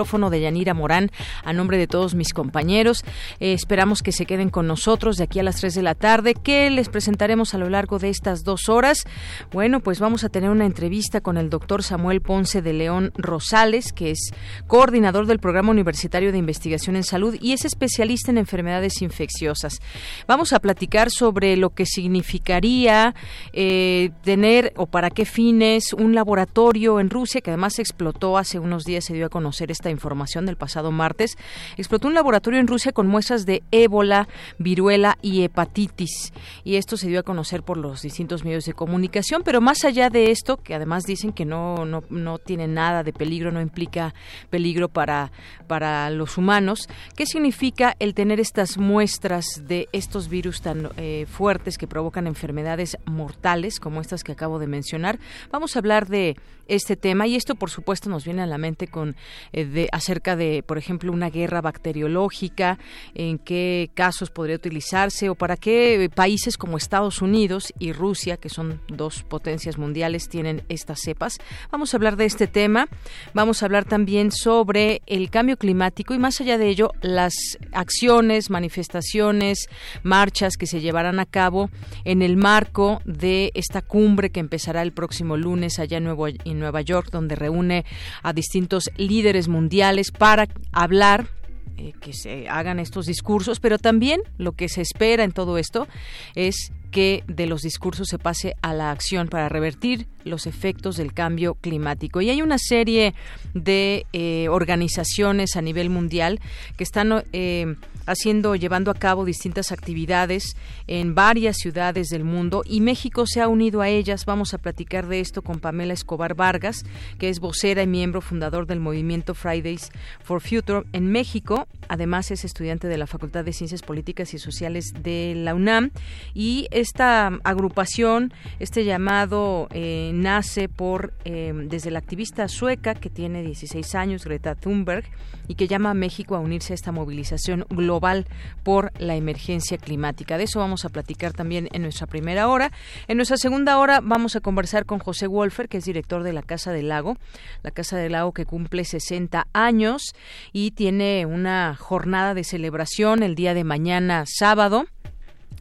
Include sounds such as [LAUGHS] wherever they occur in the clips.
De Yanira Morán a nombre de todos mis compañeros. Eh, esperamos que se queden con nosotros de aquí a las 3 de la tarde, que les presentaremos a lo largo de estas dos horas. Bueno, pues vamos a tener una entrevista con el doctor Samuel Ponce de León Rosales, que es coordinador del Programa Universitario de Investigación en Salud y es especialista en enfermedades infecciosas. Vamos a platicar sobre lo que significaría eh, tener o para qué fines un laboratorio en Rusia, que además explotó hace unos días, se dio a conocer esta información del pasado martes, explotó un laboratorio en Rusia con muestras de ébola, viruela y hepatitis. Y esto se dio a conocer por los distintos medios de comunicación, pero más allá de esto, que además dicen que no, no, no tiene nada de peligro, no implica peligro para, para los humanos, ¿qué significa el tener estas muestras de estos virus tan eh, fuertes que provocan enfermedades mortales como estas que acabo de mencionar? Vamos a hablar de este tema y esto por supuesto nos viene a la mente con eh, de, acerca de, por ejemplo, una guerra bacteriológica, en qué casos podría utilizarse o para qué países como Estados Unidos y Rusia, que son dos potencias mundiales, tienen estas cepas. Vamos a hablar de este tema. Vamos a hablar también sobre el cambio climático y más allá de ello, las acciones, manifestaciones, marchas que se llevarán a cabo en el marco de esta cumbre que empezará el próximo lunes allá en, en Nueva York, donde reúne a distintos líderes mundiales para hablar eh, que se hagan estos discursos, pero también lo que se espera en todo esto es que de los discursos se pase a la acción para revertir los efectos del cambio climático. Y hay una serie de eh, organizaciones a nivel mundial que están eh, haciendo, llevando a cabo distintas actividades en varias ciudades del mundo y México se ha unido a ellas. Vamos a platicar de esto con Pamela Escobar Vargas, que es vocera y miembro fundador del movimiento Fridays for Future en México. Además es estudiante de la Facultad de Ciencias Políticas y Sociales de la UNAM y esta agrupación, este llamado eh, nace por eh, desde la activista sueca que tiene 16 años, Greta Thunberg, y que llama a México a unirse a esta movilización global por la emergencia climática. De eso vamos a platicar también en nuestra primera hora. En nuestra segunda hora vamos a conversar con José Wolfer, que es director de la Casa del Lago, la Casa del Lago que cumple 60 años y tiene una jornada de celebración el día de mañana sábado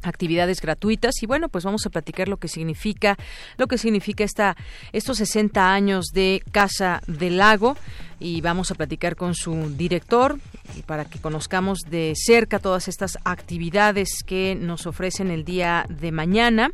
actividades gratuitas y bueno pues vamos a platicar lo que significa lo que significa esta estos 60 años de Casa del Lago y vamos a platicar con su director para que conozcamos de cerca todas estas actividades que nos ofrecen el día de mañana.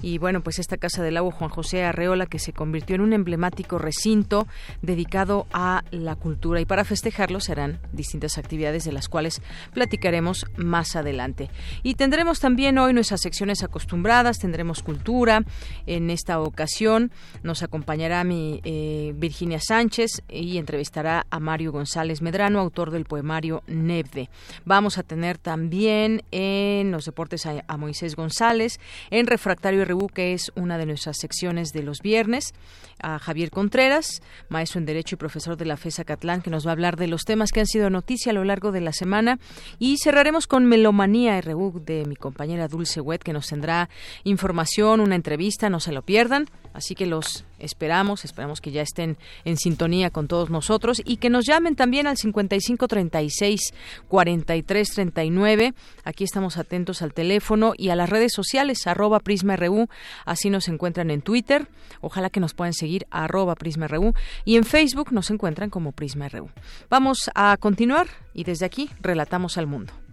Y bueno, pues esta Casa del Lago Juan José Arreola que se convirtió en un emblemático recinto dedicado a la cultura y para festejarlo serán distintas actividades de las cuales platicaremos más adelante. Y tendremos también hoy nuestras secciones acostumbradas, tendremos cultura. En esta ocasión nos acompañará mi eh, Virginia Sánchez y entrevistaremos estará a Mario González Medrano, autor del poemario Nebde. Vamos a tener también en los deportes a, Moisés González, en Refractario RU, que es una de nuestras secciones de los viernes, a Javier Contreras, maestro en Derecho y profesor de la FESA Catlán, que nos va a hablar de los temas que han sido noticia a lo largo de la semana. Y cerraremos con Melomanía RU de mi compañera Dulce Wet, que nos tendrá información, una entrevista, no se lo pierdan. Así que los esperamos, esperamos que ya estén en sintonía con todos nosotros y que nos llamen también al 5536 4339. Aquí estamos atentos al teléfono y a las redes sociales, arroba PrismaRU, así nos encuentran en Twitter. Ojalá que nos puedan seguir arroba PrismaRU y en Facebook nos encuentran como PrismaRU. Vamos a continuar y desde aquí relatamos al mundo.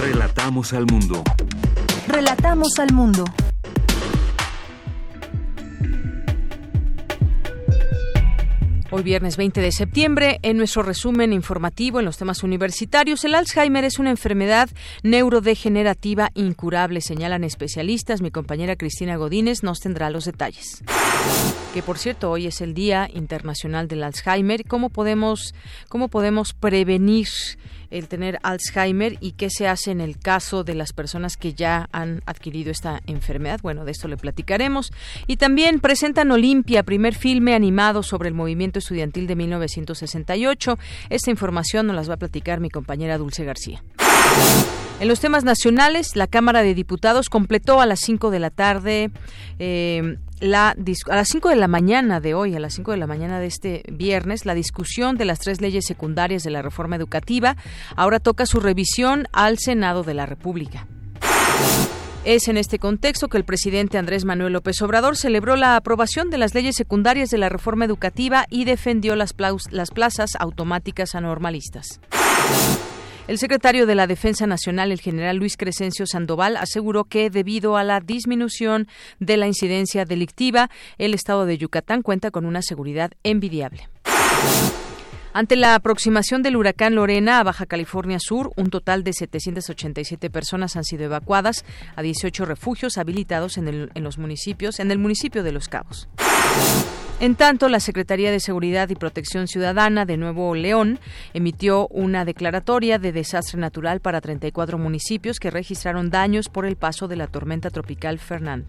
Relatamos al mundo. Relatamos al mundo. Hoy viernes 20 de septiembre, en nuestro resumen informativo en los temas universitarios, el Alzheimer es una enfermedad neurodegenerativa incurable, señalan especialistas. Mi compañera Cristina Godínez nos tendrá los detalles. Que por cierto, hoy es el Día Internacional del Alzheimer. ¿Cómo podemos, cómo podemos prevenir el tener Alzheimer y qué se hace en el caso de las personas que ya han adquirido esta enfermedad. Bueno, de esto le platicaremos. Y también presentan Olimpia, primer filme animado sobre el movimiento estudiantil de 1968. Esta información nos las va a platicar mi compañera Dulce García. En los temas nacionales, la Cámara de Diputados completó a las 5 de la tarde eh, a las 5 de la mañana de hoy, a las 5 de la mañana de este viernes, la discusión de las tres leyes secundarias de la reforma educativa. Ahora toca su revisión al Senado de la República. Es en este contexto que el presidente Andrés Manuel López Obrador celebró la aprobación de las leyes secundarias de la reforma educativa y defendió las plazas automáticas anormalistas. El secretario de la Defensa Nacional, el general Luis Crescencio Sandoval, aseguró que debido a la disminución de la incidencia delictiva, el estado de Yucatán cuenta con una seguridad envidiable. Ante la aproximación del huracán Lorena a Baja California Sur, un total de 787 personas han sido evacuadas a 18 refugios habilitados en, el, en los municipios, en el municipio de Los Cabos. En tanto, la Secretaría de Seguridad y Protección Ciudadana de Nuevo León emitió una declaratoria de desastre natural para 34 municipios que registraron daños por el paso de la tormenta tropical Fernand.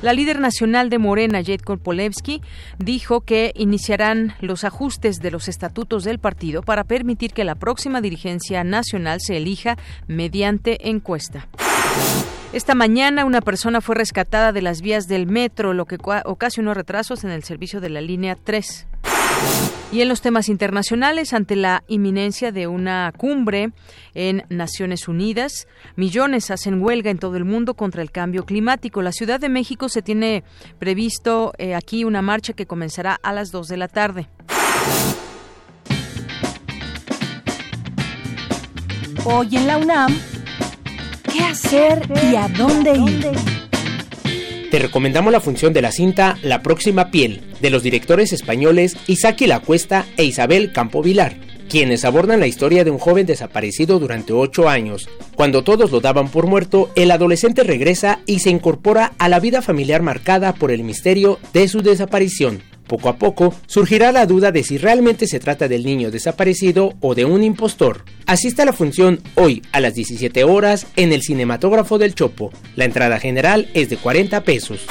La líder nacional de Morena, Jade Polevsky, dijo que iniciarán los ajustes de los estatutos del partido para permitir que la próxima dirigencia nacional se elija mediante encuesta. Esta mañana una persona fue rescatada de las vías del metro, lo que ocasionó retrasos en el servicio de la línea 3. Y en los temas internacionales, ante la inminencia de una cumbre en Naciones Unidas, millones hacen huelga en todo el mundo contra el cambio climático. La Ciudad de México se tiene previsto eh, aquí una marcha que comenzará a las 2 de la tarde. Hoy en la UNAM ¿Qué hacer y a dónde ir? Te recomendamos la función de la cinta La próxima piel, de los directores españoles Isaki La Cuesta e Isabel Campo Vilar, quienes abordan la historia de un joven desaparecido durante ocho años. Cuando todos lo daban por muerto, el adolescente regresa y se incorpora a la vida familiar marcada por el misterio de su desaparición. Poco a poco surgirá la duda de si realmente se trata del niño desaparecido o de un impostor. Asista a la función hoy a las 17 horas en el cinematógrafo del Chopo. La entrada general es de 40 pesos.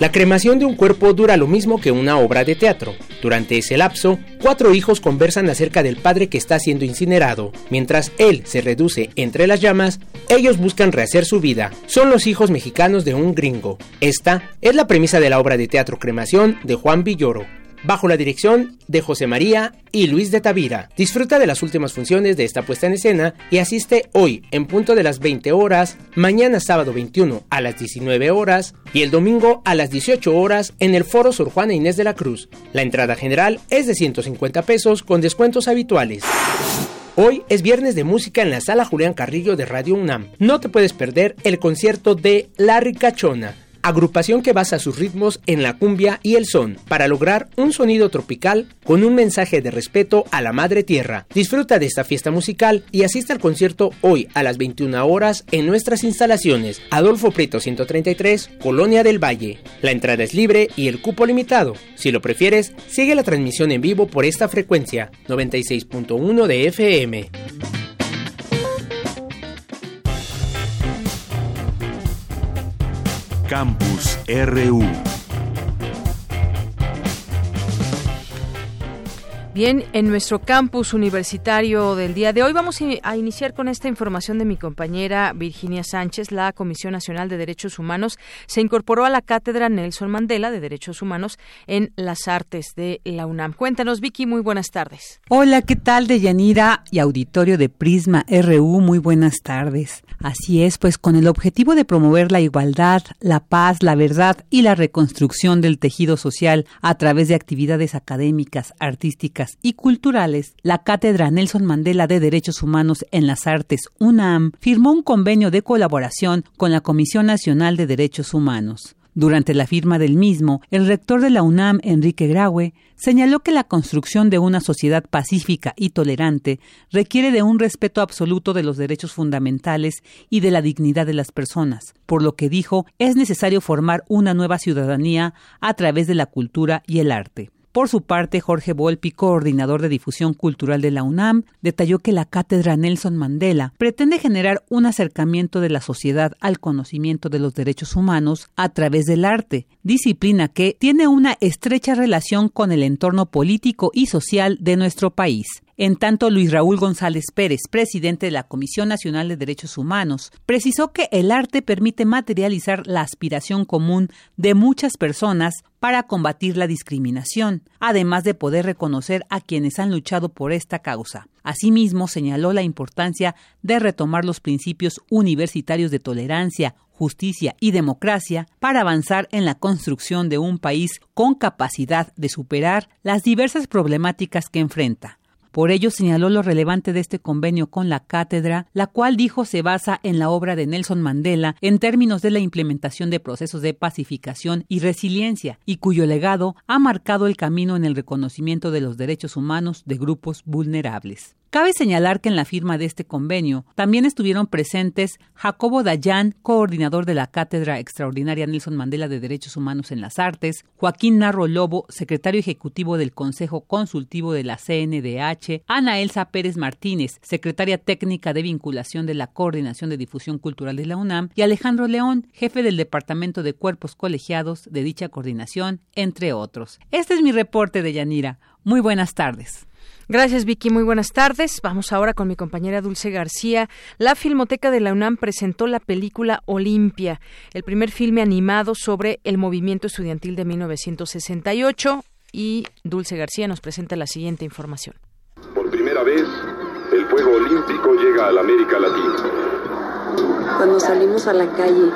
La cremación de un cuerpo dura lo mismo que una obra de teatro. Durante ese lapso, cuatro hijos conversan acerca del padre que está siendo incinerado. Mientras él se reduce entre las llamas, ellos buscan rehacer su vida. Son los hijos mexicanos de un gringo. Esta es la premisa de la obra de teatro Cremación de Juan Villoro bajo la dirección de José María y Luis de Tavira. Disfruta de las últimas funciones de esta puesta en escena y asiste hoy en punto de las 20 horas, mañana sábado 21 a las 19 horas y el domingo a las 18 horas en el Foro Sor Juana Inés de la Cruz. La entrada general es de 150 pesos con descuentos habituales. Hoy es viernes de música en la sala Julián Carrillo de Radio UNAM. No te puedes perder el concierto de La Ricachona agrupación que basa sus ritmos en la cumbia y el son, para lograr un sonido tropical con un mensaje de respeto a la madre tierra. Disfruta de esta fiesta musical y asiste al concierto hoy a las 21 horas en nuestras instalaciones, Adolfo Prieto 133, Colonia del Valle. La entrada es libre y el cupo limitado. Si lo prefieres, sigue la transmisión en vivo por esta frecuencia, 96.1 de FM. Campus RU. Bien, en nuestro campus universitario del día de hoy vamos a iniciar con esta información de mi compañera Virginia Sánchez. La Comisión Nacional de Derechos Humanos se incorporó a la cátedra Nelson Mandela de Derechos Humanos en las Artes de la UNAM. Cuéntanos, Vicky, muy buenas tardes. Hola, ¿qué tal, Deyanira y auditorio de Prisma RU? Muy buenas tardes. Así es, pues con el objetivo de promover la igualdad, la paz, la verdad y la reconstrucción del tejido social a través de actividades académicas, artísticas Y Culturales, la Cátedra Nelson Mandela de Derechos Humanos en las Artes, UNAM, firmó un convenio de colaboración con la Comisión Nacional de Derechos Humanos. Durante la firma del mismo, el rector de la UNAM, Enrique Graue, señaló que la construcción de una sociedad pacífica y tolerante requiere de un respeto absoluto de los derechos fundamentales y de la dignidad de las personas, por lo que dijo es necesario formar una nueva ciudadanía a través de la cultura y el arte. Por su parte, Jorge Volpi, coordinador de difusión cultural de la UNAM, detalló que la cátedra Nelson Mandela pretende generar un acercamiento de la sociedad al conocimiento de los derechos humanos a través del arte, disciplina que tiene una estrecha relación con el entorno político y social de nuestro país. En tanto, Luis Raúl González Pérez, presidente de la Comisión Nacional de Derechos Humanos, precisó que el arte permite materializar la aspiración común de muchas personas para combatir la discriminación, además de poder reconocer a quienes han luchado por esta causa. Asimismo, señaló la importancia de retomar los principios universitarios de tolerancia, justicia y democracia para avanzar en la construcción de un país con capacidad de superar las diversas problemáticas que enfrenta. Por ello señaló lo relevante de este convenio con la cátedra, la cual dijo se basa en la obra de Nelson Mandela en términos de la implementación de procesos de pacificación y resiliencia, y cuyo legado ha marcado el camino en el reconocimiento de los derechos humanos de grupos vulnerables. Cabe señalar que en la firma de este convenio también estuvieron presentes Jacobo Dayan, coordinador de la Cátedra Extraordinaria Nelson Mandela de Derechos Humanos en las Artes, Joaquín Narro Lobo, secretario ejecutivo del Consejo Consultivo de la CNDH, Ana Elsa Pérez Martínez, secretaria técnica de vinculación de la Coordinación de Difusión Cultural de la UNAM, y Alejandro León, jefe del Departamento de Cuerpos Colegiados de dicha coordinación, entre otros. Este es mi reporte de Yanira. Muy buenas tardes. Gracias, Vicky. Muy buenas tardes. Vamos ahora con mi compañera Dulce García. La Filmoteca de la UNAM presentó la película Olimpia, el primer filme animado sobre el movimiento estudiantil de 1968. Y Dulce García nos presenta la siguiente información. Por primera vez, el fuego olímpico llega a la América Latina. Cuando salimos a la calle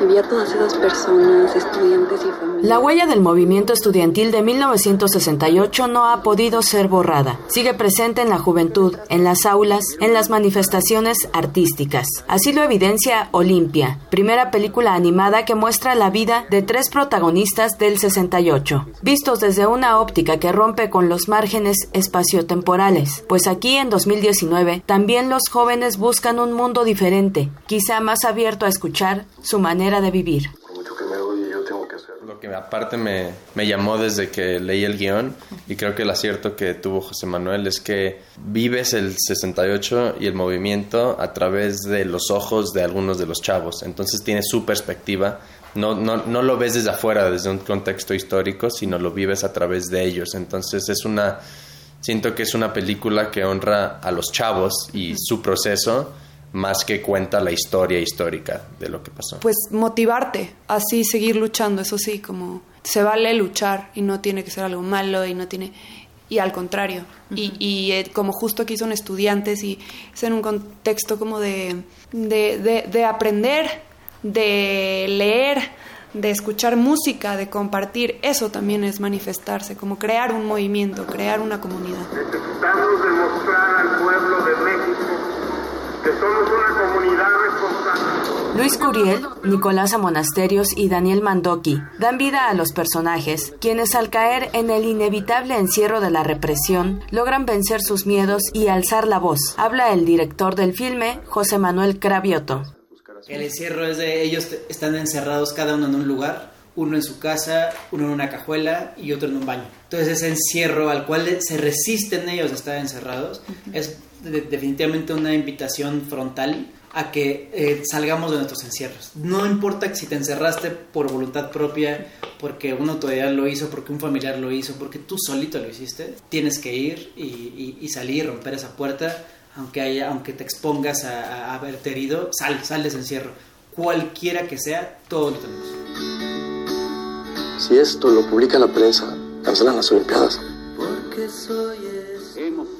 esas personas, estudiantes y familias. La huella del movimiento estudiantil de 1968 no ha podido ser borrada. Sigue presente en la juventud, en las aulas, en las manifestaciones artísticas. Así lo evidencia Olimpia, primera película animada que muestra la vida de tres protagonistas del 68, vistos desde una óptica que rompe con los márgenes espaciotemporales. Pues aquí en 2019 también los jóvenes buscan un mundo diferente, quizá más abierto a escuchar su manera de vivir. Lo que aparte me, me llamó desde que leí el guion y creo que el acierto que tuvo José Manuel es que vives el 68 y el movimiento a través de los ojos de algunos de los chavos. Entonces tiene su perspectiva. No, no, no lo ves desde afuera, desde un contexto histórico, sino lo vives a través de ellos. Entonces es una... Siento que es una película que honra a los chavos y su proceso más que cuenta la historia histórica de lo que pasó. Pues motivarte, así seguir luchando, eso sí, como se vale luchar y no tiene que ser algo malo y no tiene y al contrario y, y eh, como justo aquí son estudiantes y es en un contexto como de, de, de, de aprender de leer de escuchar música, de compartir, eso también es manifestarse, como crear un movimiento, crear una comunidad. Necesitamos demostrar al pueblo de México que somos una comunidad responsable. Luis Curiel, Nicolás Monasterios y Daniel Mandoki dan vida a los personajes, quienes al caer en el inevitable encierro de la represión, logran vencer sus miedos y alzar la voz. Habla el director del filme, José Manuel Cravioto. El encierro es de ellos están encerrados cada uno en un lugar, uno en su casa, uno en una cajuela y otro en un baño. Entonces ese encierro al cual se resisten ellos a estar encerrados uh -huh. es de, definitivamente una invitación frontal a que eh, salgamos de nuestros encierros. No importa si te encerraste por voluntad propia, porque una autoridad lo hizo, porque un familiar lo hizo, porque tú solito lo hiciste, tienes que ir y, y, y salir, romper esa puerta, aunque, haya, aunque te expongas a, a, haberte herido, sal, sal de ese encierro. Cualquiera que sea, todo lo tenemos. Si esto lo publica la prensa, cancelan las Olimpiadas.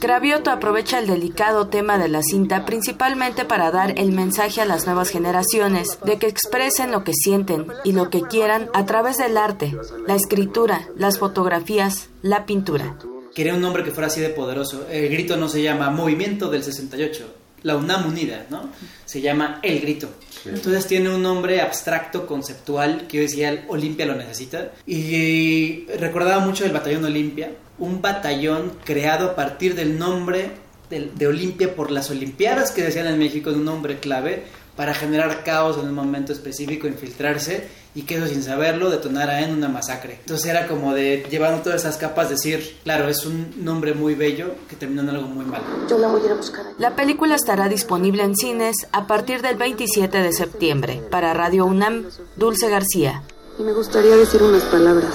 Cravioto aprovecha el delicado tema de la cinta principalmente para dar el mensaje a las nuevas generaciones de que expresen lo que sienten y lo que quieran a través del arte, la escritura, las fotografías, la pintura. quería un nombre que fuera así de poderoso. El grito no se llama Movimiento del 68, la UNAM Unida, ¿no? Se llama El Grito. Entonces tiene un nombre abstracto, conceptual, que yo decía, Olimpia lo necesita. Y recordaba mucho el batallón Olimpia, un batallón creado a partir del nombre de, de Olimpia por las Olimpiadas que decían en México, de un nombre clave, para generar caos en un momento específico, infiltrarse y que eso sin saberlo detonara en una masacre. Entonces era como de llevando todas esas capas, decir, claro, es un nombre muy bello que terminó en algo muy malo. Yo la voy a ir a buscar. La película estará disponible en cines a partir del 27 de septiembre. Para Radio UNAM, Dulce García. Y me gustaría decir unas palabras.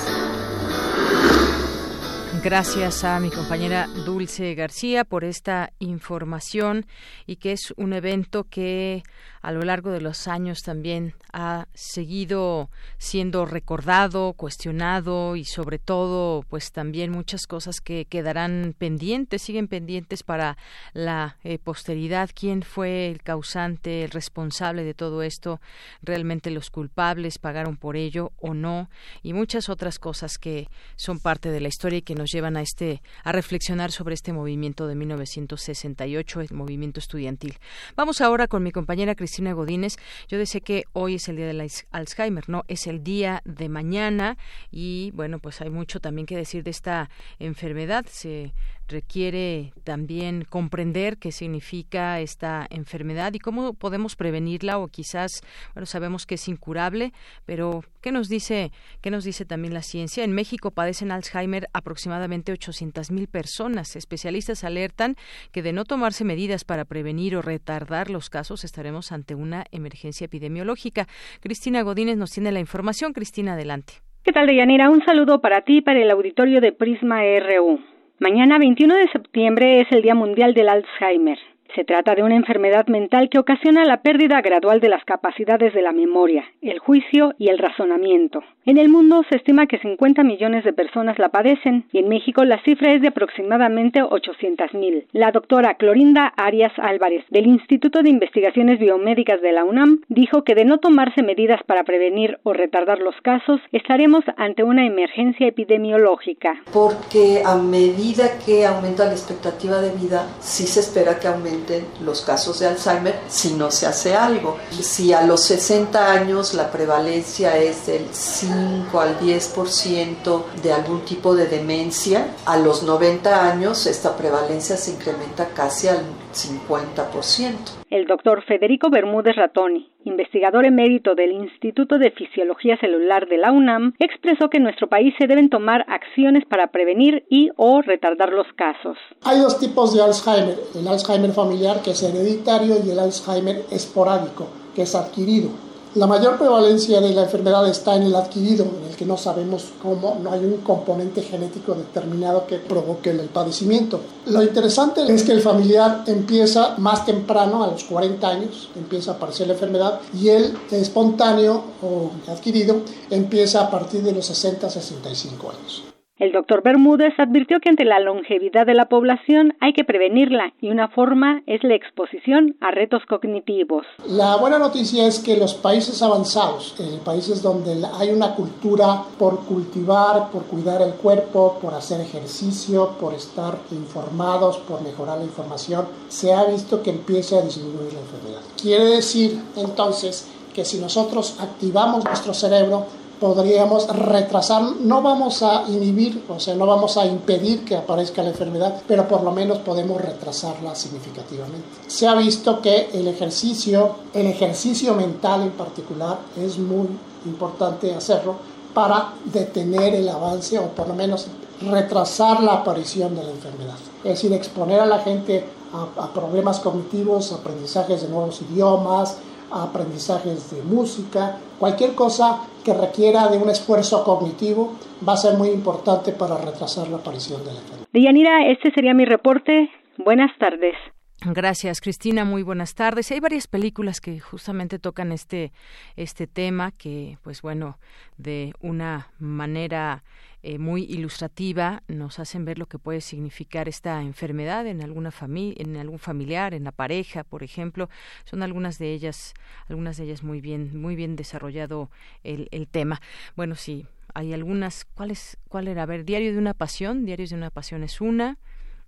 Gracias a mi compañera Dulce García por esta información y que es un evento que a lo largo de los años también ha seguido siendo recordado, cuestionado y sobre todo pues también muchas cosas que quedarán pendientes, siguen pendientes para la eh, posteridad. ¿Quién fue el causante, el responsable de todo esto? ¿Realmente los culpables pagaron por ello o no? Y muchas otras cosas que son parte de la historia y que nos llevan a este a reflexionar sobre este movimiento de 1968, el movimiento estudiantil. Vamos ahora con mi compañera Cristina Godínez. Yo decía que hoy es el día del Alzheimer, ¿no? Es el día de mañana y bueno, pues hay mucho también que decir de esta enfermedad. Se requiere también comprender qué significa esta enfermedad y cómo podemos prevenirla o quizás, bueno, sabemos que es incurable, pero ¿qué nos dice, qué nos dice también la ciencia? En México padecen Alzheimer aproximadamente 800 mil personas. Especialistas alertan que de no tomarse medidas para prevenir o retardar los casos estaremos ante una emergencia epidemiológica. Cristina Godínez nos tiene la información. Cristina, adelante. ¿Qué tal, Deyanira? Un saludo para ti y para el auditorio de Prisma RU. Mañana 21 de septiembre es el Día Mundial del Alzheimer. Se trata de una enfermedad mental que ocasiona la pérdida gradual de las capacidades de la memoria, el juicio y el razonamiento. En el mundo se estima que 50 millones de personas la padecen y en México la cifra es de aproximadamente 800.000. La doctora Clorinda Arias Álvarez del Instituto de Investigaciones Biomédicas de la UNAM dijo que de no tomarse medidas para prevenir o retardar los casos, estaremos ante una emergencia epidemiológica. Porque a medida que aumenta la expectativa de vida, sí se espera que aumente los casos de Alzheimer si no se hace algo. Si a los 60 años la prevalencia es del 5 al 10% de algún tipo de demencia, a los 90 años esta prevalencia se incrementa casi al 50%. El doctor Federico Bermúdez Ratoni, investigador emérito del Instituto de Fisiología Celular de la UNAM, expresó que en nuestro país se deben tomar acciones para prevenir y o retardar los casos. Hay dos tipos de Alzheimer, el Alzheimer familiar que es hereditario y el Alzheimer esporádico que es adquirido. La mayor prevalencia de la enfermedad está en el adquirido, en el que no sabemos cómo, no hay un componente genético determinado que provoque el padecimiento. Lo interesante es que el familiar empieza más temprano, a los 40 años, empieza a aparecer la enfermedad, y el espontáneo o adquirido empieza a partir de los 60-65 años. El doctor Bermúdez advirtió que ante la longevidad de la población hay que prevenirla y una forma es la exposición a retos cognitivos. La buena noticia es que los países avanzados, en países donde hay una cultura por cultivar, por cuidar el cuerpo, por hacer ejercicio, por estar informados, por mejorar la información, se ha visto que empieza a disminuir la enfermedad. Quiere decir entonces que si nosotros activamos nuestro cerebro, podríamos retrasar, no vamos a inhibir, o sea, no vamos a impedir que aparezca la enfermedad, pero por lo menos podemos retrasarla significativamente. Se ha visto que el ejercicio, el ejercicio mental en particular, es muy importante hacerlo para detener el avance o por lo menos retrasar la aparición de la enfermedad. Es decir, exponer a la gente a, a problemas cognitivos, aprendizajes de nuevos idiomas, aprendizajes de música, cualquier cosa que requiera de un esfuerzo cognitivo va a ser muy importante para retrasar la aparición de la enfermedad. Deyanira, este sería mi reporte. Buenas tardes. Gracias, Cristina. Muy buenas tardes. Hay varias películas que justamente tocan este, este tema que, pues bueno, de una manera eh, muy ilustrativa, nos hacen ver lo que puede significar esta enfermedad en alguna familia, en algún familiar, en la pareja, por ejemplo. Son algunas de ellas, algunas de ellas muy bien, muy bien desarrollado el, el tema. Bueno, sí, hay algunas. ¿Cuál es, cuál era? A ver, Diario de una pasión. Diarios de una pasión es una.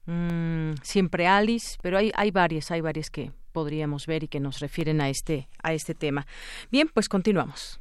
Mm, siempre Alice, pero hay, hay varias, hay varias que podríamos ver y que nos refieren a este, a este tema. Bien, pues continuamos.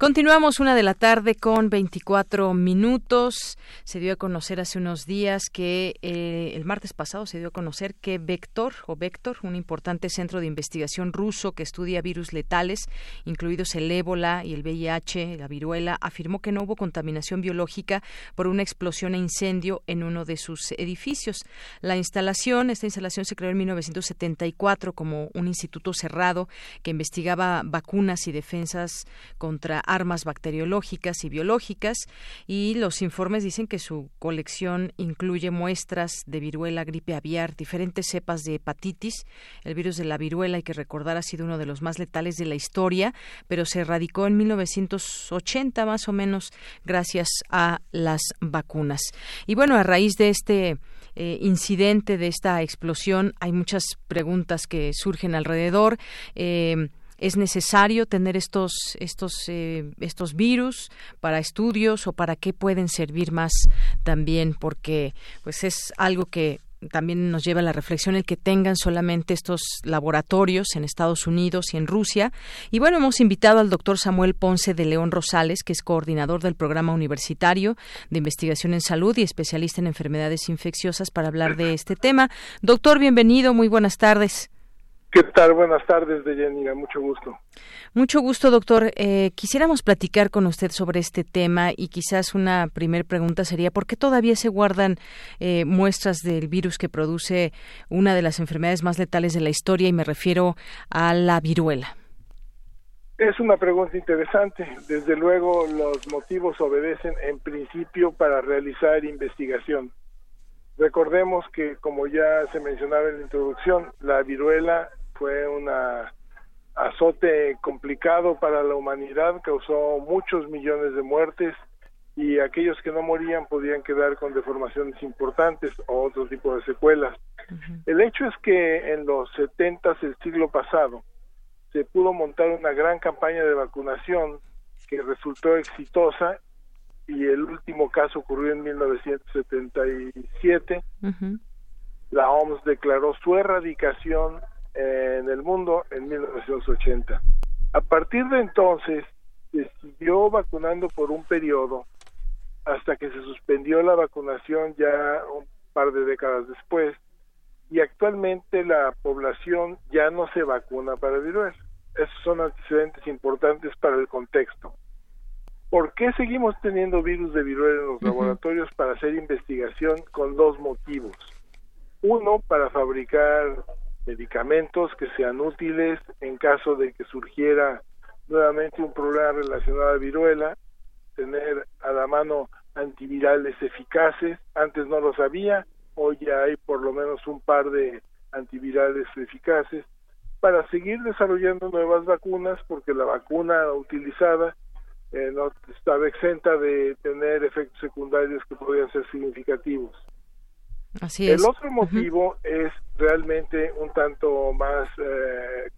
Continuamos una de la tarde con 24 minutos. Se dio a conocer hace unos días que eh, el martes pasado se dio a conocer que Vector o Vector, un importante centro de investigación ruso que estudia virus letales, incluidos el ébola y el VIH, la viruela, afirmó que no hubo contaminación biológica por una explosión e incendio en uno de sus edificios. La instalación, esta instalación se creó en 1974 como un instituto cerrado que investigaba vacunas y defensas contra armas bacteriológicas y biológicas y los informes dicen que su colección incluye muestras de viruela, gripe aviar, diferentes cepas de hepatitis. El virus de la viruela, hay que recordar, ha sido uno de los más letales de la historia, pero se erradicó en 1980 más o menos gracias a las vacunas. Y bueno, a raíz de este eh, incidente, de esta explosión, hay muchas preguntas que surgen alrededor. Eh, es necesario tener estos estos eh, estos virus para estudios o para qué pueden servir más también porque pues es algo que también nos lleva a la reflexión el que tengan solamente estos laboratorios en Estados Unidos y en Rusia. Y bueno, hemos invitado al doctor Samuel Ponce de León Rosales, que es coordinador del programa universitario de investigación en salud y especialista en enfermedades infecciosas, para hablar de este tema. Doctor, bienvenido, muy buenas tardes. ¿Qué tal? Buenas tardes, Deyanira. Mucho gusto. Mucho gusto, doctor. Eh, quisiéramos platicar con usted sobre este tema y quizás una primera pregunta sería, ¿por qué todavía se guardan eh, muestras del virus que produce una de las enfermedades más letales de la historia y me refiero a la viruela? Es una pregunta interesante. Desde luego, los motivos obedecen en principio para realizar investigación. Recordemos que, como ya se mencionaba en la introducción, la viruela fue un azote complicado para la humanidad, causó muchos millones de muertes y aquellos que no morían podían quedar con deformaciones importantes o otro tipo de secuelas. El hecho es que en los 70 del siglo pasado se pudo montar una gran campaña de vacunación que resultó exitosa y el último caso ocurrió en 1977. La OMS declaró su erradicación en el mundo en 1980. A partir de entonces se siguió vacunando por un periodo hasta que se suspendió la vacunación ya un par de décadas después y actualmente la población ya no se vacuna para viruela. Esos son antecedentes importantes para el contexto. ¿Por qué seguimos teniendo virus de viruela en los laboratorios para hacer investigación con dos motivos? Uno, para fabricar medicamentos que sean útiles en caso de que surgiera nuevamente un problema relacionado a viruela, tener a la mano antivirales eficaces, antes no lo sabía, hoy ya hay por lo menos un par de antivirales eficaces, para seguir desarrollando nuevas vacunas, porque la vacuna utilizada eh, no estaba exenta de tener efectos secundarios que podrían ser significativos. El otro motivo es realmente un tanto más eh,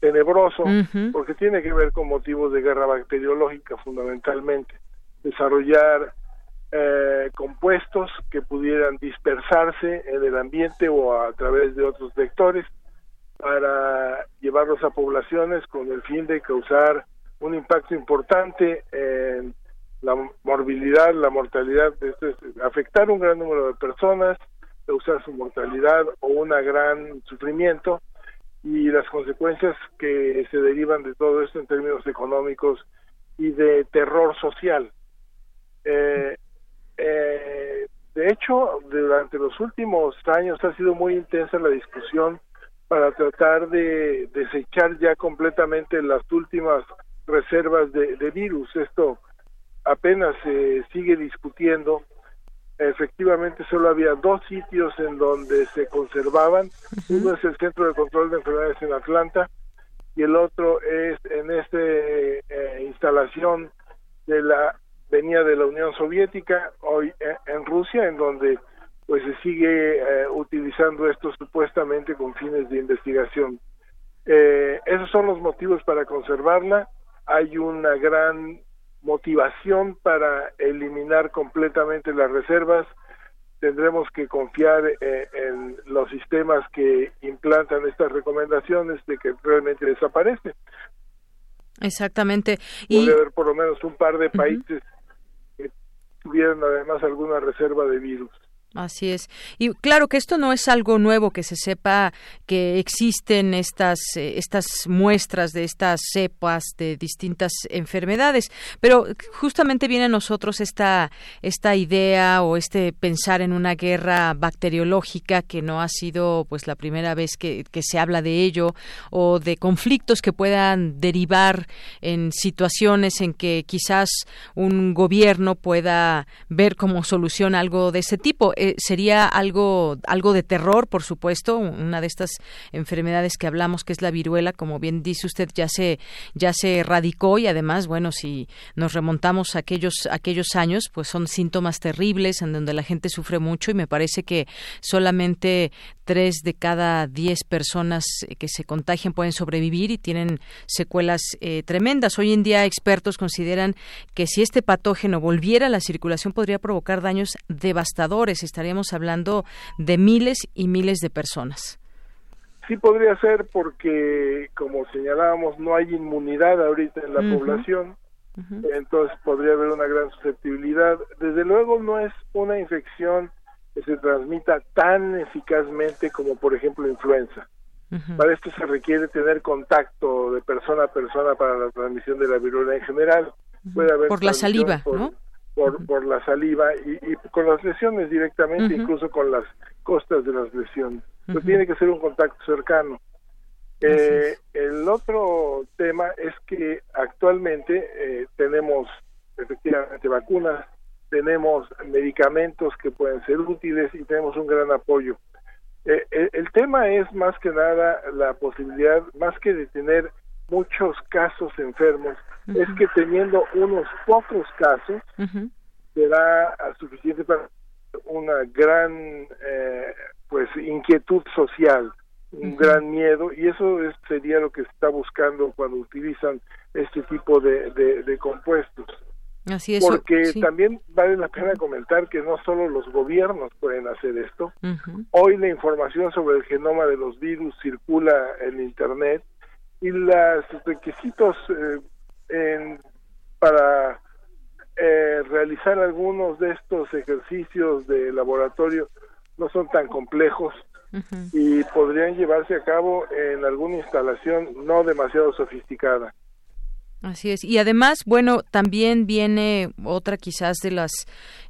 tenebroso porque tiene que ver con motivos de guerra bacteriológica fundamentalmente. Desarrollar eh, compuestos que pudieran dispersarse en el ambiente o a través de otros vectores para llevarlos a poblaciones con el fin de causar un impacto importante en la morbilidad, la mortalidad, afectar un gran número de personas, causar su mortalidad o un gran sufrimiento y las consecuencias que se derivan de todo esto en términos económicos y de terror social. Eh, eh, de hecho, durante los últimos años ha sido muy intensa la discusión para tratar de desechar ya completamente las últimas reservas de, virus. Esto apenas se sigue discutiendo. Efectivamente, solo había dos sitios en donde se conservaban. Uno es el Centro de Control de Enfermedades en Atlanta y el otro es en esta eh, instalación de la venía de la Unión Soviética, hoy en Rusia, en donde pues se sigue eh, utilizando esto supuestamente con fines de investigación. Eh, esos son los motivos para conservarla. Hay una gran motivación para eliminar completamente las reservas. Tendremos que confiar eh, en los sistemas que implantan estas recomendaciones de que realmente desaparece. Exactamente. Y... Puede haber por lo menos un par de países que tuvieran además alguna reserva de virus. Así es. Y claro que esto no es algo nuevo, que se sepa que existen estas, eh, estas muestras de estas cepas de distintas enfermedades, pero justamente viene a nosotros esta, esta idea o este pensar en una guerra bacteriológica que no ha sido pues la primera vez que, que se habla de ello o de conflictos que puedan derivar en situaciones en que quizás un gobierno pueda ver como solución algo de ese tipo eh, sería algo, algo de terror, por supuesto, una de estas enfermedades que hablamos, que es la viruela, como bien dice usted, ya se, ya se erradicó y además, bueno, si nos remontamos a aquellos, aquellos años, pues son síntomas terribles en donde la gente sufre mucho y me parece que solamente tres de cada diez personas que se contagian pueden sobrevivir y tienen secuelas eh, tremendas. Hoy en día expertos consideran que si este patógeno volviera a la circulación podría provocar daños devastadores estaríamos hablando de miles y miles de personas. Sí podría ser porque, como señalábamos, no hay inmunidad ahorita en la población, entonces podría haber una gran susceptibilidad. Desde luego no es una infección que se transmita tan eficazmente como, por ejemplo, influenza. Para esto se requiere tener contacto de persona a persona para la transmisión de la viruela en general. Puede haber por la saliva, ¿no? por, por la saliva y, y, con las lesiones directamente, incluso con las costas de las lesiones. tiene que ser un contacto cercano. Eh, el otro tema es que actualmente eh, tenemos efectivamente vacunas, tenemos medicamentos que pueden ser útiles y tenemos un gran apoyo. Eh, el, tema es más que nada la posibilidad, más que de tener muchos casos enfermos, es que teniendo unos pocos casos, será suficiente para una gran eh, pues inquietud social, un gran miedo, y eso sería lo que se está buscando cuando utilizan este tipo de, de, compuestos. Así es. Porque también vale la pena comentar que no solo los gobiernos pueden hacer esto. Hoy la información sobre el genoma de los virus circula en Internet y los requisitos eh, para eh, realizar algunos de estos ejercicios de laboratorio no son tan complejos y podrían llevarse a cabo en alguna instalación no demasiado sofisticada. Así es. Y además, bueno, también viene otra quizás de las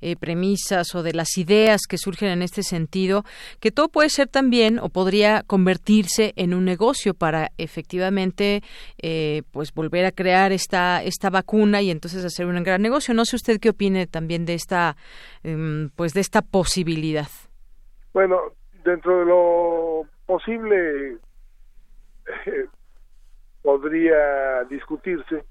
eh, premisas o de las ideas que surgen en este sentido, que todo puede ser también o podría convertirse en un negocio para efectivamente eh, pues volver a crear esta, esta vacuna y entonces hacer un gran negocio. No sé usted qué opine también de esta, em, pues de esta posibilidad. Bueno, dentro de lo posible, eh, podría discutirse.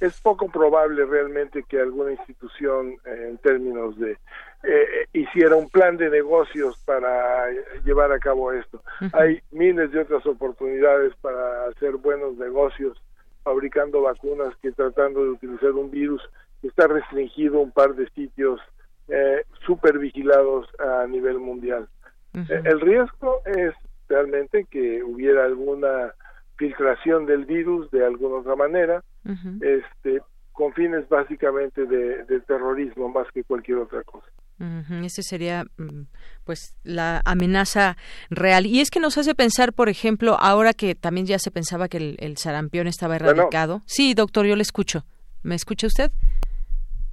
Es poco probable realmente que alguna institución eh, en términos de eh, hiciera un plan de negocios para llevar a cabo esto. Hay miles de otras oportunidades para hacer buenos negocios fabricando vacunas que tratando de utilizar un virus que está restringido a un par de sitios eh, super vigilados a nivel mundial. Eh, el riesgo es realmente que hubiera alguna filtración del virus de alguna otra manera, este, con fines básicamente de, terrorismo más que cualquier otra cosa. Ese sería, mm, pues, la amenaza real. Y es que nos hace pensar, por ejemplo, ahora que también ya se pensaba que el, sarampión estaba erradicado. Sí, doctor, yo le escucho. ¿Me escucha usted?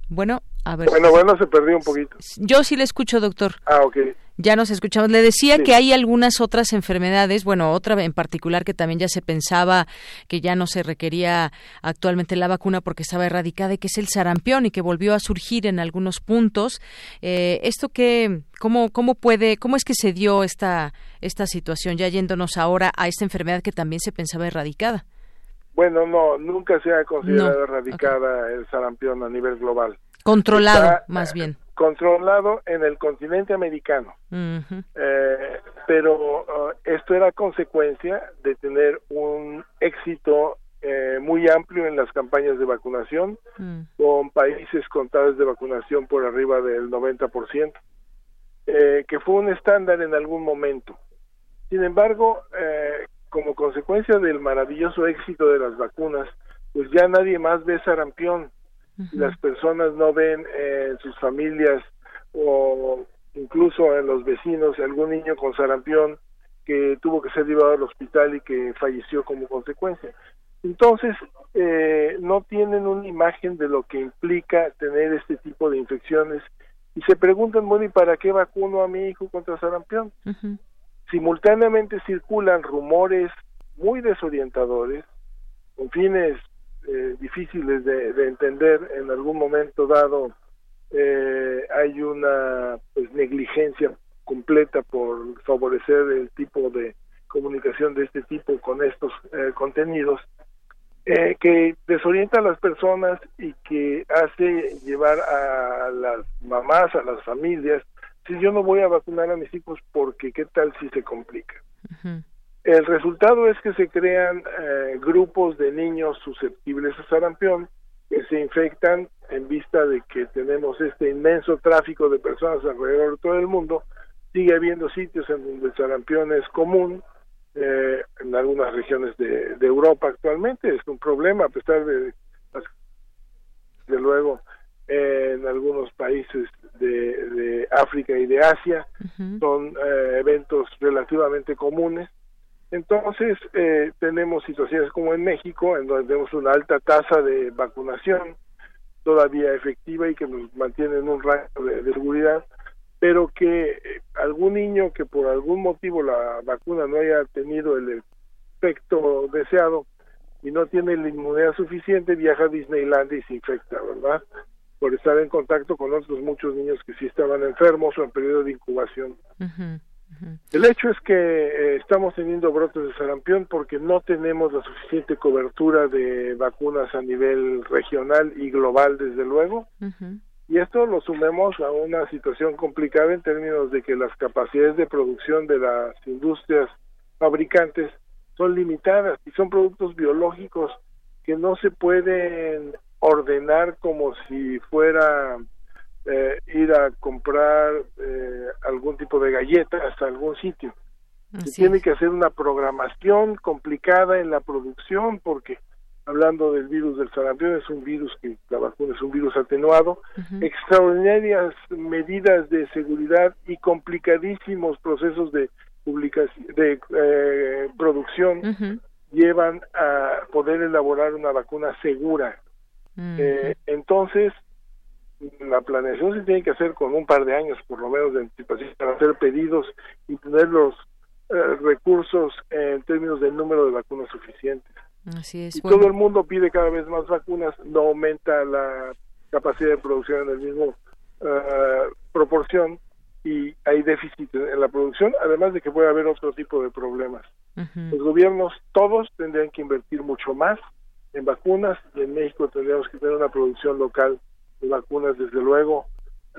Bueno, a ver. Bueno, bueno, se perdió un poquito. Yo sí le escucho, doctor. Ah, ok. Ya nos escuchamos. Le decía que hay algunas otras enfermedades, bueno, otra en particular que también ya se pensaba que ya no se requería actualmente la vacuna porque estaba erradicada, y que es el sarampión y que volvió a surgir en algunos puntos. Eh, esto que, cómo, cómo puede, cómo es que se dio esta esta situación, ya yéndonos ahora a esta enfermedad que también se pensaba erradicada. Bueno, no, nunca se ha considerado erradicada el sarampión a nivel global. Controlado, más bien. Controlado en el continente americano. Eh, pero uh, esto era consecuencia de tener un éxito eh, muy amplio en las campañas de vacunación, mm. con países con tasas de vacunación por arriba del 90%, eh, que fue un estándar en algún momento. Sin embargo, eh, como consecuencia del maravilloso éxito de las vacunas, pues ya nadie más ve sarampión. Las personas no ven en sus familias o incluso en los vecinos algún niño con sarampión que tuvo que ser llevado al hospital y que falleció como consecuencia. Entonces, eh, no tienen una imagen de lo que implica tener este tipo de infecciones y se preguntan, bueno, ¿y para qué vacuno a mi hijo contra sarampión? simultáneamente circulan rumores muy desorientadores, con fines eh, difíciles de, entender en algún momento dado eh, hay una pues, negligencia completa por favorecer el tipo de comunicación de este tipo con estos eh, contenidos que desorienta a las personas y que hace llevar a las mamás, a las familias si yo no voy a vacunar a mis hijos porque qué tal si se complica. El resultado es que se crean eh, grupos de niños susceptibles a sarampión que se infectan en vista de que tenemos este inmenso tráfico de personas alrededor de todo el mundo. Sigue habiendo sitios en donde el sarampión es común, eh, en algunas regiones de, de, Europa actualmente es un problema a pesar de, de luego en algunos países de, África y de Asia, son eh, eventos relativamente comunes. Entonces, eh, tenemos situaciones como en México, en donde tenemos una alta tasa de vacunación, todavía efectiva y que nos mantiene en un rango de, seguridad, pero que eh, algún niño que por algún motivo la vacuna no haya tenido el efecto deseado y no tiene la inmunidad suficiente, viaja a Disneyland y se infecta, ¿verdad? por estar en contacto con otros muchos niños que sí estaban enfermos o en periodo de incubación. El hecho es que eh, estamos teniendo brotes de sarampión porque no tenemos la suficiente cobertura de vacunas a nivel regional y global, desde luego. Y esto lo sumemos a una situación complicada en términos de que las capacidades de producción de las industrias fabricantes son limitadas y son productos biológicos que no se pueden ordenar como si fuera eh, ir a comprar eh, algún tipo de galletas a algún sitio. Se tiene que hacer una programación complicada en la producción porque hablando del virus del sarampión es un virus que la vacuna es un virus atenuado, extraordinarias medidas de seguridad y complicadísimos procesos de publicación de eh, producción llevan a poder elaborar una vacuna segura. Eh, entonces, la planeación se tiene que hacer con un par de años, por lo menos, de anticipación para hacer pedidos y tener los eh, recursos en términos del número de vacunas suficientes. Así es. Y todo el mundo pide cada vez más vacunas, no aumenta la capacidad de producción en el mismo uh, proporción y hay déficit en la producción, además de que puede haber otro tipo de problemas. Los gobiernos todos tendrían que invertir mucho más en vacunas y en México tendríamos que tener una producción local vacunas, desde luego,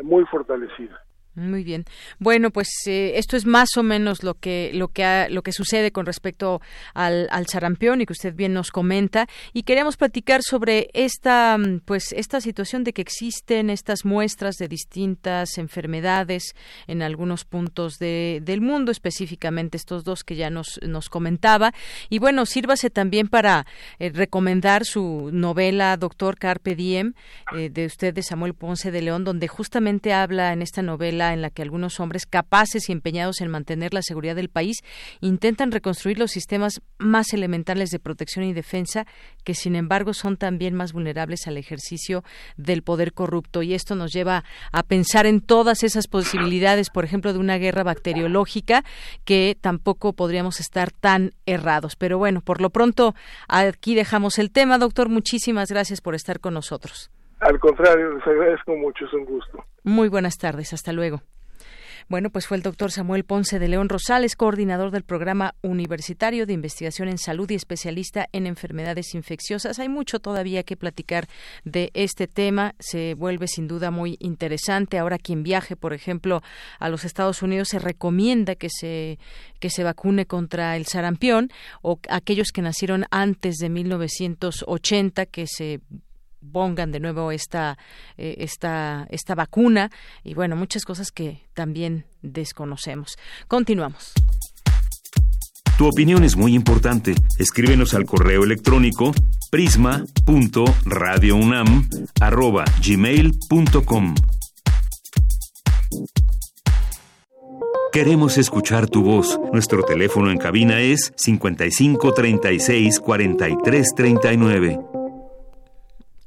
muy fortalecida. Muy bien. Bueno, pues eh, esto es más o menos lo que lo que lo que sucede con respecto al, al sarampión y que usted bien nos comenta y queremos platicar sobre esta mm, pues esta situación de que existen estas muestras de distintas enfermedades en algunos puntos de, del mundo, específicamente estos dos que ya nos nos comentaba y bueno, sírvase también para eh, recomendar su novela Doctor Carpe Diem eh, de usted de Samuel Ponce de León donde justamente habla en esta novela en la que algunos hombres capaces y empeñados en mantener la seguridad del país intentan reconstruir los sistemas más elementales de protección y defensa que sin embargo son también más vulnerables al ejercicio del poder corrupto y esto nos lleva a pensar en todas esas posibilidades, por ejemplo, de una guerra bacteriológica que tampoco podríamos estar tan errados. Pero bueno, por lo pronto aquí dejamos el tema, doctor. Muchísimas gracias por estar con nosotros. Al contrario, les agradezco mucho, es un gusto. Muy buenas tardes, hasta luego. Bueno, pues fue el doctor Samuel Ponce de León Rosales, coordinador del programa universitario de investigación en salud y especialista en enfermedades infecciosas. Hay mucho todavía que platicar de este tema. Se vuelve sin duda muy interesante. Ahora quien viaje, por ejemplo, a los Estados Unidos se recomienda que se que se vacune contra el sarampión o aquellos que nacieron antes de 1980 que se pongan de nuevo esta, eh, esta, esta vacuna y bueno, muchas cosas que también desconocemos. Continuamos. Tu opinión es muy importante. Escríbenos al correo electrónico prisma.radiounam@gmail.com. Queremos escuchar tu voz. Nuestro teléfono en cabina es 55 36 43 39.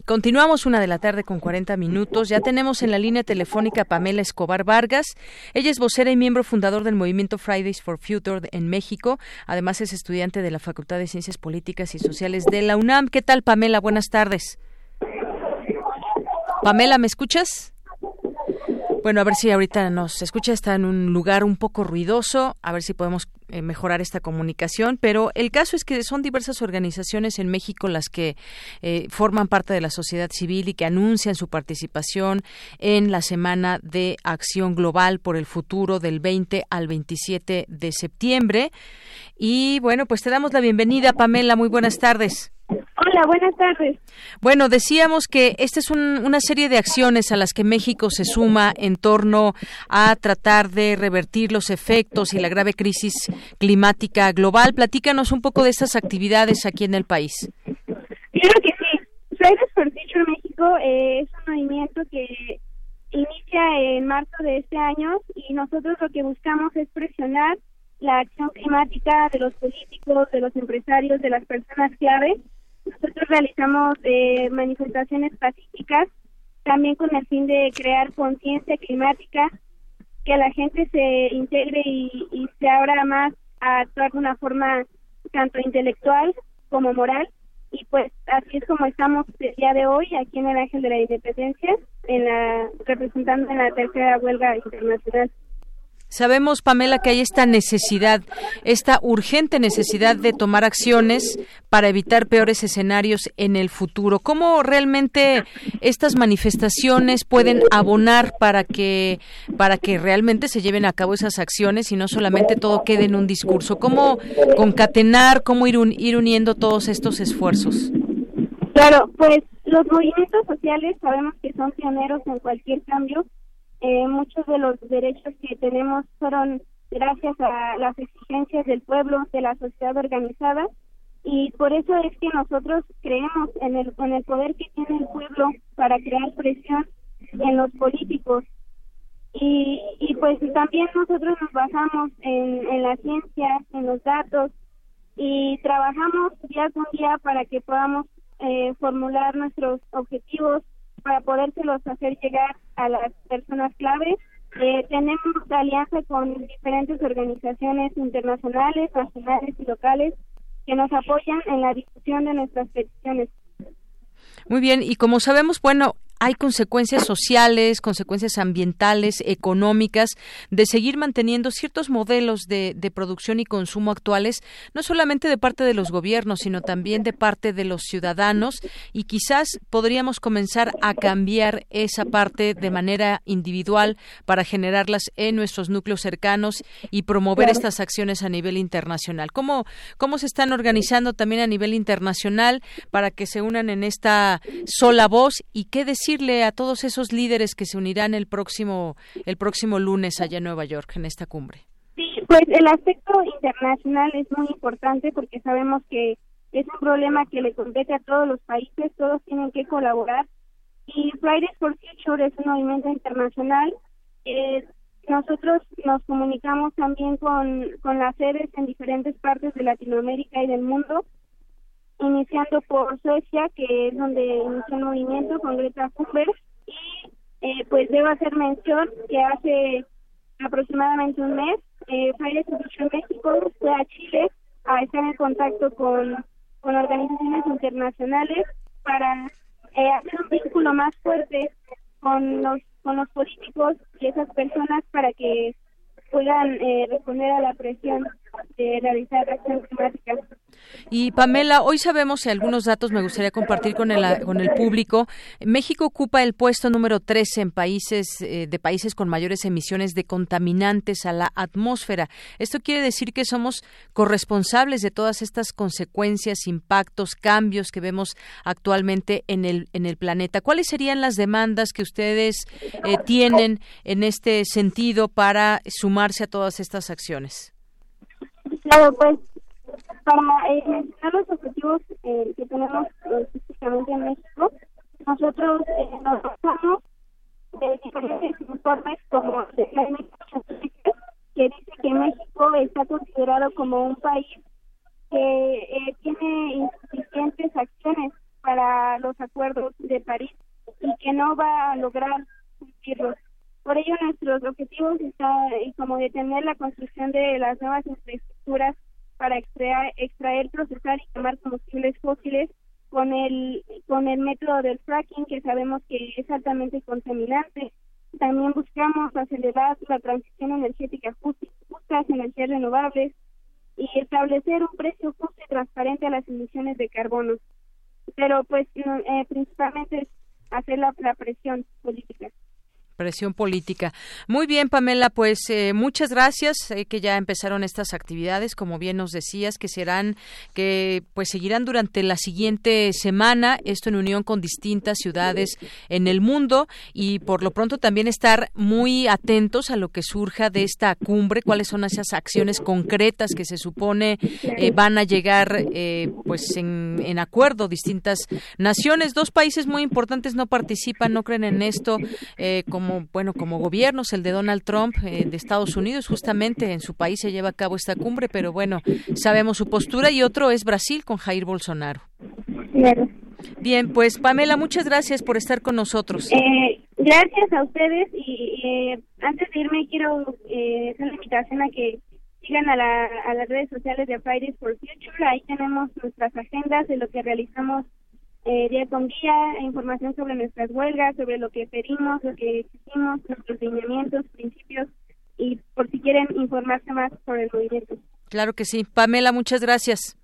Continuamos una de la tarde con 40 minutos. Ya tenemos en la línea telefónica a Pamela Escobar Vargas. Ella es vocera y miembro fundador del movimiento Fridays for Future en México. Además es estudiante de la Facultad de Ciencias Políticas y Sociales de la UNAM. ¿Qué tal, Pamela? Buenas tardes. Pamela, ¿me escuchas? Bueno, a ver si ahorita nos escucha, está en un lugar un poco ruidoso, a ver si podemos eh, mejorar esta comunicación, pero el caso es que son diversas organizaciones en México las que eh, forman parte de la sociedad civil y que anuncian su participación en la Semana de Acción Global por el Futuro del 20 al 27 de septiembre. Y bueno, pues te damos la bienvenida, Pamela, muy buenas tardes. Hola, buenas tardes. Bueno, decíamos que esta es una serie de acciones a las que México se suma en torno a tratar de revertir los efectos y la grave crisis climática global. Platícanos un poco de estas actividades aquí en el país. Claro que sí. Fridays for Future México eh, es un movimiento que inicia en marzo de este año y nosotros lo que buscamos es presionar la acción climática de los políticos, de los empresarios, de las personas clave nosotros realizamos eh, manifestaciones pacíficas también con el fin de crear conciencia climática, que la gente se integre y, se abra más a actuar de una forma tanto intelectual como moral. Y pues así es como estamos el día de hoy aquí en el Ángel de la Independencia, en la, representando en la tercera huelga internacional. Sabemos, Pamela, que hay esta necesidad, esta urgente necesidad de tomar acciones para evitar peores escenarios en el futuro. ¿Cómo realmente estas manifestaciones pueden abonar para que para que realmente se lleven a cabo esas acciones y no solamente todo quede en un discurso? ¿Cómo concatenar, cómo ir, ir uniendo todos estos esfuerzos? Claro, pues los movimientos sociales sabemos que son pioneros en cualquier cambio eh, muchos de los derechos que tenemos fueron gracias a las exigencias del pueblo, de la sociedad organizada, y por eso es que nosotros creemos en el, en el poder que tiene el pueblo para crear presión en los políticos. Y, y pues también nosotros nos basamos en, en la ciencia, en los datos, y trabajamos día con día para que podamos eh, formular nuestros objetivos para podérselos hacer llegar a las personas clave. Eh, tenemos alianza con diferentes organizaciones internacionales, nacionales y locales que nos apoyan en la discusión de nuestras peticiones. Muy bien, y como sabemos, bueno, hay consecuencias sociales, consecuencias ambientales, económicas, de seguir manteniendo ciertos modelos de, de, producción y consumo actuales, no solamente de parte de los gobiernos, sino también de parte de los ciudadanos, y quizás podríamos comenzar a cambiar esa parte de manera individual para generarlas en nuestros núcleos cercanos y promover estas acciones a nivel internacional. ¿Cómo, ¿Cómo se están organizando también a nivel internacional para que se unan en esta sola voz y qué decir decirle a todos esos líderes que se unirán el próximo el próximo lunes allá en Nueva York en esta cumbre? Sí, pues el aspecto internacional es muy importante porque sabemos que es un problema que le compete a todos los países, todos tienen que colaborar y Fridays for Future es un movimiento internacional. Eh, nosotros nos comunicamos también con, con las sedes en diferentes partes de Latinoamérica y del mundo, iniciando por Suecia, que es donde inició el movimiento con Greta Thunberg, y eh, pues debo hacer mención que hace aproximadamente un mes, eh, for México fue a Chile a estar en contacto con, con organizaciones internacionales para eh, hacer un vínculo más fuerte con los con los políticos y esas personas para que puedan eh, responder a la presión Y Pamela, hoy sabemos y algunos datos me gustaría compartir con el, con el público. México ocupa el puesto número 13 en países eh, de países con mayores emisiones de contaminantes a la atmósfera. Esto quiere decir que somos corresponsables de todas estas consecuencias, impactos, cambios que vemos actualmente en el en el planeta. ¿Cuáles serían las demandas que ustedes eh, tienen en este sentido para sumarse a todas estas acciones? Claro, pues para eh, mencionar los objetivos eh, que tenemos eh, específicamente en México, nosotros eh, nos basamos de diferentes informes como el que dice que México está considerado como un país que eh, tiene insuficientes acciones para los acuerdos de París y que no va a lograr cumplirlos. Por ello, nuestros objetivos están como detener la construcción de las nuevas infraestructuras para extraer, extraer, procesar y quemar combustibles fósiles con el con el método del fracking que sabemos que es altamente contaminante. También buscamos acelerar la transición energética justa, justas energías renovables y establecer un precio justo y transparente a las emisiones de carbono. Pero pues eh, principalmente es hacer la presión política presión política. Muy bien, Pamela, pues eh, muchas gracias. que ya empezaron estas actividades, como bien nos decías, que serán, que pues seguirán durante la siguiente semana, esto en unión con distintas ciudades en el mundo y por lo pronto también estar muy atentos a lo que surja de esta cumbre, cuáles son esas acciones concretas que se supone eh, van a llegar eh, pues en, en acuerdo distintas naciones. Dos países muy importantes no participan, no creen en esto como como bueno como gobiernos el de Donald Trump eh, de Estados Unidos justamente en su país se lleva a cabo esta cumbre pero bueno sabemos su postura y otro es Brasil con Jair Bolsonaro. Bien pues Pamela muchas gracias por estar con nosotros. Eh, gracias a ustedes y eh, antes de irme quiero eh, hacer la invitación a que sigan a, la, a las redes sociales de Fridays for Future. Ahí tenemos nuestras agendas de lo que realizamos eh, día con día, información sobre nuestras huelgas, sobre lo que pedimos, lo que exigimos, nuestros lineamientos, principios y por si quieren informarse más sobre el movimiento. Claro que sí. Pamela, muchas gracias.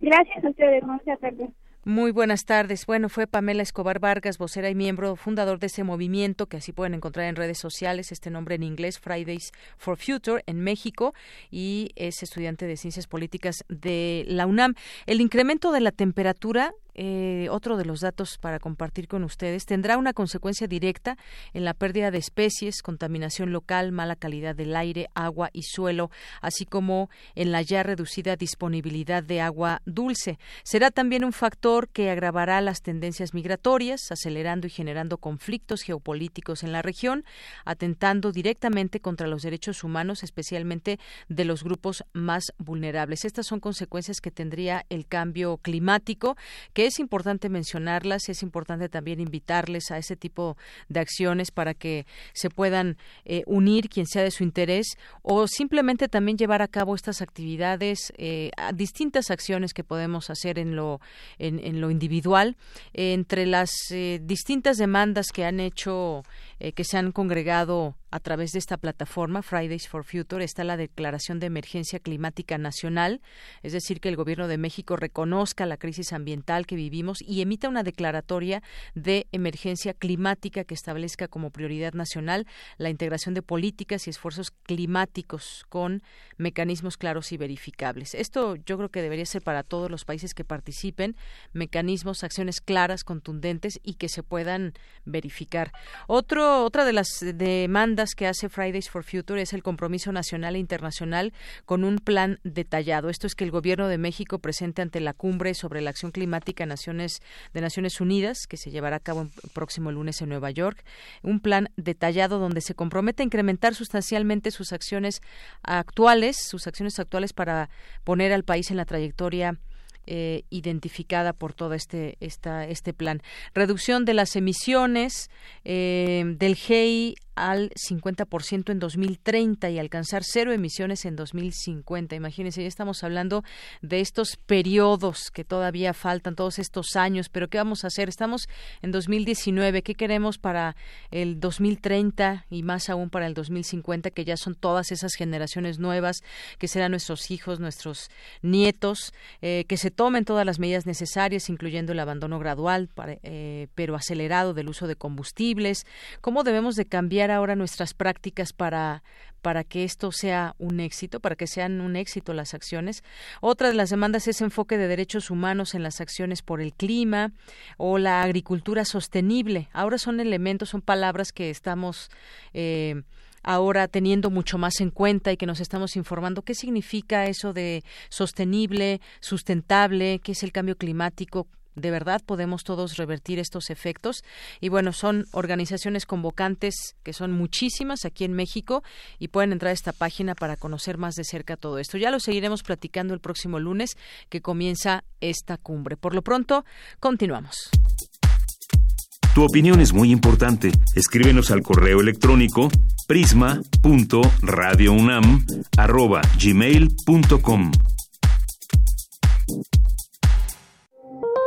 Gracias a ustedes. Muchas gracias. Muy buenas tardes. Bueno, fue Pamela Escobar Vargas, vocera y miembro fundador de ese movimiento que así pueden encontrar en redes sociales, este nombre en inglés, Fridays for Future, en México, y es estudiante de Ciencias Políticas de la UNAM. El incremento de la temperatura eh, otro de los datos para compartir con ustedes, tendrá una consecuencia directa en la pérdida de especies, contaminación local, mala calidad del aire, agua y suelo, así como en la ya reducida disponibilidad de agua dulce. Será también un factor que agravará las tendencias migratorias, acelerando y generando conflictos geopolíticos en la región, atentando directamente contra los derechos humanos, especialmente de los grupos más vulnerables. Estas son consecuencias que tendría el cambio climático, es importante mencionarlas, es importante también invitarles a ese tipo de acciones para que se puedan eh, unir quien sea de su interés o simplemente también llevar a cabo estas actividades, eh, distintas acciones que podemos hacer en lo, en, lo individual. entre las eh, distintas demandas que han hecho, que se han congregado a través de esta plataforma Fridays for Future está la declaración de emergencia climática nacional, es decir, que el gobierno de México reconozca la crisis ambiental que vivimos y emita una declaratoria de emergencia climática que establezca como prioridad nacional la integración de políticas y esfuerzos climáticos con mecanismos claros y verificables. Esto yo creo que debería ser para todos los países que participen, mecanismos, acciones claras, contundentes y que se puedan verificar. Otro otra de las demandas que hace Fridays for Future es el compromiso nacional e internacional con un plan detallado. Esto es que el Gobierno de México presente ante la cumbre sobre la acción climática Naciones, de Naciones Unidas, que se llevará a cabo el próximo lunes en Nueva York, un plan detallado donde se compromete a incrementar sustancialmente sus acciones actuales, sus acciones actuales para poner al país en la trayectoria eh, identificada por todo este, esta, este plan. Reducción de las emisiones eh, del GEI al 50% en 2030 y alcanzar cero emisiones en 2050. Imagínense, ya estamos hablando de estos periodos que todavía faltan, todos estos años, pero ¿qué vamos a hacer? Estamos en 2019, ¿qué queremos para el 2030 y más aún para el 2050, que ya son todas esas generaciones nuevas, que serán nuestros hijos, nuestros nietos, eh, que se tomen todas las medidas necesarias, incluyendo el abandono gradual, eh, pero acelerado del uso de combustibles? ¿Cómo debemos de cambiar ahora nuestras prácticas para para que esto sea un éxito, para que sean un éxito las acciones. Otra de las demandas es enfoque de derechos humanos en las acciones por el clima o la agricultura sostenible. Ahora son elementos, son palabras que estamos eh, ahora teniendo mucho más en cuenta y que nos estamos informando qué significa eso de sostenible, sustentable, qué es el cambio climático, de verdad podemos todos revertir estos efectos. Y bueno, son organizaciones convocantes que son muchísimas aquí en México y pueden entrar a esta página para conocer más de cerca todo esto. Ya lo seguiremos platicando el próximo lunes que comienza esta cumbre. Por lo pronto, continuamos. Tu opinión es muy importante. Escríbenos al correo electrónico prisma.radiounam@gmail.com.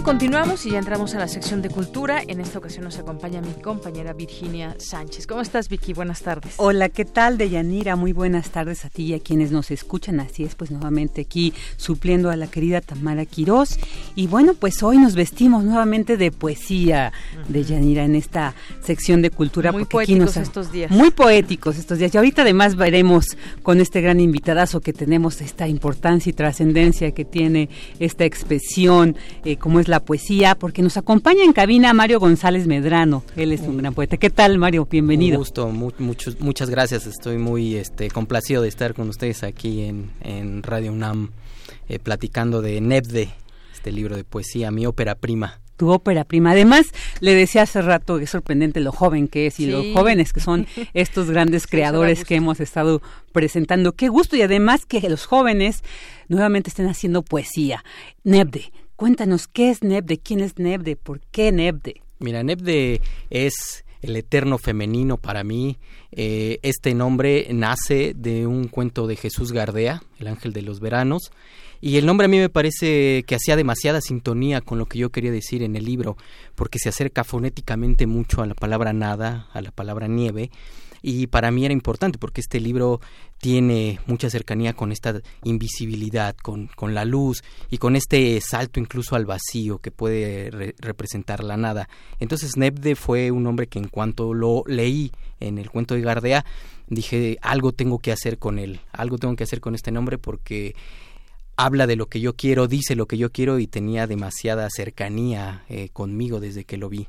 Bien, continuamos y ya entramos a la sección de cultura. En esta ocasión nos acompaña mi compañera Virginia Sánchez. ¿Cómo estás, Vicky? Buenas tardes. Hola, ¿qué tal, Deyanira? Muy buenas tardes a ti y a quienes nos escuchan. Así es, pues nuevamente aquí supliendo a la querida Tamara Quirós. Y bueno, pues hoy nos vestimos nuevamente de poesía, Deyanira, en esta sección de cultura. Muy poéticos estos días. Muy poéticos estos días. Y ahorita además veremos con este gran invitadazo que tenemos esta importancia y trascendencia que tiene esta expresión, eh, como es la poesía, porque nos acompaña en cabina Mario González Medrano. Él es un gran poeta. ¿Qué tal, Mario? Bienvenido. Un gusto, muchas gracias. Estoy muy este, complacido de estar con ustedes aquí en, Radio UNAM eh, platicando de Nebde, este libro de poesía, mi ópera prima tu ópera prima. Además, le decía hace rato que es sorprendente lo joven que es y los jóvenes que son estos grandes [LAUGHS] creadores que hemos estado presentando. Qué gusto y además que los jóvenes nuevamente estén haciendo poesía. Nebde, Cuéntanos, ¿qué es Nebde? ¿Quién es Nebde? ¿Por qué Nebde? Mira, Nebde es el eterno femenino para mí. Eh, este nombre nace de un cuento de Jesús Gardea, el ángel de los veranos. Y el nombre a mí me parece que hacía demasiada sintonía con lo que yo quería decir en el libro, porque se acerca fonéticamente mucho a la palabra nada, a la palabra nieve, y para mí era importante porque este libro tiene mucha cercanía con esta invisibilidad, con, con la luz y con este salto incluso al vacío que puede representar la nada. Entonces Nebde fue un hombre que en cuanto lo leí en el cuento de Gardea, dije algo tengo que hacer con él, algo tengo que hacer con este nombre porque habla de lo que yo quiero, dice lo que yo quiero y tenía demasiada cercanía eh, conmigo desde que lo vi.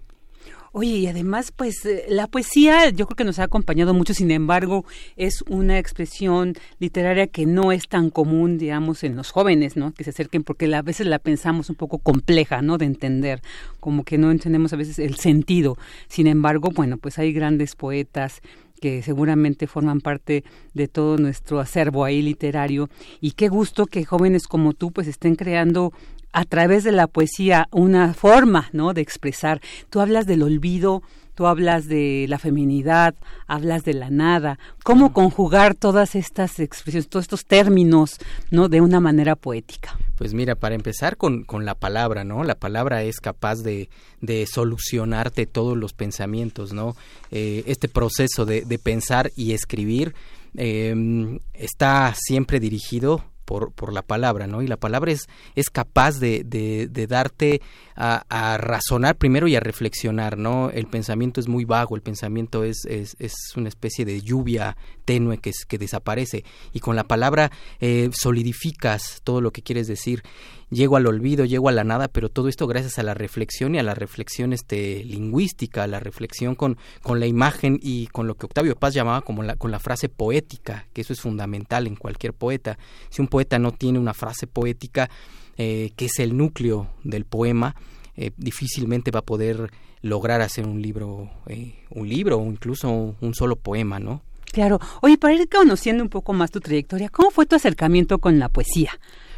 Oye, y además, pues eh, la poesía yo creo que nos ha acompañado mucho, sin embargo, es una expresión literaria que no es tan común, digamos, en los jóvenes, ¿no? Que se acerquen, porque a veces la pensamos un poco compleja, ¿no? De entender, como que no entendemos a veces el sentido. Sin embargo, bueno, pues hay grandes poetas que seguramente forman parte de todo nuestro acervo ahí literario y qué gusto que jóvenes como tú pues estén creando a través de la poesía una forma, ¿no? De expresar. Tú hablas del olvido, tú hablas de la feminidad, hablas de la nada. ¿Cómo conjugar todas estas expresiones, todos estos términos, ¿no? De una manera poética. Pues mira, para empezar con, con la palabra, ¿no? La palabra es capaz de, de solucionarte todos los pensamientos, ¿no? Eh, este proceso de, de, pensar y escribir eh, está siempre dirigido por, por la palabra, ¿no? Y la palabra es, es capaz de, de, darte a, razonar primero y a reflexionar, ¿no? El pensamiento es muy vago, el pensamiento es, es, es una especie de lluvia tenue que, que desaparece y con la palabra eh, solidificas todo lo que quieres decir llego al olvido, llego a la nada, pero todo esto gracias a la reflexión y a la reflexión este, lingüística, a la reflexión con, con la imagen y con lo que Octavio Paz llamaba como la, con la frase poética, que eso es fundamental en cualquier poeta. Si un poeta no tiene una frase poética, eh, que es el núcleo del poema, eh, difícilmente va a poder lograr hacer un libro, eh, un libro o incluso un solo poema, ¿no? Claro. Oye, para ir conociendo un poco más tu trayectoria, ¿cómo fue tu acercamiento con la poesía?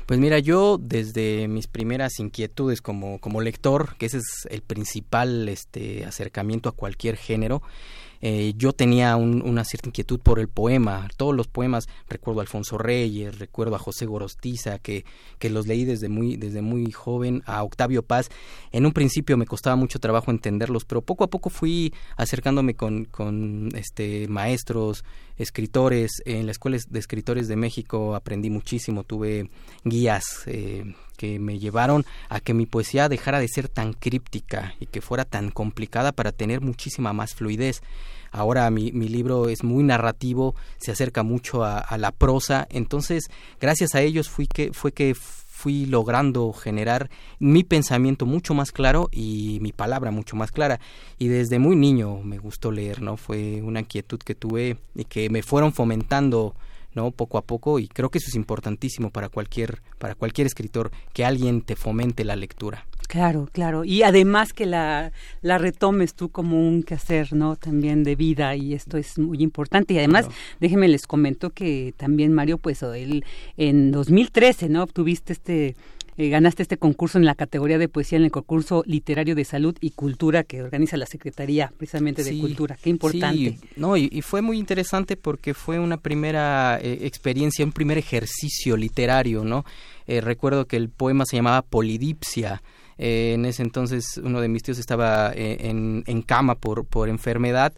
Pues mira, yo desde mis primeras inquietudes como, como lector, que ese es el principal este, acercamiento a cualquier género, eh, yo tenía una cierta inquietud por el poema, todos los poemas, recuerdo a Alfonso Reyes, recuerdo a José Gorostiza, que, que los leí desde muy, desde muy joven, a Octavio Paz. En un principio me costaba mucho trabajo entenderlos, pero poco a poco fui acercándome con, con este, maestros, escritores. En la Escuela de Escritores de México aprendí muchísimo, tuve guías. Eh, que me llevaron a que mi poesía dejara de ser tan críptica y que fuera tan complicada para tener muchísima más fluidez. Ahora mi, mi libro es muy narrativo, se acerca mucho a, la prosa, entonces gracias a ellos fui que, fue que fui logrando generar mi pensamiento mucho más claro y mi palabra mucho más clara. Y desde muy niño me gustó leer, ¿no? Fue una inquietud que tuve y que me fueron fomentando no poco a poco y creo que eso es importantísimo para cualquier para cualquier escritor que alguien te fomente la lectura claro claro y además que la la retomes tú como un quehacer no también de vida y esto es muy importante y además déjenme les comento que también Mario pues él en 2013 no obtuviste este eh, ganaste este concurso en la categoría de poesía en el concurso literario de salud y cultura que organiza la Secretaría precisamente de Cultura. Qué importante. Sí, no, y, fue muy interesante porque fue una primera eh, experiencia, un primer ejercicio literario, ¿no? Eh, recuerdo que el poema se llamaba Polidipsia. En ese entonces uno de mis tíos estaba en, en, cama por, por enfermedad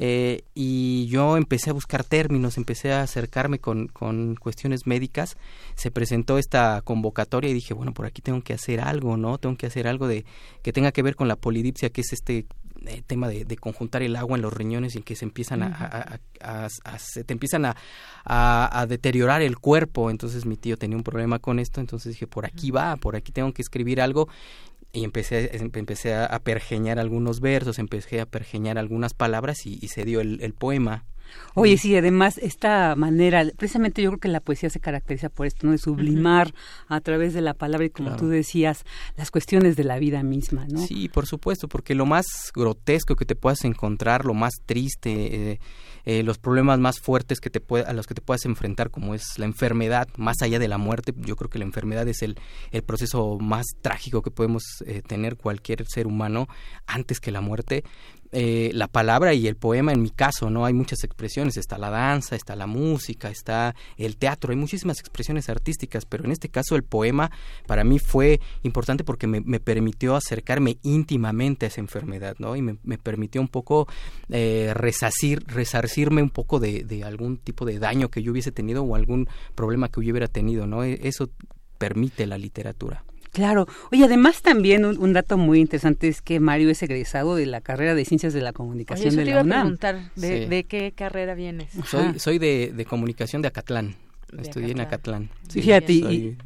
eh, y yo empecé a buscar términos, empecé a acercarme con, con, cuestiones médicas, se presentó esta convocatoria y dije, bueno, por aquí tengo que hacer algo, ¿no? Tengo que hacer algo de que tenga que ver con la polidipsia, que es este eh, tema de, conjuntar el agua en los riñones y que se empiezan a, se te empiezan a, a, deteriorar el cuerpo entonces mi tío tenía un problema con esto entonces dije por aquí va por aquí tengo que escribir algo y empecé, empecé a, pergeñar algunos versos, empecé a pergeñar algunas palabras y, se dio el, poema. Oye, sí, además esta manera, precisamente yo creo que la poesía se caracteriza por esto, ¿no? De sublimar a través de la palabra y como tú decías, las cuestiones de la vida misma, ¿no? Sí, por supuesto, porque lo más grotesco que te puedas encontrar, lo más triste, eh, eh, los problemas más fuertes que te a los que te puedas enfrentar, como es la enfermedad, más allá de la muerte. Yo creo que la enfermedad es el, el proceso más trágico que podemos eh, tener cualquier ser humano antes que la muerte. Eh, la palabra y el poema en mi caso, ¿no? Hay muchas expresiones, está la danza, está la música, está el teatro, hay muchísimas expresiones artísticas, pero en este caso el poema para mí fue importante porque me, permitió acercarme íntimamente a esa enfermedad, ¿no? Y me, permitió un poco eh, resacir, resarcirme un poco de, de algún tipo de daño que yo hubiese tenido o algún problema que yo hubiera tenido, ¿no? E, eso permite la literatura. Claro. Oye, además también un, dato muy interesante es que Mario es egresado de la carrera de Ciencias de la Comunicación de la UNAM. preguntar, ¿de, qué carrera vienes? Soy, soy de, de Comunicación de Acatlán. Estudié en Acatlán. Sí, Fíjate, y,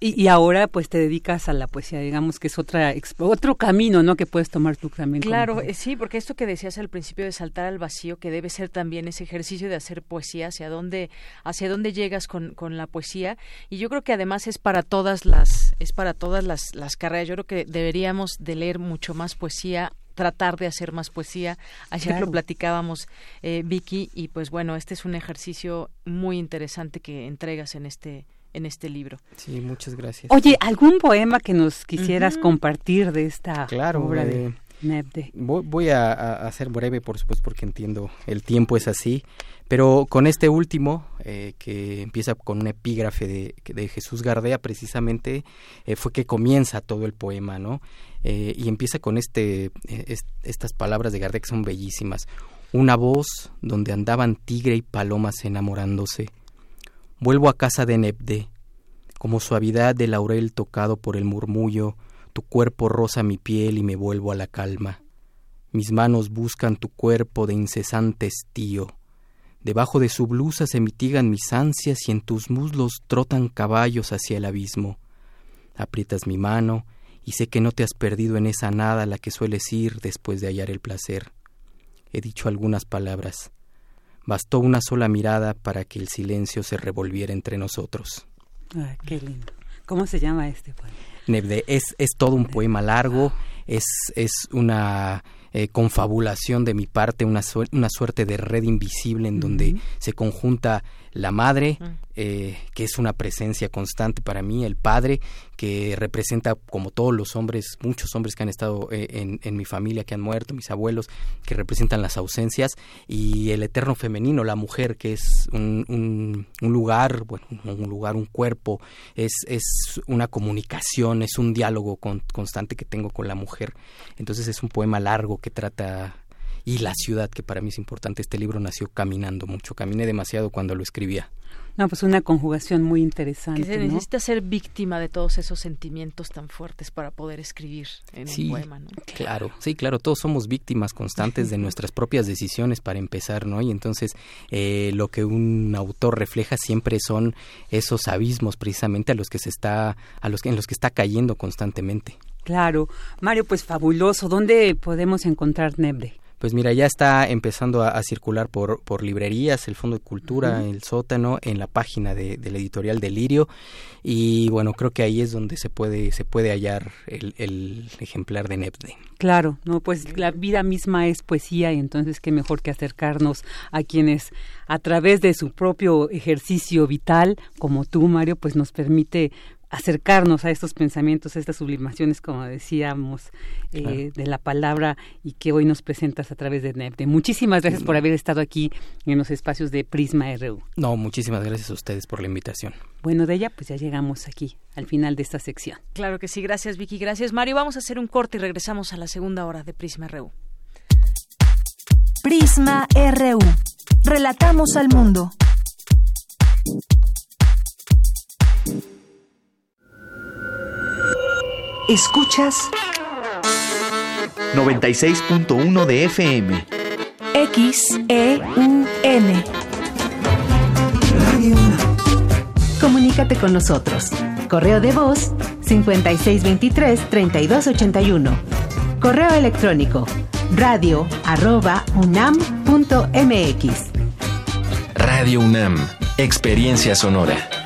Y, ahora pues te dedicas a la poesía, digamos que es otra otro camino, ¿no? Que puedes tomar tú también. Claro, eh, sí, porque esto que decías al principio de saltar al vacío, que debe ser también ese ejercicio de hacer poesía, hacia dónde, hacia dónde llegas con, con la poesía. Y yo creo que además es para todas las, es para todas las, las carreras. Yo creo que deberíamos de leer mucho más poesía tratar de hacer más poesía. Ayer lo platicábamos, eh, Vicky, y pues bueno, este es un ejercicio muy interesante que entregas en este en este libro. Sí, muchas gracias. Oye, ¿algún poema que nos quisieras compartir de esta obra de Nebde? Voy, a, a, hacer breve, por supuesto, porque entiendo el tiempo es así, pero con este último, eh, que empieza con un epígrafe de, de Jesús Gardea, precisamente, eh, fue que comienza todo el poema, ¿no? Eh, y empieza con este, eh, estas palabras de Gardec son bellísimas. Una voz donde andaban tigre y palomas enamorándose. Vuelvo a casa de Nebde, como suavidad de laurel tocado por el murmullo, tu cuerpo roza mi piel y me vuelvo a la calma. Mis manos buscan tu cuerpo de incesante estío. Debajo de su blusa se mitigan mis ansias y en tus muslos trotan caballos hacia el abismo. Aprietas mi mano y sé que no te has perdido en esa nada a la que sueles ir después de hallar el placer. He dicho algunas palabras. Bastó una sola mirada para que el silencio se revolviera entre nosotros. Ay, qué lindo. ¿Cómo se llama este poema? Nebde, es, es todo un poema largo, es, es una eh, confabulación de mi parte, una, una suerte de red invisible en donde se conjunta la madre, eh, que es una presencia constante para mí, el padre, que representa como todos los hombres, muchos hombres que han estado eh, en, mi familia, que han muerto, mis abuelos, que representan las ausencias, y el eterno femenino, la mujer, que es un, lugar, bueno, un lugar, un cuerpo, es, es una comunicación, es un diálogo constante que tengo con la mujer. Entonces es un poema largo que trata y la ciudad, que para mí es importante. Este libro nació caminando mucho, caminé demasiado cuando lo escribía. No, pues una conjugación muy interesante. Que se necesita ser víctima de todos esos sentimientos tan fuertes para poder escribir en un poema, ¿no? Claro, sí, claro, todos somos víctimas constantes de nuestras propias decisiones para empezar, ¿no? Y entonces eh, lo que un autor refleja siempre son esos abismos precisamente a los que se está, a los que, en los que está cayendo constantemente. Claro, Mario, pues fabuloso. ¿Dónde podemos encontrar Nebre? Pues mira, ya está empezando a, circular por, por, librerías, el Fondo de Cultura, el sótano, en la página de, la editorial Delirio. Y bueno, creo que ahí es donde se puede, se puede hallar el, ejemplar de Nebde. Claro, no, pues la vida misma es poesía y entonces qué mejor que acercarnos a quienes a través de su propio ejercicio vital, como tú, Mario, pues nos permite acercarnos a estos pensamientos, a estas sublimaciones, como decíamos, eh, de la palabra y que hoy nos presentas a través de NEPTE. Muchísimas gracias por haber estado aquí en los espacios de Prisma RU. No, muchísimas gracias a ustedes por la invitación. Bueno, de ella, pues ya llegamos aquí, al final de esta sección. Claro que sí, gracias Vicky, gracias Mario. Vamos a hacer un corte y regresamos a la segunda hora de Prisma RU. Prisma RU. Relatamos al mundo. Escuchas 96.1 de FM. XEUN. Comunícate con nosotros. Correo de voz 5623-3281. Correo electrónico radio arroba unam.mx. Radio UNAM. Experiencia sonora.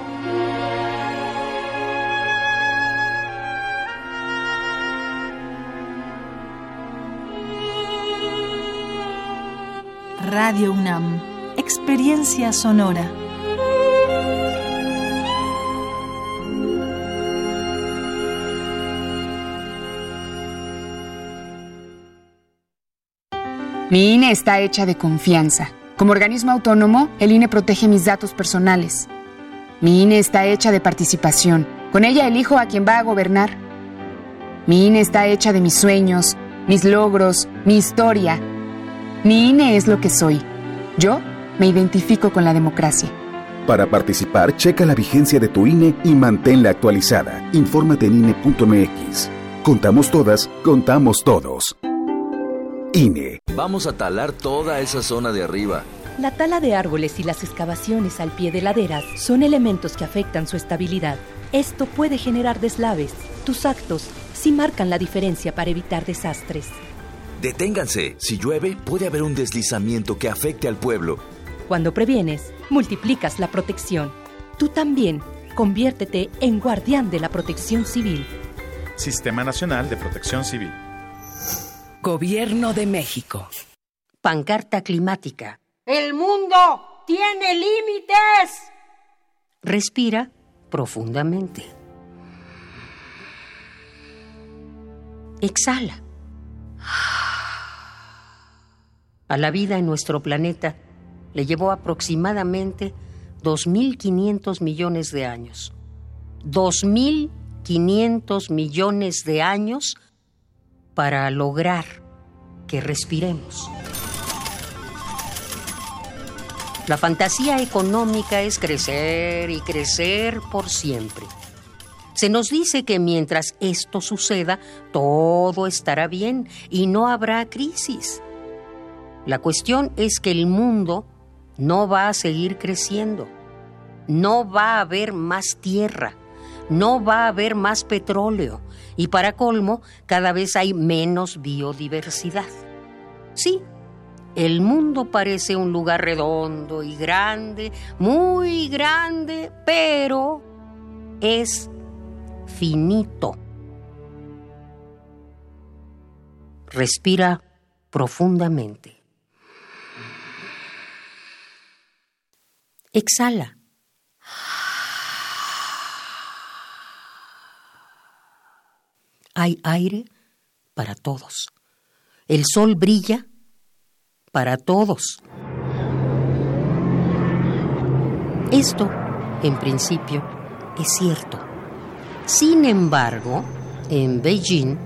Radio UNAM, Experiencia Sonora. Mi INE está hecha de confianza. Como organismo autónomo, el INE protege mis datos personales. Mi INE está hecha de participación. Con ella elijo a quien va a gobernar. Mi INE está hecha de mis sueños, mis logros, mi historia mi INE es lo que soy. Yo me identifico con la democracia. Para participar, checa la vigencia de tu INE y manténla actualizada. Infórmate en INE.mx. Contamos todas, contamos todos. INE. Vamos a talar toda esa zona de arriba. La tala de árboles y las excavaciones al pie de laderas son elementos que afectan su estabilidad. Esto puede generar deslaves. Tus actos sí marcan la diferencia para evitar desastres. Deténganse. Si llueve, puede haber un deslizamiento que afecte al pueblo. Cuando previenes, multiplicas la protección. Tú también, conviértete en guardián de la protección civil. Sistema Nacional de Protección Civil. Gobierno de México. Pancarta climática. El mundo tiene límites. Respira profundamente. Exhala. A la vida en nuestro planeta le llevó aproximadamente 2.500 millones de años. 2.500 millones de años para lograr que respiremos. La fantasía económica es crecer y crecer por siempre. Se nos dice que mientras esto suceda, todo estará bien y no habrá crisis. La cuestión es que el mundo no va a seguir creciendo. No va a haber más tierra. No va a haber más petróleo. Y para colmo, cada vez hay menos biodiversidad. Sí, el mundo parece un lugar redondo y grande, muy grande, pero es finito. Respira profundamente. Exhala. Hay aire para todos. El sol brilla para todos. Esto, en principio, es cierto. Sin embargo, en Beijing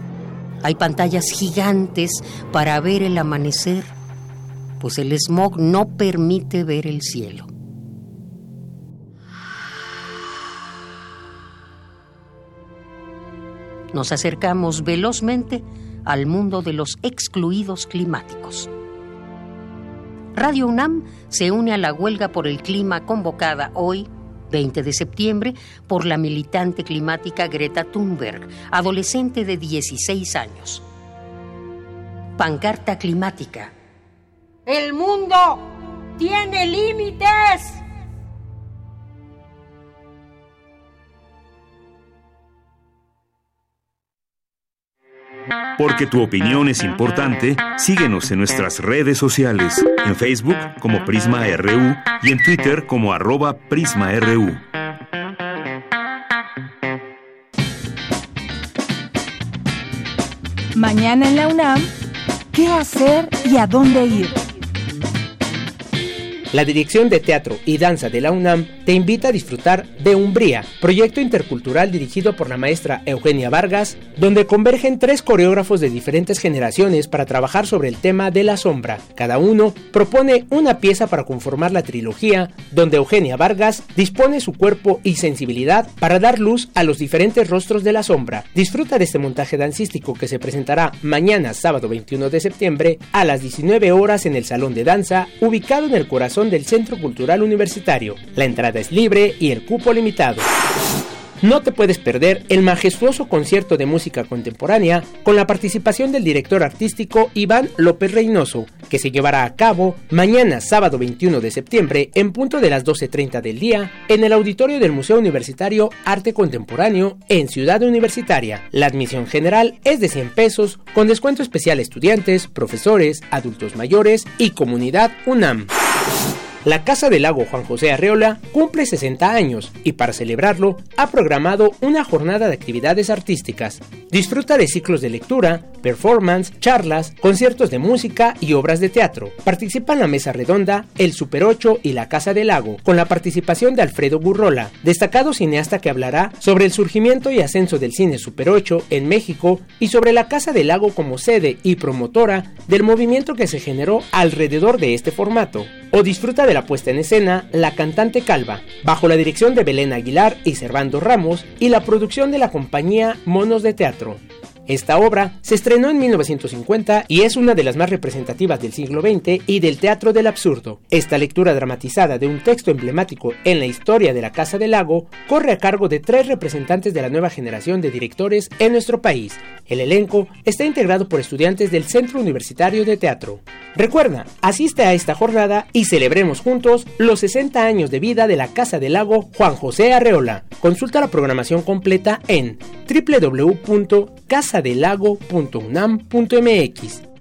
hay pantallas gigantes para ver el amanecer, pues el smog no permite ver el cielo. Nos acercamos velozmente al mundo de los excluidos climáticos. Radio UNAM se une a la huelga por el clima convocada hoy, 20 de septiembre, por la militante climática Greta Thunberg, adolescente de 16 años. Pancarta climática. El mundo tiene límites. Porque tu opinión es importante, síguenos en nuestras redes sociales, en Facebook como Prisma RU y en Twitter como arroba PrismaRU. Mañana en la UNAM, ¿qué hacer y a dónde ir? La Dirección de Teatro y Danza de la UNAM te invita a disfrutar de Umbría, proyecto intercultural dirigido por la maestra Eugenia Vargas, donde convergen tres coreógrafos de diferentes generaciones para trabajar sobre el tema de la sombra. Cada uno propone una pieza para conformar la trilogía, donde Eugenia Vargas dispone su cuerpo y sensibilidad para dar luz a los diferentes rostros de la sombra. Disfruta de este montaje dancístico que se presentará mañana sábado 21 de septiembre a las 19 horas en el Salón de Danza, ubicado en el corazón del Centro Cultural Universitario. La entrada es libre y el cupo limitado. No te puedes perder el majestuoso concierto de música contemporánea con la participación del director artístico Iván López Reynoso, que se llevará a cabo mañana sábado 21 de septiembre en punto de las 12.30 del día en el auditorio del Museo Universitario Arte Contemporáneo en Ciudad Universitaria. La admisión general es de 100 pesos con descuento especial estudiantes, profesores, adultos mayores y comunidad UNAM. La Casa del Lago Juan José Arreola cumple 60 años y para celebrarlo ha programado una jornada de actividades artísticas. Disfruta de ciclos de lectura, performance, charlas, conciertos de música y obras de teatro. Participa en la mesa redonda El Super 8 y la Casa del Lago, con la participación de Alfredo Gurrola, destacado cineasta que hablará sobre el surgimiento y ascenso del cine Super 8 en México y sobre la Casa del Lago como sede y promotora del movimiento que se generó alrededor de este formato. O disfruta de la puesta en escena La Cantante Calva, bajo la dirección de Belén Aguilar y Servando Ramos y la producción de la compañía Monos de Teatro. Esta obra se estrenó en 1950 y es una de las más representativas del siglo XX y del teatro del absurdo. Esta lectura dramatizada de un texto emblemático en la historia de la Casa del Lago corre a cargo de tres representantes de la nueva generación de directores en nuestro país. El elenco está integrado por estudiantes del Centro Universitario de Teatro. Recuerda, asiste a esta jornada y celebremos juntos los 60 años de vida de la Casa del Lago Juan José Arreola. Consulta la programación completa en www.casa casadelago.unam.mx.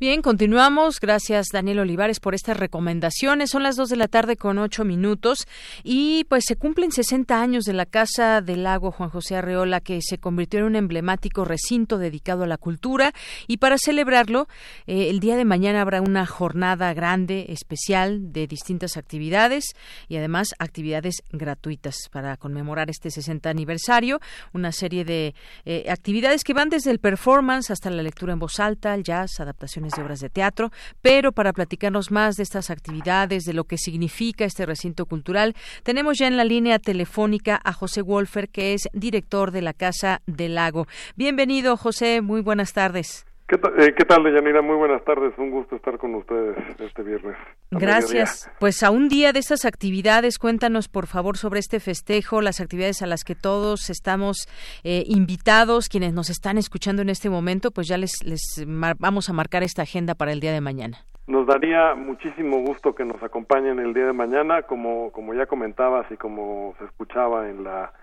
Bien, continuamos. Gracias, Daniel Olivares, por estas recomendaciones. Son las dos de la tarde con ocho minutos y pues se cumplen 60 años de la Casa del Lago Juan José Arreola, que se convirtió en un emblemático recinto dedicado a la cultura. Y para celebrarlo, eh, el día de mañana habrá una jornada grande, especial, de distintas actividades y además actividades gratuitas para conmemorar este 60 aniversario. Una serie de eh, actividades que van desde el performance hasta la lectura en voz alta, el jazz, adaptaciones de obras de teatro, pero para platicarnos más de estas actividades, de lo que significa este recinto cultural, tenemos ya en la línea telefónica a José Wolfer, que es director de la Casa del Lago. Bienvenido, José, muy buenas tardes. ¿Qué, eh, ¿Qué, tal, Deyanira? Muy buenas tardes. Un gusto estar con ustedes este viernes. Gracias. Pues a un día de estas actividades, cuéntanos por favor sobre este festejo, las actividades a las que todos estamos eh, invitados, quienes nos están escuchando en este momento, pues ya les, les vamos a marcar esta agenda para el día de mañana. Nos daría muchísimo gusto que nos acompañen el día de mañana, como, como ya comentabas y como se escuchaba en la,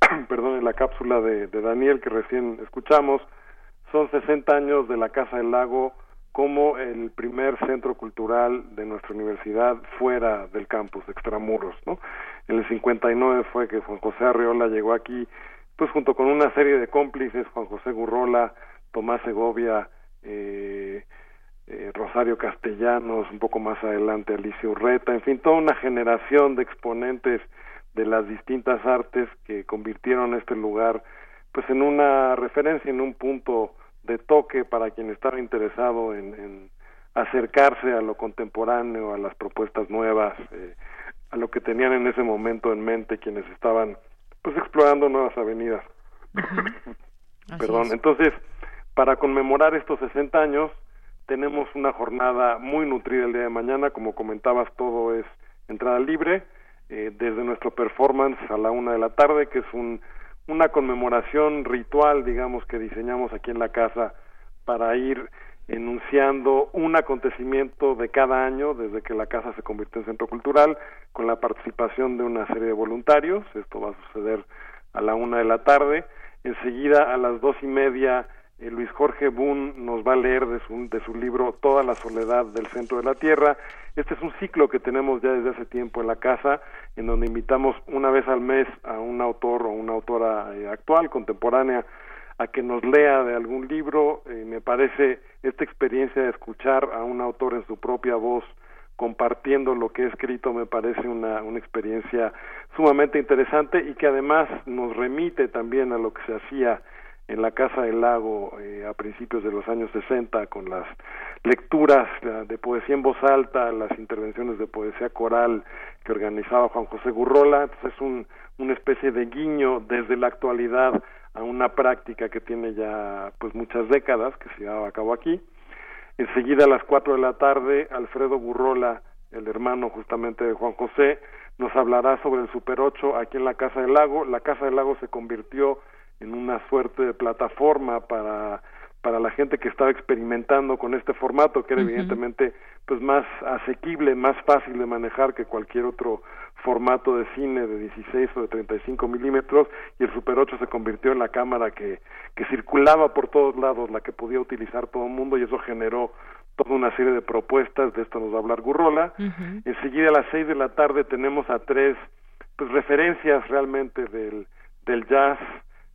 [CLEARS THROAT] perdón, en la cápsula de, de Daniel que recién escuchamos son 60 años de la Casa del Lago como el primer centro cultural de nuestra universidad fuera del campus, extramuros, ¿no? En el 59 fue que Juan José Arriola llegó aquí, pues junto con una serie de cómplices, Juan José Gurrola, Tomás Segovia, eh, eh, Rosario Castellanos, un poco más adelante Alicia Urreta, en fin, toda una generación de exponentes de las distintas artes que convirtieron este lugar pues en una referencia, en un punto de toque para quien estaba interesado en, acercarse a lo contemporáneo, a las propuestas nuevas, eh, a lo que tenían en ese momento en mente quienes estaban pues explorando nuevas avenidas. Perdón, entonces, para conmemorar estos 60 años, tenemos una jornada muy nutrida el día de mañana, como comentabas, todo es entrada libre, eh, desde nuestro performance a la una de la tarde, que es un una conmemoración ritual, digamos, que diseñamos aquí en la casa para ir enunciando un acontecimiento de cada año desde que la casa se convirtió en centro cultural con la participación de una serie de voluntarios. Esto va a suceder a la una de la tarde. Enseguida a las dos y media eh, Luis Jorge Boone nos va a leer de su, de su libro Toda la soledad del centro de la tierra. Este es un ciclo que tenemos ya desde hace tiempo en la casa, en donde invitamos una vez al mes a un autor o una autora eh, actual, contemporánea, a que nos lea de algún libro. Eh, me parece esta experiencia de escuchar a un autor en su propia voz compartiendo lo que he escrito me parece una, una experiencia sumamente interesante y que además nos remite también a lo que se hacía en la Casa del Lago eh, a principios de los años 60 con las lecturas de poesía en voz alta, las intervenciones de poesía coral que organizaba Juan José Gurrola, entonces es un, una especie de guiño desde la actualidad a una práctica que tiene ya pues muchas décadas que se llevaba a cabo aquí. Enseguida a las cuatro de la tarde, Alfredo Gurrola, el hermano justamente de Juan José, nos hablará sobre el Super 8 aquí en la Casa del Lago. La Casa del Lago se convirtió en una suerte de plataforma para para la gente que estaba experimentando con este formato que era evidentemente pues más asequible, más fácil de manejar que cualquier otro formato de cine de 16 o de 35 milímetros y el Super 8 se convirtió en la cámara que, que circulaba por todos lados, la que podía utilizar todo el mundo y eso generó toda una serie de propuestas, de esto nos va a hablar Gurrola. Enseguida a las 6 de la tarde tenemos a tres pues referencias realmente del, del jazz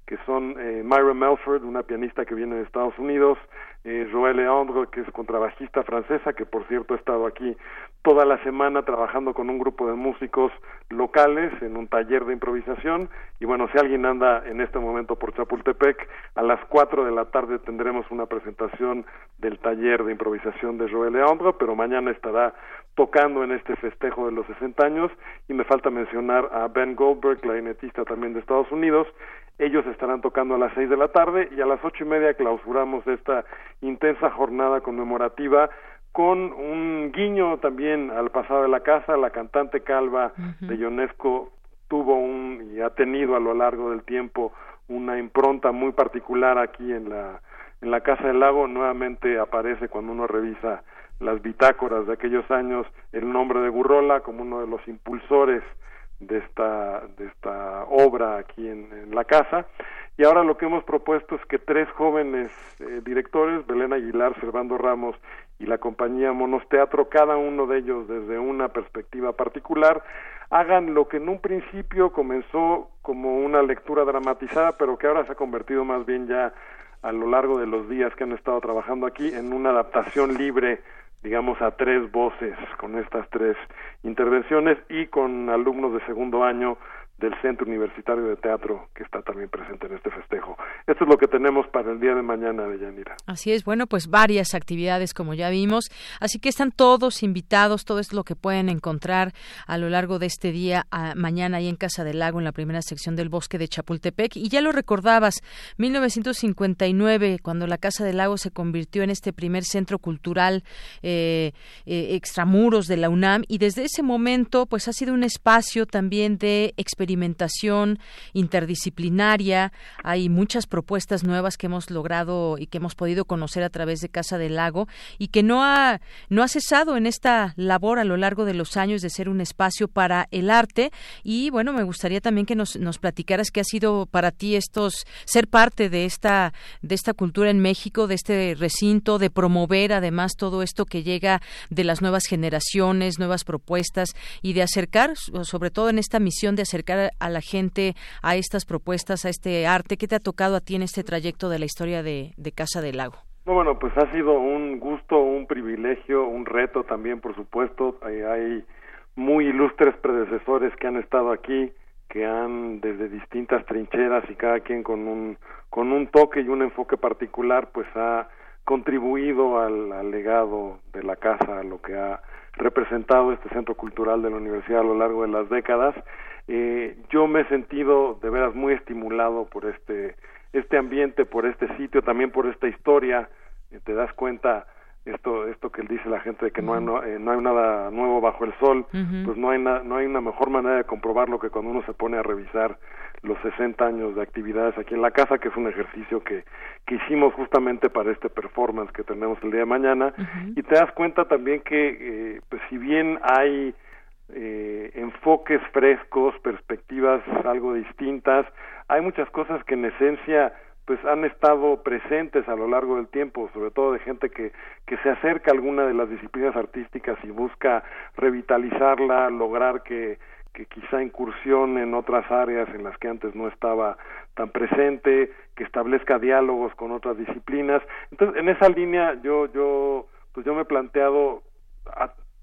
que son eh, Myra Melford, una pianista que viene de Estados Unidos, eh, Joël Leandre, que es contrabajista francesa, que por cierto ha estado aquí toda la semana trabajando con un grupo de músicos locales en un taller de improvisación. Y bueno, si alguien anda en este momento por Chapultepec, a las cuatro de la tarde tendremos una presentación del taller de improvisación de Joël Leandre, pero mañana estará tocando en este festejo de los 60 años. Y me falta mencionar a Ben Goldberg, clarinetista también de Estados Unidos, ellos estarán tocando a las seis de la tarde y a las ocho y media clausuramos esta intensa jornada conmemorativa con un guiño también al pasado de la casa. La cantante calva de Ionesco tuvo un y ha tenido a lo largo del tiempo una impronta muy particular aquí en la en la casa del lago nuevamente aparece cuando uno revisa las bitácoras de aquellos años el nombre de Gurrola como uno de los impulsores de esta de esta obra aquí en, la casa. Y ahora lo que hemos propuesto es que tres jóvenes eh, directores Belén Aguilar Servando Ramos y la compañía Monos Teatro cada uno de ellos desde una perspectiva particular hagan lo que en un principio comenzó como una lectura dramatizada pero que ahora se ha convertido más bien ya a lo largo de los días que han estado trabajando aquí en una adaptación libre digamos, a tres voces con estas tres intervenciones y con alumnos de segundo año del Centro Universitario de Teatro que está también presente en este festejo. Esto es lo que tenemos para el día de mañana de Yanira. Así es, bueno, pues varias actividades como ya vimos, así que están todos invitados, todo es lo que pueden encontrar a lo largo de este día mañana ahí en Casa del Lago en la primera sección del Bosque de Chapultepec y ya lo recordabas, 1959 cuando la Casa del Lago se convirtió en este primer centro cultural eh, eh, extramuros de la UNAM y desde ese momento pues ha sido un espacio también de experiencia experimentación interdisciplinaria. Hay muchas propuestas nuevas que hemos logrado y que hemos podido conocer a través de Casa del Lago y que no ha, no ha cesado en esta labor a lo largo de los años de ser un espacio para el arte. Y bueno, me gustaría también que nos, nos platicaras qué ha sido para ti estos, ser parte de esta, de esta cultura en México, de este recinto, de promover además todo esto que llega de las nuevas generaciones, nuevas propuestas y de acercar, sobre todo en esta misión de acercar a la gente a estas propuestas, a este arte? ¿Qué te ha tocado a ti en este trayecto de la historia de, Casa del Lago? bueno, pues ha sido un gusto, un privilegio, un reto también, por supuesto. Hay, muy ilustres predecesores que han estado aquí, que han desde distintas trincheras y cada quien con un con un toque y un enfoque particular, pues ha contribuido al legado de la casa, a lo que ha representado este centro cultural de la universidad a lo largo de las décadas eh, yo me he sentido de veras muy estimulado por este este ambiente, por este sitio, también por esta historia. Eh, te das cuenta esto esto que dice la gente de que no hay, no, eh, hay nada nuevo bajo el sol, pues no hay no hay una mejor manera de comprobarlo que cuando uno se pone a revisar los 60 años de actividades aquí en la casa, que es un ejercicio que, que hicimos justamente para este performance que tenemos el día de mañana, y te das cuenta también que, eh, pues si bien hay eh, enfoques frescos, perspectivas algo distintas. Hay muchas cosas que en esencia pues han estado presentes a lo largo del tiempo, sobre todo de gente que, que se acerca a alguna de las disciplinas artísticas y busca revitalizarla, lograr que, que quizá incursione en otras áreas en las que antes no estaba tan presente, que establezca diálogos con otras disciplinas. Entonces, en esa línea yo yo pues yo me he planteado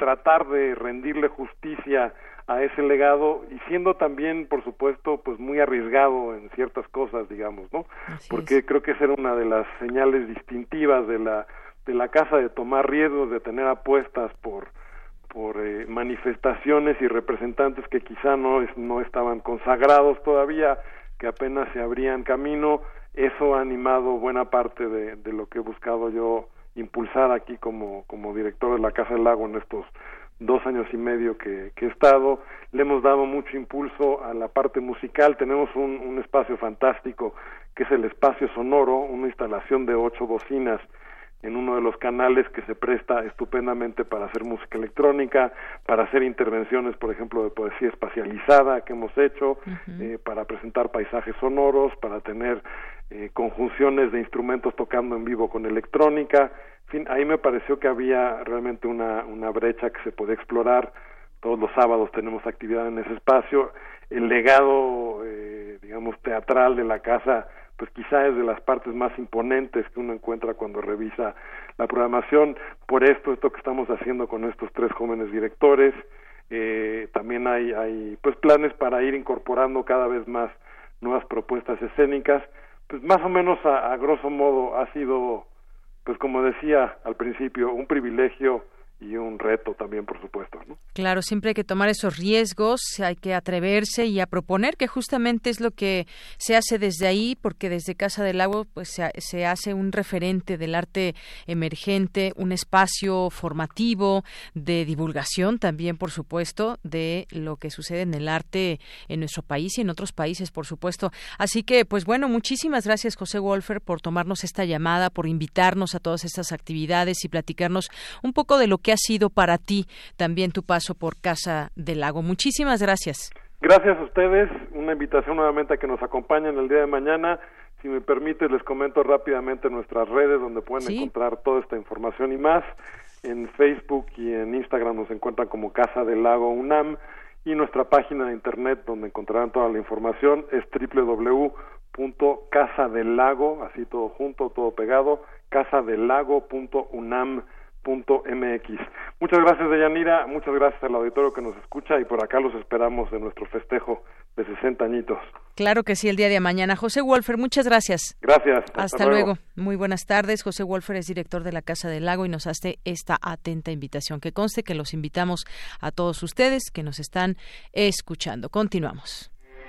tratar de rendirle justicia a ese legado y siendo también por supuesto pues muy arriesgado en ciertas cosas digamos no porque creo que esa era una de las señales distintivas de la de la casa de tomar riesgos de tener apuestas por por eh, manifestaciones y representantes que quizá no no estaban consagrados todavía que apenas se abrían camino. Eso ha animado buena parte de, de lo que he buscado yo impulsar aquí como, como director de la Casa del Lago en estos dos años y medio que, he estado. Le hemos dado mucho impulso a la parte musical. Tenemos un, un espacio fantástico que es el espacio sonoro, una instalación de ocho bocinas en uno de los canales que se presta estupendamente para hacer música electrónica, para hacer intervenciones, por ejemplo, de poesía espacializada que hemos hecho, eh, para presentar paisajes sonoros, para tener eh, conjunciones de instrumentos tocando en vivo con electrónica. En fin, ahí me pareció que había realmente una, una brecha que se podía explorar. Todos los sábados tenemos actividad en ese espacio. El legado, eh, digamos, teatral de la casa pues quizá es de las partes más imponentes que uno encuentra cuando revisa la programación. Por esto, esto que estamos haciendo con estos tres jóvenes directores, eh, también hay, hay pues planes para ir incorporando cada vez más nuevas propuestas escénicas. Pues más o menos a, a grosso modo ha sido, pues como decía al principio, un privilegio y un reto también, por supuesto. ¿no? Claro, siempre hay que tomar esos riesgos, hay que atreverse y a proponer, que justamente es lo que se hace desde ahí, porque desde Casa del Agua pues, se, se hace un referente del arte emergente, un espacio formativo de divulgación también, por supuesto, de lo que sucede en el arte en nuestro país y en otros países, por supuesto. Así que, pues bueno, muchísimas gracias, José Wolfer, por tomarnos esta llamada, por invitarnos a todas estas actividades y platicarnos un poco de lo que ha sido para ti también tu paso por Casa del Lago. Muchísimas gracias. Gracias a ustedes, una invitación nuevamente a que nos acompañen el día de mañana. Si me permite, les comento rápidamente nuestras redes donde pueden encontrar toda esta información y más. En Facebook y en Instagram nos encuentran como Casa del Lago UNAM y nuestra página de internet donde encontrarán toda la información es www.casadelago, así todo junto, todo pegado, casadelago.unam.mx. Muchas gracias, Deyanira, muchas gracias al auditorio que nos escucha y por acá los esperamos de nuestro festejo de 60 añitos. Claro que sí, el día de mañana. José Wolfer, muchas gracias. Gracias. Hasta, luego. Muy buenas tardes. José Wolfer es director de la Casa del Lago y nos hace esta atenta invitación. Que conste que los invitamos a todos ustedes que nos están escuchando. Continuamos.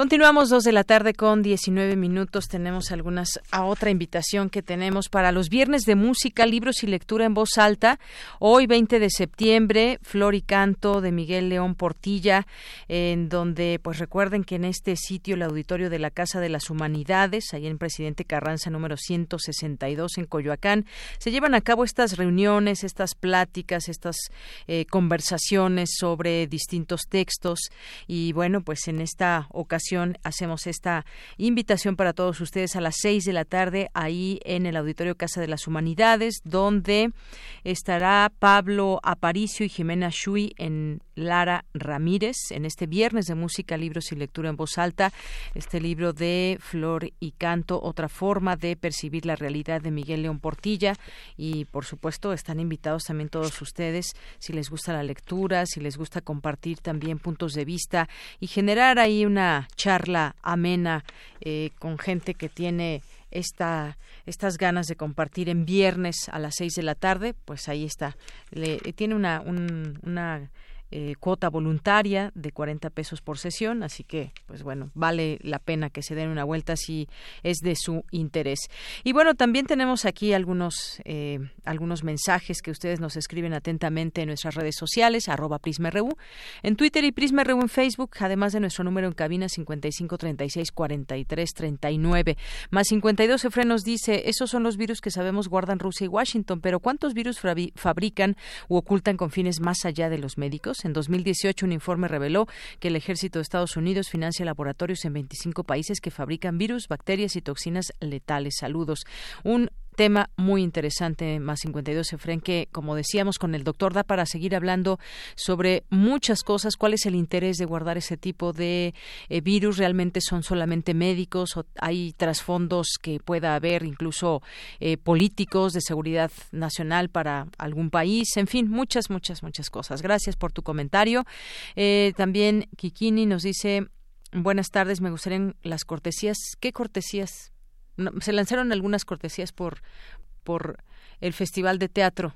Continuamos dos de la tarde con 19 minutos. Tenemos algunas a otra invitación que tenemos para los viernes de música, libros y lectura en voz alta. Hoy 20 de septiembre, Flor y Canto de Miguel León Portilla, en donde pues recuerden que en este sitio el auditorio de la Casa de las Humanidades, ahí en Presidente Carranza número 162 en Coyoacán, se llevan a cabo estas reuniones, estas pláticas, estas eh, conversaciones sobre distintos textos y bueno, pues en esta ocasión hacemos esta invitación para todos ustedes a las seis de la tarde ahí en el Auditorio Casa de las Humanidades, donde estará Pablo Aparicio y Jimena Shui en Lara Ramírez en este viernes de música, libros y lectura en voz alta, este libro de Flor y Canto, otra forma de percibir la realidad de Miguel León Portilla. Y por supuesto están invitados también todos ustedes si les gusta la lectura, si les gusta compartir también puntos de vista y generar ahí una charla amena eh, con gente que tiene esta, estas ganas de compartir en viernes a las seis de la tarde, pues ahí está. Le, tiene una, una eh, cuota voluntaria de 40 pesos por sesión, así que, pues bueno, vale la pena que se den una vuelta si es de su interés. Y bueno, también tenemos aquí algunos, eh, algunos mensajes que ustedes nos escriben atentamente en nuestras redes sociales, arroba PrismaRU, en Twitter y PrismaRU en Facebook, además de nuestro número en cabina 55364339, más 52 Efren nos dice, esos son los virus que sabemos guardan Rusia y Washington, pero ¿cuántos virus fabrican u ocultan con fines más allá de los médicos? En 2018, un informe reveló que el ejército de Estados Unidos financia laboratorios en 25 países que fabrican virus, bacterias y toxinas letales. Saludos. Un tema muy interesante, más 52 Efren, que como decíamos con el doctor da para seguir hablando sobre muchas cosas, cuál es el interés de guardar ese tipo de eh, virus, realmente son solamente médicos o hay trasfondos que pueda haber incluso eh, políticos de seguridad nacional para algún país, en fin, muchas, muchas, muchas cosas. Gracias por tu comentario. Eh, también Kikini nos dice, buenas tardes, me gustarían las cortesías. ¿Qué cortesías? Se lanzaron algunas cortesías por por el Festival de Teatro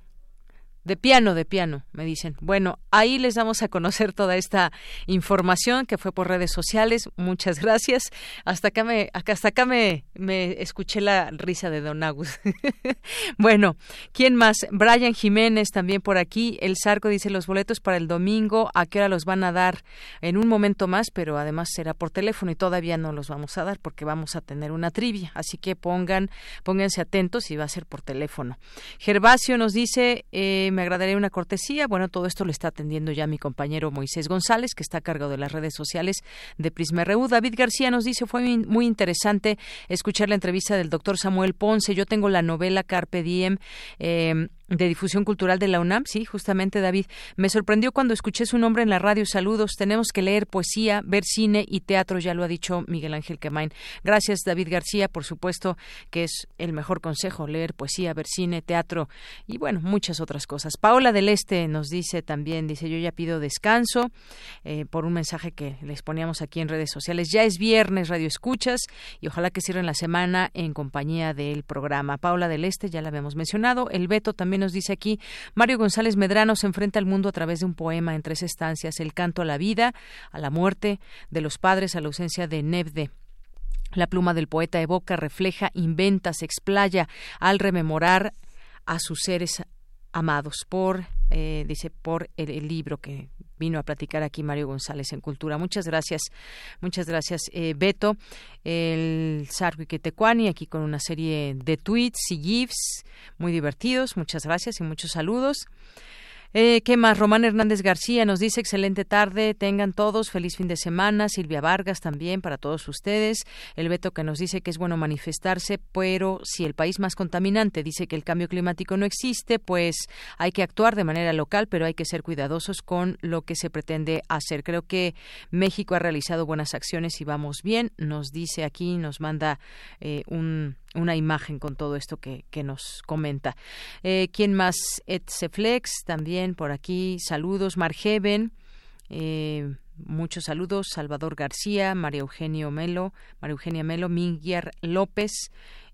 de piano, de piano, me dicen. Bueno, ahí les damos a conocer toda esta información que fue por redes sociales. Muchas gracias. Hasta acá me, hasta acá me, me escuché la risa de Don Agus. [LAUGHS] bueno, ¿quién más? Brian Jiménez también por aquí. El Zarco dice los boletos para el domingo. ¿A qué hora los van a dar? En un momento más, pero además será por teléfono y todavía no los vamos a dar porque vamos a tener una trivia. Así que pongan, pónganse atentos y va a ser por teléfono. Gervasio nos dice, eh, me agradaría una cortesía. Bueno, todo esto lo está atendiendo ya mi compañero Moisés González, que está a cargo de las redes sociales de Prisma. David García nos dice, fue muy interesante escuchar la entrevista del doctor Samuel Ponce. Yo tengo la novela Carpe Diem. Eh, de difusión cultural de la UNAM, sí, justamente David. Me sorprendió cuando escuché su nombre en la radio. Saludos. Tenemos que leer poesía, ver cine y teatro, ya lo ha dicho Miguel Ángel Quemain. Gracias, David García, por supuesto, que es el mejor consejo, leer poesía, ver cine, teatro y bueno, muchas otras cosas. Paola del Este nos dice también, dice, yo ya pido descanso eh, por un mensaje que les poníamos aquí en redes sociales. Ya es viernes, radio escuchas y ojalá que cierren la semana en compañía del programa. Paola del Este, ya la habíamos mencionado. El Beto también nos dice aquí, Mario González Medrano se enfrenta al mundo a través de un poema en tres estancias, el canto a la vida, a la muerte de los padres, a la ausencia de Nebde. La pluma del poeta evoca, refleja, inventa, se explaya al rememorar a sus seres amados por eh, dice, por el, libro que vino a platicar aquí Mario González en Cultura. Muchas gracias, muchas gracias, eh, Beto. El Sarwiquetecuani, aquí con una serie de tweets y GIFs muy divertidos. Muchas gracias y muchos saludos. Eh, ¿Qué más? Román Hernández García nos dice excelente tarde, tengan todos feliz fin de semana. Silvia Vargas también para todos ustedes. El Beto que nos dice que es bueno manifestarse, pero si el país más contaminante dice que el cambio climático no existe, pues hay que actuar de manera local, pero hay que ser cuidadosos con lo que se pretende hacer. Creo que México ha realizado buenas acciones y vamos bien. Nos dice aquí, nos manda eh, un una imagen con todo esto que, que nos comenta. Eh, ¿Quién más? Etseflex, también por aquí. Saludos. Margeven. Eh, muchos saludos. Salvador García, María Eugenio Melo, María Eugenia Melo, Miguel López.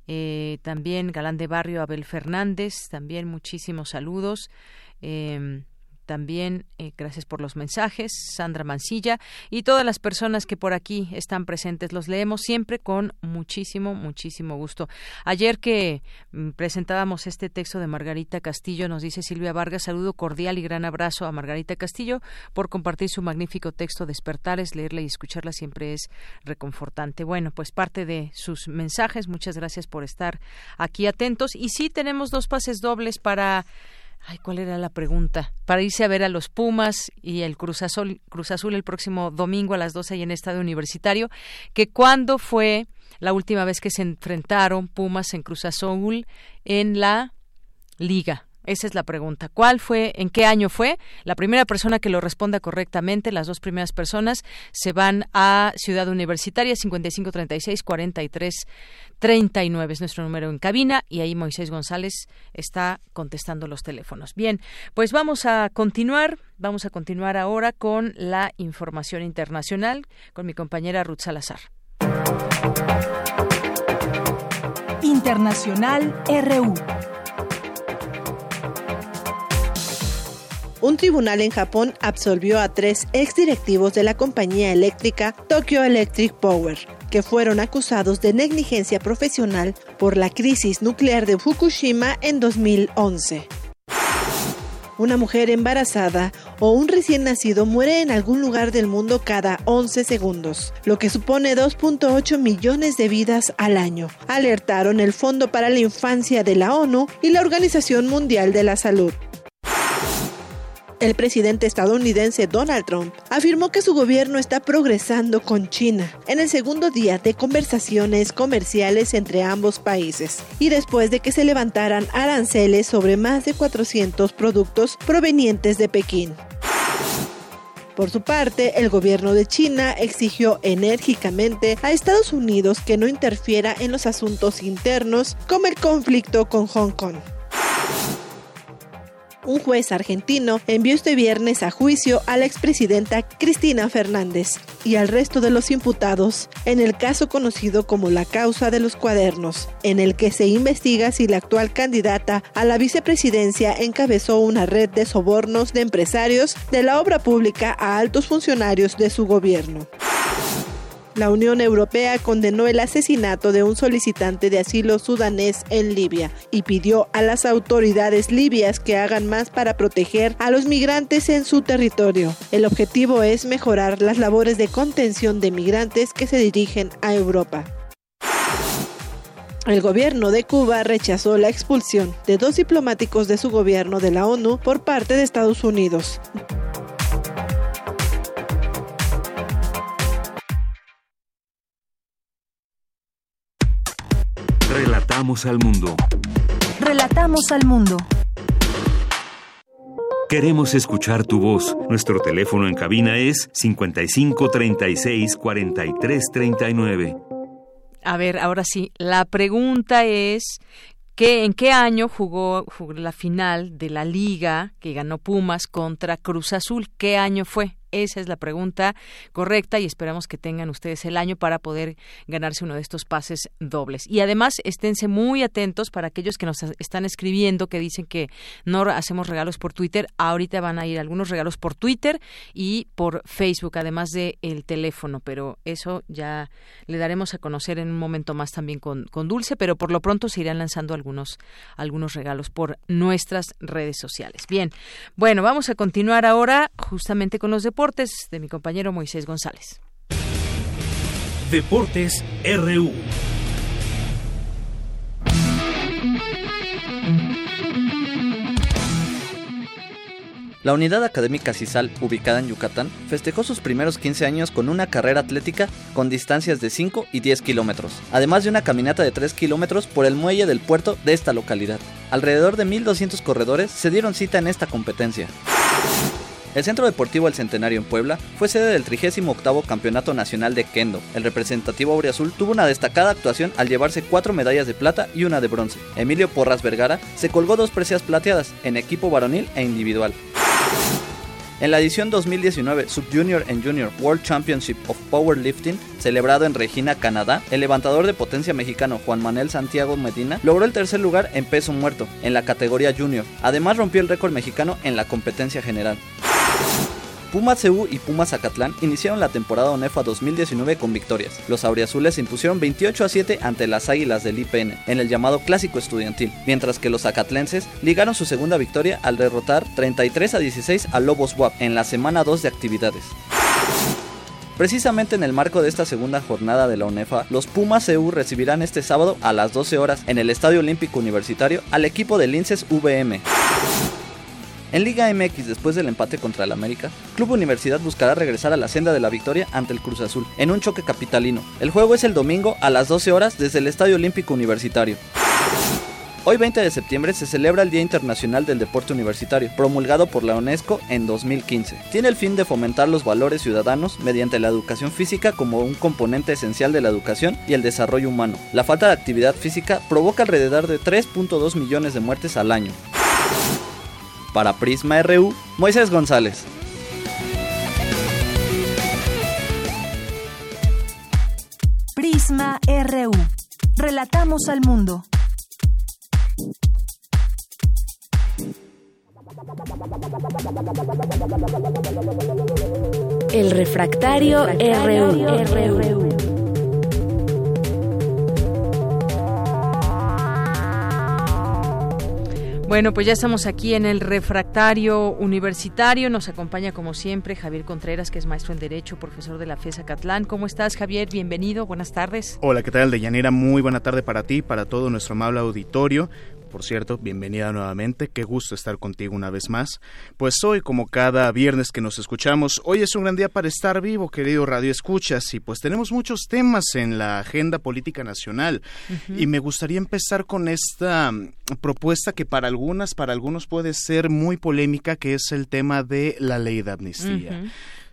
Eh, también Galán de Barrio Abel Fernández, también muchísimos saludos. Eh, también eh, gracias por los mensajes, Sandra Mancilla y todas las personas que por aquí están presentes. Los leemos siempre con muchísimo, muchísimo gusto. Ayer que mm, presentábamos este texto de Margarita Castillo, nos dice Silvia Vargas, saludo cordial y gran abrazo a Margarita Castillo por compartir su magnífico texto Despertares. Leerla y escucharla siempre es reconfortante. Bueno, pues parte de sus mensajes. Muchas gracias por estar aquí atentos. Y sí tenemos dos pases dobles para Ay, ¿cuál era la pregunta? Para irse a ver a los Pumas y el Cruz Azul, Cruz Azul el próximo domingo a las 12 ahí en Estadio Universitario, que cuándo fue la última vez que se enfrentaron Pumas en Cruz Azul en la liga. Esa es la pregunta. ¿Cuál fue, en qué año fue? La primera persona que lo responda correctamente, las dos primeras personas, se van a Ciudad Universitaria 5536 43 39 es nuestro número en cabina y ahí Moisés González está contestando los teléfonos. Bien, pues vamos a continuar, vamos a continuar ahora con la información internacional con mi compañera Ruth Salazar. Internacional RU. Un tribunal en Japón absolvió a tres exdirectivos de la compañía eléctrica Tokyo Electric Power, que fueron acusados de negligencia profesional por la crisis nuclear de Fukushima en 2011. Una mujer embarazada o un recién nacido muere en algún lugar del mundo cada 11 segundos, lo que supone 2.8 millones de vidas al año, alertaron el Fondo para la Infancia de la ONU y la Organización Mundial de la Salud. El presidente estadounidense Donald Trump afirmó que su gobierno está progresando con China en el segundo día de conversaciones comerciales entre ambos países y después de que se levantaran aranceles sobre más de 400 productos provenientes de Pekín. Por su parte, el gobierno de China exigió enérgicamente a Estados Unidos que no interfiera en los asuntos internos como el conflicto con Hong Kong un juez argentino envió este viernes a juicio a la expresidenta Cristina Fernández y al resto de los imputados en el caso conocido como la causa de los cuadernos, en el que se investiga si la actual candidata a la vicepresidencia encabezó una red de sobornos de empresarios de la obra pública a altos funcionarios de su gobierno. La Unión Europea condenó el asesinato de un solicitante de asilo sudanés en Libia y pidió a las autoridades libias que hagan más para proteger a los migrantes en su territorio. El objetivo es mejorar las labores de contención de migrantes que se dirigen a Europa. El gobierno de Cuba rechazó la expulsión de dos diplomáticos de su gobierno de la ONU por parte de Estados Unidos. Relatamos al mundo. Relatamos al mundo. Queremos escuchar tu voz. Nuestro teléfono en cabina es 55 36 43 39. A ver, ahora sí, la pregunta es que en qué año jugó, jugó la final de la liga que ganó Pumas contra Cruz Azul. ¿Qué año fue? Esa es la pregunta correcta y esperamos que tengan ustedes el año para poder ganarse uno de estos pases dobles. Y además, esténse muy atentos para aquellos que nos están escribiendo que dicen que no hacemos regalos por Twitter. Ahorita van a ir algunos regalos por Twitter y por Facebook, además de el teléfono, pero eso ya le daremos a conocer en un momento más también con, con Dulce, pero por lo pronto se irán lanzando algunos, algunos regalos por nuestras redes sociales. Bien, bueno, vamos a continuar ahora justamente con los deportes de mi compañero Moisés González. Deportes RU. La unidad académica CISAL, ubicada en Yucatán, festejó sus primeros 15 años con una carrera atlética con distancias de 5 y 10 kilómetros, además de una caminata de 3 kilómetros por el muelle del puerto de esta localidad. Alrededor de 1.200 corredores se dieron cita en esta competencia. El Centro Deportivo El Centenario en Puebla fue sede del 38 Campeonato Nacional de Kendo. El representativo Auriazul tuvo una destacada actuación al llevarse cuatro medallas de plata y una de bronce. Emilio Porras Vergara se colgó dos precias plateadas en equipo varonil e individual. En la edición 2019 Subjunior and Junior World Championship of Powerlifting, celebrado en Regina, Canadá, el levantador de potencia mexicano Juan Manuel Santiago Medina logró el tercer lugar en peso muerto en la categoría junior. Además rompió el récord mexicano en la competencia general. Pumas CU y Pumas Zacatlán iniciaron la temporada ONEFA 2019 con victorias. Los auriazules se impusieron 28 a 7 ante las Águilas del IPN en el llamado Clásico Estudiantil, mientras que los zacatlenses ligaron su segunda victoria al derrotar 33 a 16 a Lobos WAP en la semana 2 de actividades. Precisamente en el marco de esta segunda jornada de la UNEFA, los Pumas CU recibirán este sábado a las 12 horas en el Estadio Olímpico Universitario al equipo de Linces VM. En Liga MX, después del empate contra el América, Club Universidad buscará regresar a la senda de la victoria ante el Cruz Azul, en un choque capitalino. El juego es el domingo a las 12 horas desde el Estadio Olímpico Universitario. Hoy 20 de septiembre se celebra el Día Internacional del Deporte Universitario, promulgado por la UNESCO en 2015. Tiene el fin de fomentar los valores ciudadanos mediante la educación física como un componente esencial de la educación y el desarrollo humano. La falta de actividad física provoca alrededor de 3.2 millones de muertes al año. Para Prisma RU, Moisés González. Prisma RU. Relatamos al mundo. El refractario, RU. Bueno, pues ya estamos aquí en el refractario universitario. Nos acompaña, como siempre, Javier Contreras, que es maestro en Derecho, profesor de la FESA Catlán. ¿Cómo estás, Javier? Bienvenido. Buenas tardes. Hola, ¿qué tal, Deyanira? Muy buena tarde para ti, para todo nuestro amable auditorio. Por cierto, bienvenida nuevamente, qué gusto estar contigo una vez más. Pues hoy, como cada viernes que nos escuchamos, hoy es un gran día para estar vivo, querido Radio Escuchas, y pues tenemos muchos temas en la agenda política nacional. Y me gustaría empezar con esta mm, propuesta que para algunas, para algunos puede ser muy polémica, que es el tema de la ley de amnistía.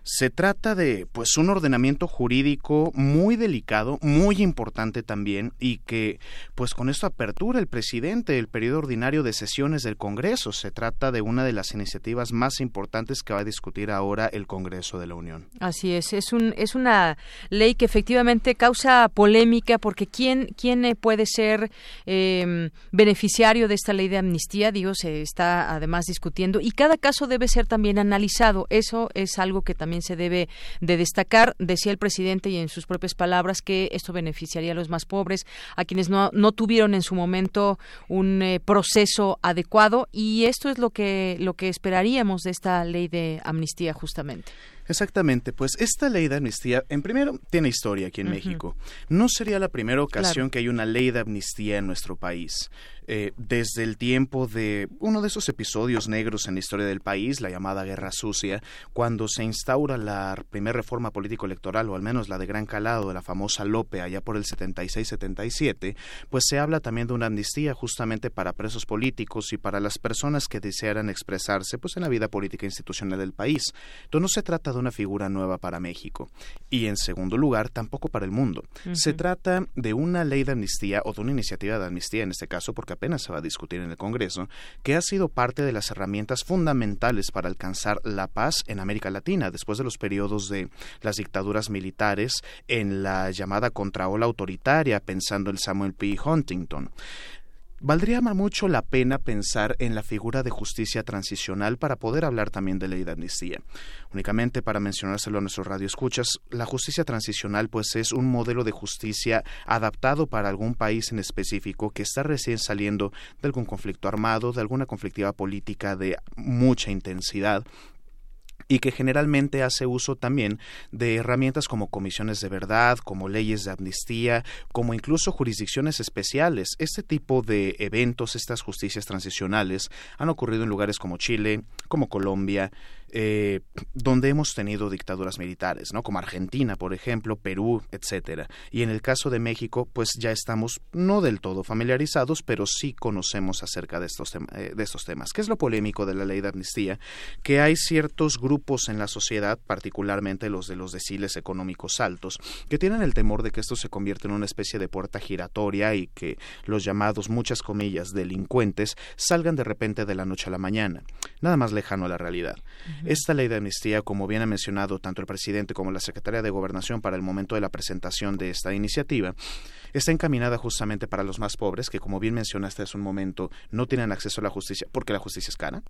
Se trata de pues un ordenamiento jurídico muy delicado, muy importante también y que pues con esto apertura el presidente el periodo ordinario de sesiones del Congreso. Se trata de una de las iniciativas más importantes que va a discutir ahora el Congreso de la Unión. Así es, es un es una ley que efectivamente causa polémica porque quién quién eh, puede ser eh, beneficiario de esta ley de amnistía, digo, se está además discutiendo y cada caso debe ser también analizado. Eso es algo que también se debe de destacar. Decía el presidente y en sus propias palabras que esto beneficiaría a los más pobres, a quienes no, no tuvieron en su momento un eh, proceso adecuado y esto es lo que, lo que esperaríamos de esta ley de amnistía justamente. Exactamente, pues esta ley de amnistía, en primero, tiene historia aquí en México. No sería la primera ocasión que hay una ley de amnistía en nuestro país. Eh, desde el tiempo de uno de esos episodios negros en la historia del país, la llamada Guerra Sucia, cuando se instaura la primera reforma político-electoral, o al menos la de gran calado, de la famosa Lope, allá por el 76-77, pues se habla también de una amnistía justamente para presos políticos y para las personas que desearan expresarse pues en la vida política institucional del país. Entonces no se trata de de una figura nueva para México. Y en segundo lugar, tampoco para el mundo. Se trata de una ley de amnistía o de una iniciativa de amnistía en este caso, porque apenas se va a discutir en el Congreso, que ha sido parte de las herramientas fundamentales para alcanzar la paz en América Latina después de los periodos de las dictaduras militares en la llamada contraola autoritaria, pensando en Samuel P. Huntington. Valdría mucho la pena pensar en la figura de justicia transicional para poder hablar también de ley de amnistía. Únicamente para mencionárselo a nuestros radioescuchas, la justicia transicional pues es un modelo de justicia adaptado para algún país en específico que está recién saliendo de algún conflicto armado, de alguna conflictiva política de mucha intensidad y que generalmente hace uso también de herramientas como comisiones de verdad, como leyes de amnistía, como incluso jurisdicciones especiales. Este tipo de eventos, estas justicias transicionales, han ocurrido en lugares como Chile, como Colombia, eh, donde hemos tenido dictaduras militares, ¿no? Como Argentina, por ejemplo, Perú, etcétera. Y en el caso de México, pues ya estamos no del todo familiarizados, pero sí conocemos acerca de estos, eh, de estos temas. ¿Qué es lo polémico de la ley de amnistía? Que hay ciertos grupos en la sociedad, particularmente los de los deciles económicos altos, que tienen el temor de que esto se convierta en una especie de puerta giratoria y que los llamados, muchas comillas, delincuentes salgan de repente de la noche a la mañana. Nada más lejano a la realidad. Esta ley de amnistía, como bien ha mencionado tanto el presidente como la secretaria de Gobernación para el momento de la presentación de esta iniciativa, está encaminada justamente para los más pobres, que como bien mencionaste hace un momento, no tienen acceso a la justicia porque la justicia es cara.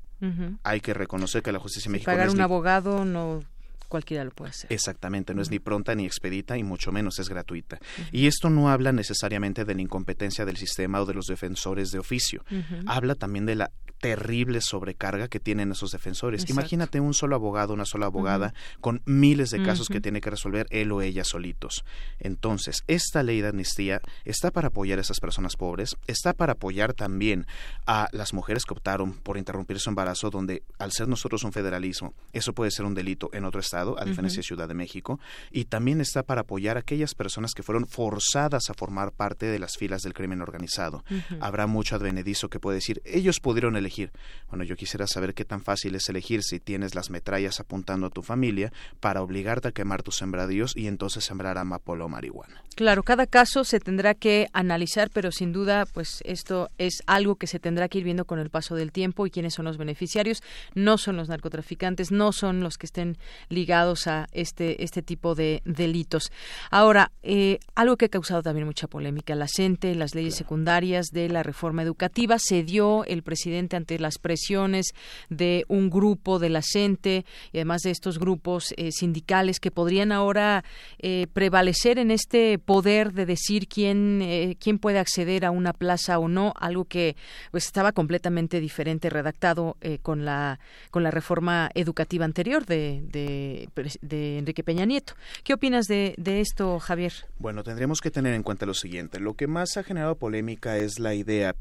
Hay que reconocer que la justicia mexicana... Pagar un abogado no cualquiera lo puede hacer. Exactamente, no es ni pronta ni expedita y mucho menos es gratuita. Y esto no habla necesariamente de la incompetencia del sistema o de los defensores de oficio. Habla también de la terrible sobrecarga que tienen esos defensores. Imagínate un solo abogado, una sola abogada, con miles de casos que tiene que resolver él o ella solitos. Entonces, esta ley de amnistía está para apoyar a esas personas pobres, está para apoyar también a las mujeres que optaron por interrumpir su embarazo, donde al ser nosotros un federalismo, eso puede ser un delito en otro estado, a diferencia de Ciudad de México, y también está para apoyar a aquellas personas que fueron forzadas a formar parte de las filas del crimen organizado. Habrá mucho advenedizo que puede decir, ellos pudieron elegir elegir. Bueno, yo quisiera saber qué tan fácil es elegir si tienes las metrallas apuntando a tu familia para obligarte a quemar tus sembradíos y entonces sembrar amapola o marihuana. Claro, cada caso se tendrá que analizar, pero sin duda, pues esto es algo que se tendrá que ir viendo con el paso del tiempo y quiénes son los beneficiarios. No son los narcotraficantes, no son los que estén ligados a este, este tipo de delitos. Ahora, eh, algo que ha causado también mucha polémica, la CENTE, las leyes secundarias de la reforma educativa, se dio el presidente ante las presiones de un grupo de la CENTE y además de estos grupos eh, sindicales que podrían ahora eh, prevalecer en este poder de decir quién, eh, quién puede acceder a una plaza o no, algo que pues estaba completamente diferente redactado con la con la reforma educativa anterior de, de, Enrique Peña Nieto. ¿Qué opinas de, de esto, Javier? Bueno, tendríamos que tener en cuenta lo siguiente. Lo que más ha generado polémica es la idea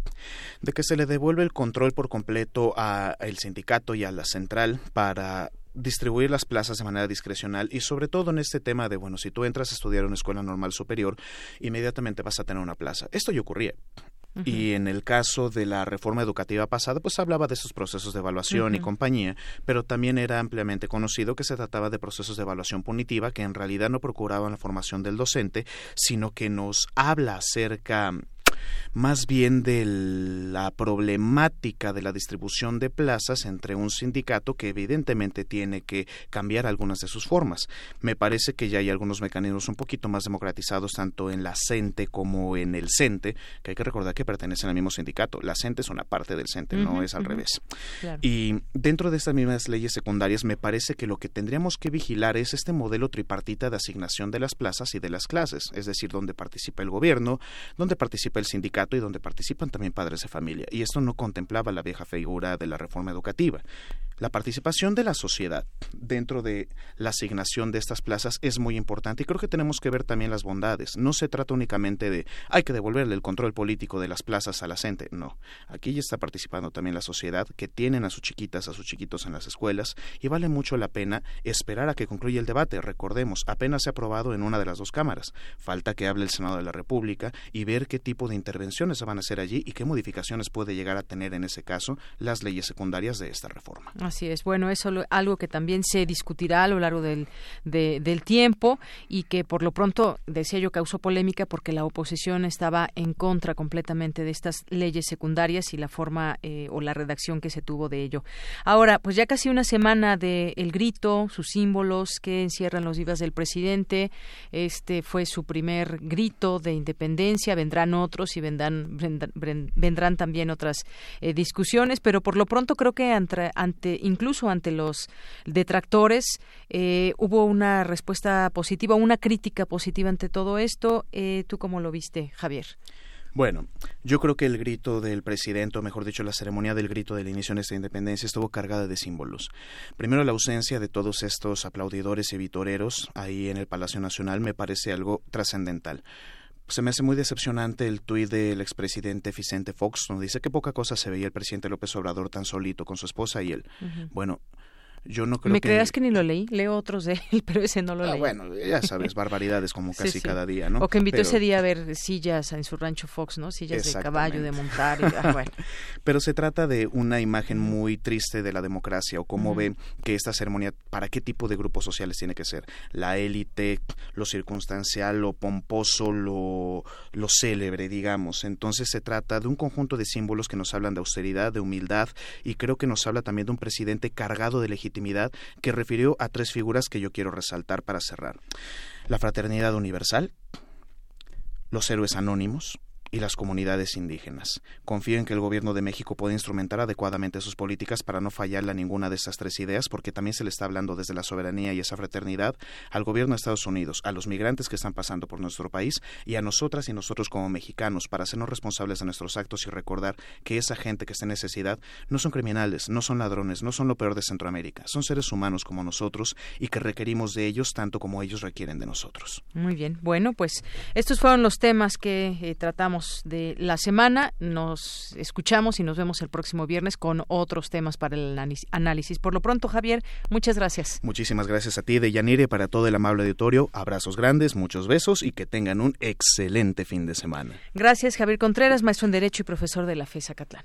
de que se le devuelve el control por completo al sindicato y a la central para distribuir las plazas de manera discrecional y sobre todo en este tema de, bueno, si tú entras a estudiar en una escuela normal superior, inmediatamente vas a tener una plaza. Esto ya ocurría. Y en el caso de la reforma educativa pasada, pues hablaba de esos procesos de evaluación y compañía, pero también era ampliamente conocido que se trataba de procesos de evaluación punitiva que en realidad no procuraban la formación del docente, sino que nos habla acerca más bien de la problemática de la distribución de plazas entre un sindicato que evidentemente tiene que cambiar algunas de sus formas. Me parece que ya hay algunos mecanismos un poquito más democratizados tanto en la CENTE como en el CENTE, que hay que recordar que pertenecen al mismo sindicato. La CENTE es una parte del CENTE, no es al revés. Y dentro de estas mismas leyes secundarias me parece que lo que tendríamos que vigilar es este modelo tripartita de asignación de las plazas y de las clases, es decir, donde participa el gobierno, donde participa el sindicato, y donde participan también padres de familia. Y esto no contemplaba la vieja figura de la reforma educativa. La participación de la sociedad dentro de la asignación de estas plazas es muy importante y creo que tenemos que ver también las bondades. No se trata únicamente de hay que devolverle el control político de las plazas a la gente. No, aquí ya está participando también la sociedad que tienen a sus chiquitas, a sus chiquitos en las escuelas y vale mucho la pena esperar a que concluya el debate. Recordemos, apenas se ha aprobado en una de las dos cámaras. Falta que hable el Senado de la República y ver qué tipo de intervenciones se van a hacer allí y qué modificaciones puede llegar a tener en ese caso las leyes secundarias de esta reforma. Así es. Bueno, es algo que también se discutirá a lo largo del, del tiempo y que por lo pronto, decía yo, causó polémica porque la oposición estaba en contra completamente de estas leyes secundarias y la forma eh, o la redacción que se tuvo de ello. Ahora, pues ya casi una semana de El Grito, sus símbolos que encierran los vivas del presidente. Este fue su primer grito de independencia. Vendrán otros y vendrán, vendrán, también otras eh, discusiones, pero por lo pronto creo que ante incluso ante los detractores, eh, hubo una respuesta positiva, una crítica positiva ante todo esto. Eh, ¿Tú cómo lo viste, Javier? Bueno, yo creo que el grito del presidente, o mejor dicho, la ceremonia del grito del inicio de esta independencia estuvo cargada de símbolos. Primero, la ausencia de todos estos aplaudidores y vitoreros ahí en el Palacio Nacional me parece algo trascendental se me hace muy decepcionante el tuit del expresidente Vicente Fox, donde dice que poca cosa se veía el presidente López Obrador tan solito con su esposa y él. Bueno, yo no creo ¿Me creas que ni lo leí? Leo otros de él, [LAUGHS] pero ese no lo ah, leí. Bueno, ya sabes, barbaridades como [LAUGHS] casi cada día, ¿no? O que invitó ese día a ver sillas en su rancho Fox, ¿no? Sillas de caballo, de montar. Y, ah, bueno. [LAUGHS] pero se trata de una imagen muy triste de la democracia o cómo ve que esta ceremonia, ¿para qué tipo de grupos sociales tiene que ser? La élite, lo circunstancial, lo pomposo, lo, lo célebre, digamos. Entonces se trata de un conjunto de símbolos que nos hablan de austeridad, de humildad y creo que nos habla también de un presidente cargado de legitimidad que refirió a tres figuras que yo quiero resaltar para cerrar. La fraternidad universal, los héroes anónimos, y las comunidades indígenas. Confío en que el Gobierno de México pueda instrumentar adecuadamente sus políticas para no fallarle a ninguna de estas tres ideas, porque también se le está hablando desde la soberanía y esa fraternidad al Gobierno de Estados Unidos, a los migrantes que están pasando por nuestro país y a nosotras y nosotros como mexicanos para hacernos responsables de nuestros actos y recordar que esa gente que está en necesidad no son criminales, no son ladrones, no son lo peor de Centroamérica, son seres humanos como nosotros y que requerimos de ellos tanto como ellos requieren de nosotros. Muy bien, bueno, pues estos fueron los temas que eh, tratamos de la semana. Nos escuchamos y nos vemos el próximo viernes con otros temas para el análisis. Por lo pronto, Javier, muchas gracias. Muchísimas gracias a ti, de Yanire, para todo el amable auditorio. Abrazos grandes, muchos besos y que tengan un excelente fin de semana. Gracias, Javier Contreras, maestro en Derecho y profesor de la FESA Catlán.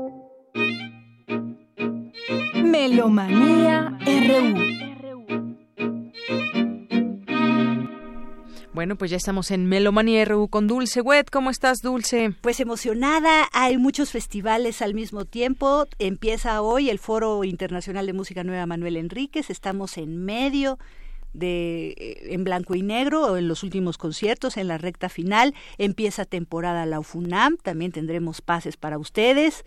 43 39. Melomanía RU. Bueno, pues ya estamos en Melomanía RU con Dulce Wet. ¿Cómo estás, Dulce? Pues emocionada. Hay muchos festivales al mismo tiempo. Empieza hoy el Foro Internacional de Música Nueva Manuel Enríquez. Estamos en medio de eh, en blanco y negro en los últimos conciertos en la recta final empieza temporada la UFUNAM también tendremos pases para ustedes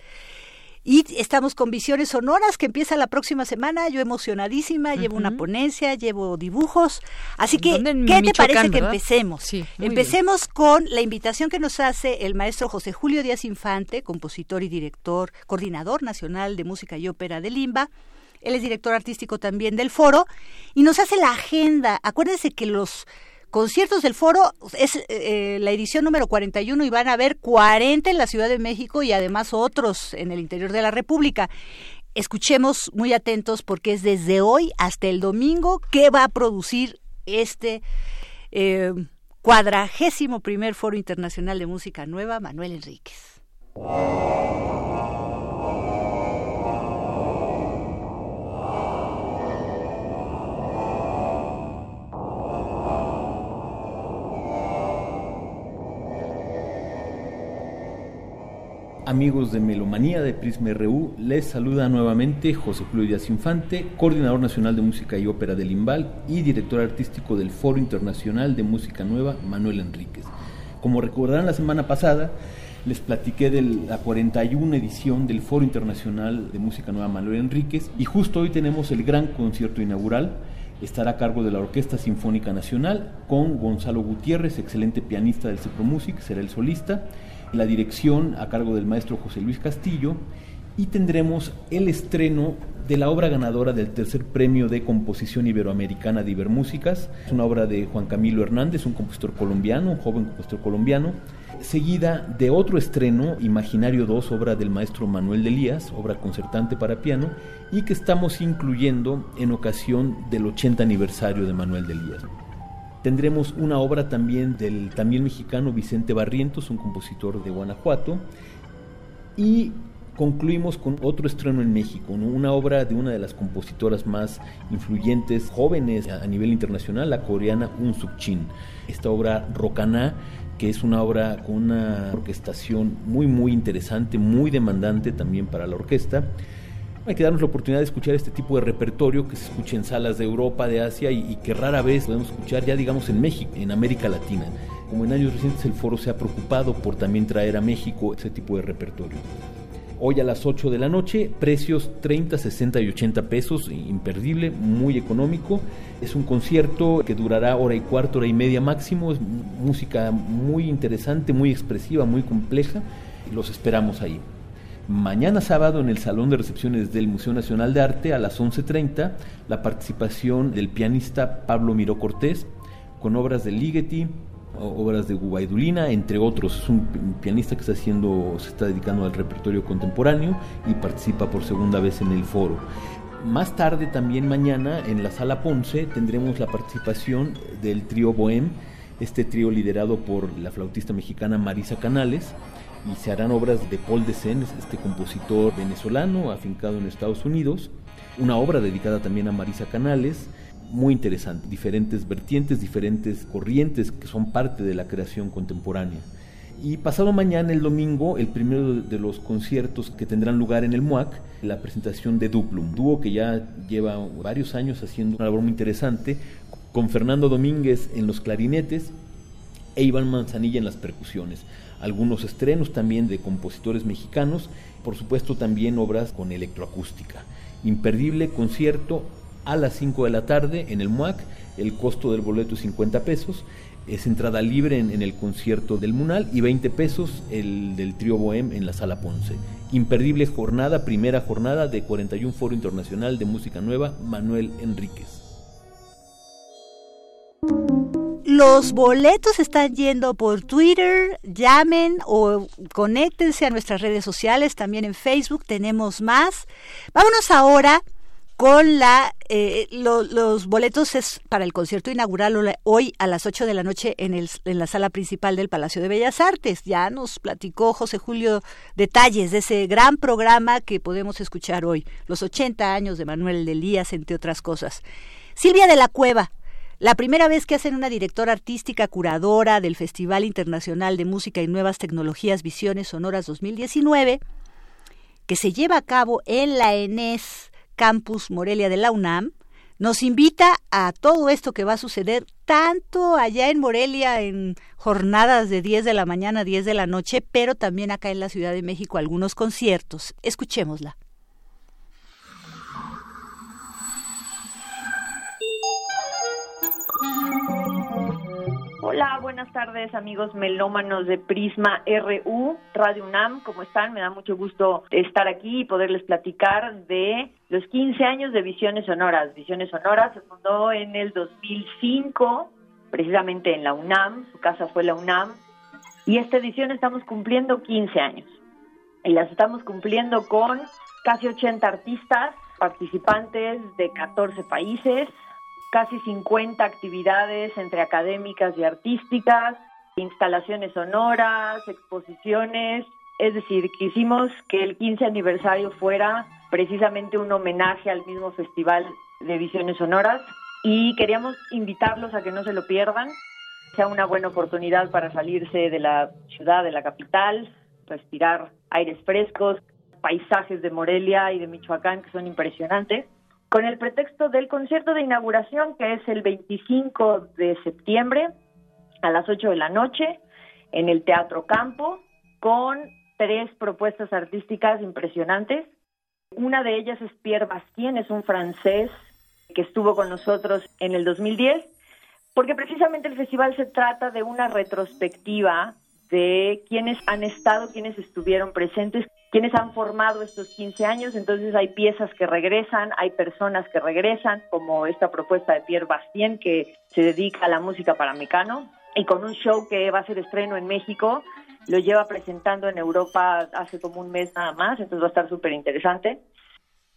y estamos con Visiones Sonoras que empieza la próxima semana. Yo emocionadísima, llevo una ponencia, llevo dibujos. Así que, ¿qué te parece que empecemos? empecemos con la invitación que nos hace el maestro José Julio Díaz Infante, compositor y director, coordinador nacional de música y ópera de Limba. Él es director artístico también del foro y nos hace la agenda. Acuérdense que los conciertos del foro es eh, la edición número 41 y van a haber 40 en la Ciudad de México y además otros en el interior de la República. Escuchemos muy atentos porque es desde hoy hasta el domingo que va a producir este eh, cuadragésimo primer foro internacional de música nueva Manuel Enríquez. Amigos de Melomanía de Prisma RU, les saluda nuevamente José Julio Díaz Infante, coordinador nacional de música y ópera del IMBAL y director artístico del Foro Internacional de Música Nueva Manuel Enríquez. Como recordarán la semana pasada, les platiqué de la 41 edición del Foro Internacional de Música Nueva Manuel Enríquez y justo hoy tenemos el gran concierto inaugural. Estará a cargo de la Orquesta Sinfónica Nacional con Gonzalo Gutiérrez, excelente pianista del Cepro Music, será el solista la dirección a cargo del maestro José Luis Castillo y tendremos el estreno de la obra ganadora del tercer premio de composición iberoamericana de Ibermúsicas. Es una obra de Juan Camilo Hernández, un compositor colombiano, un joven compositor colombiano, seguida de otro estreno, Imaginario 2, obra del maestro Manuel de Elías, obra concertante para piano, y que estamos incluyendo en ocasión del 80 aniversario de Manuel de Elías. Tendremos una obra también del también mexicano Vicente Barrientos, un compositor de Guanajuato, y concluimos con otro estreno en México, una obra de una de las compositoras más influyentes jóvenes a nivel internacional, la coreana Un Suk Chin. Esta obra Rocaná, que es una obra con una orquestación muy muy interesante, muy demandante también para la orquesta. Hay que darnos la oportunidad de escuchar este tipo de repertorio que se escucha en salas de Europa, de Asia y, que rara vez podemos escuchar ya digamos en México, en América Latina. Como en años recientes el foro se ha preocupado por también traer a México ese tipo de repertorio hoy a las 8 de la noche, precios 30, 60 y 80 pesos, imperdible, muy económico. Es un concierto que durará hora y cuarto, hora y media máximo, es música muy interesante, muy expresiva, muy compleja. Los esperamos ahí. Mañana sábado en el Salón de Recepciones del Museo Nacional de Arte a las 11.30 la participación del pianista Pablo Miró Cortés con obras de Ligeti, obras de Gubaidulina, entre otros. Es un pianista que está haciendo, se está dedicando al repertorio contemporáneo y participa por segunda vez en el foro. Más tarde, también mañana, en la sala Ponce, tendremos la participación del trío Bohem, este trío liderado por la flautista mexicana Marisa Canales, y se harán obras de Paul Desen, este compositor venezolano afincado en Estados Unidos, una obra dedicada también a Marisa Canales, muy interesante, diferentes vertientes, diferentes corrientes que son parte de la creación contemporánea. Y pasado mañana, el domingo, el primero de los conciertos que tendrán lugar en el MUAC, la presentación de Duplum, dúo que ya lleva varios años haciendo una labor muy interesante, con Fernando Domínguez en los clarinetes e Iván Manzanilla en las percusiones. Algunos estrenos también de compositores mexicanos, por supuesto también obras con electroacústica. Imperdible concierto a las 5 de la tarde en el MUAC. El costo del boleto es 50 pesos. Es entrada libre en, el concierto del Munal y 20 pesos el del trío Bohem en la Sala Ponce. Imperdible jornada, primera jornada de 41 Foro Internacional de Música Nueva, Manuel Enríquez. Los boletos están yendo por Twitter, llamen o conéctense a nuestras redes sociales, también en Facebook tenemos más. Vámonos ahora con la eh, los boletos es para el concierto inaugural hoy a las 8 de la noche en, el, en la sala principal del Palacio de Bellas Artes. Ya nos platicó José Julio detalles de ese gran programa que podemos escuchar hoy, los 80 años de Manuel de Elías, entre otras cosas. Silvia de la Cueva, la primera vez que hacen una directora artística curadora del Festival Internacional de Música y Nuevas Tecnologías Visiones Sonoras 2019, que se lleva a cabo en la ENES Campus Morelia de la UNAM, nos invita a todo esto que va a suceder tanto allá en Morelia en jornadas de 10 de la mañana a 10 de la noche, pero también acá en la Ciudad de México algunos conciertos. Escuchémosla. Hola, buenas tardes amigos melómanos de Prisma RU, Radio UNAM, ¿cómo están? Me da mucho gusto estar aquí y poderles platicar de los 15 años de Visiones Sonoras. Visiones Sonoras se fundó en el 2005, precisamente en la UNAM, su casa fue la UNAM, y esta edición estamos cumpliendo 15 años. Y las estamos cumpliendo con casi 80 artistas, participantes de 14 países, casi 50 actividades entre académicas y artísticas, instalaciones sonoras, exposiciones. Es decir, quisimos que el 15 aniversario fuera precisamente un homenaje al mismo Festival de Visiones Sonoras y queríamos invitarlos a que no se lo pierdan. Sea una buena oportunidad para salirse de la ciudad, de la capital, respirar aires frescos, paisajes de Morelia y de Michoacán que son impresionantes con el pretexto del concierto de inauguración que es el 25 de septiembre a las 8 de la noche en el Teatro Campo con tres propuestas artísticas impresionantes. Una de ellas es Pierre Bastien, es un francés que estuvo con nosotros en el 2010, porque precisamente el festival se trata de una retrospectiva de quienes han estado, quienes estuvieron presentes quienes han formado estos 15 años, entonces hay piezas que regresan, hay personas que regresan, como esta propuesta de Pierre Bastien que se dedica a la música para Mecano y con un show que va a ser estreno en México, lo lleva presentando en Europa hace como un mes nada más, entonces va a estar súper interesante.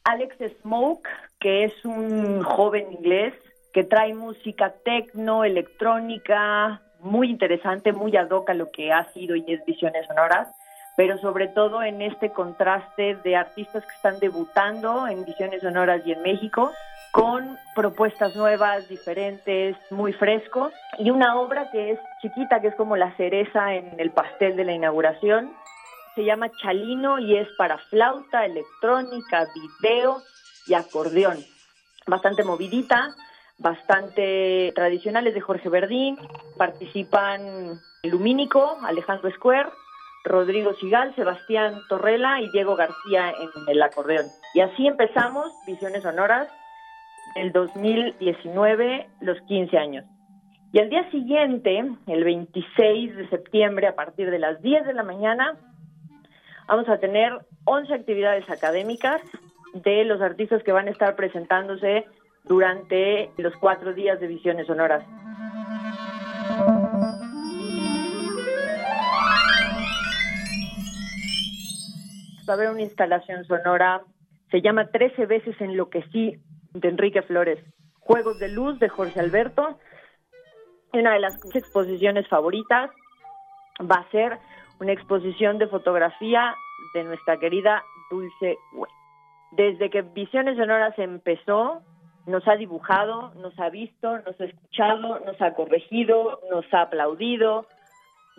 Alex Smoke, que es un joven inglés que trae música tecno, electrónica, muy interesante, muy ad hoc a lo que ha sido y es Visiones Sonoras pero sobre todo en este contraste de artistas que están debutando en Visiones Sonoras y en México, con propuestas nuevas, diferentes, muy fresco, y una obra que es chiquita, que es como la cereza en el pastel de la inauguración, se llama Chalino y es para flauta, electrónica, video y acordeón. Bastante movidita, bastante tradicionales de Jorge Verdín, participan Lumínico, Alejandro Square, Rodrigo Sigal, Sebastián Torrela y Diego García en el acordeón. Y así empezamos Visiones Sonoras del 2019, los 15 años. Y al día siguiente, el 26 de septiembre, a partir de las 10 de la mañana, vamos a tener 11 actividades académicas de los artistas que van a estar presentándose durante los cuatro días de Visiones Sonoras. Va a haber una instalación sonora, se llama Trece veces en lo que sí, de Enrique Flores. Juegos de luz de Jorge Alberto. Una de las exposiciones favoritas va a ser una exposición de fotografía de nuestra querida Dulce. Desde que Visiones Sonoras empezó, nos ha dibujado, nos ha visto, nos ha escuchado, nos ha corregido, nos ha aplaudido.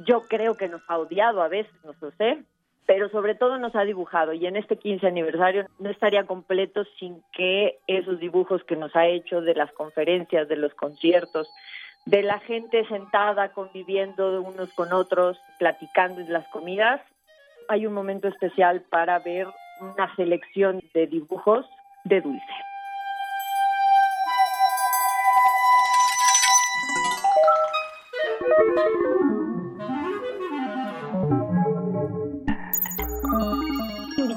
Yo creo que nos ha odiado a veces, no lo sé, pero sobre todo nos ha dibujado y en este 15 aniversario no estaría completo sin que esos dibujos que nos ha hecho de las conferencias, de los conciertos, de la gente sentada conviviendo unos con otros, platicando en las comidas, hay un momento especial para ver una selección de dibujos de Dulce.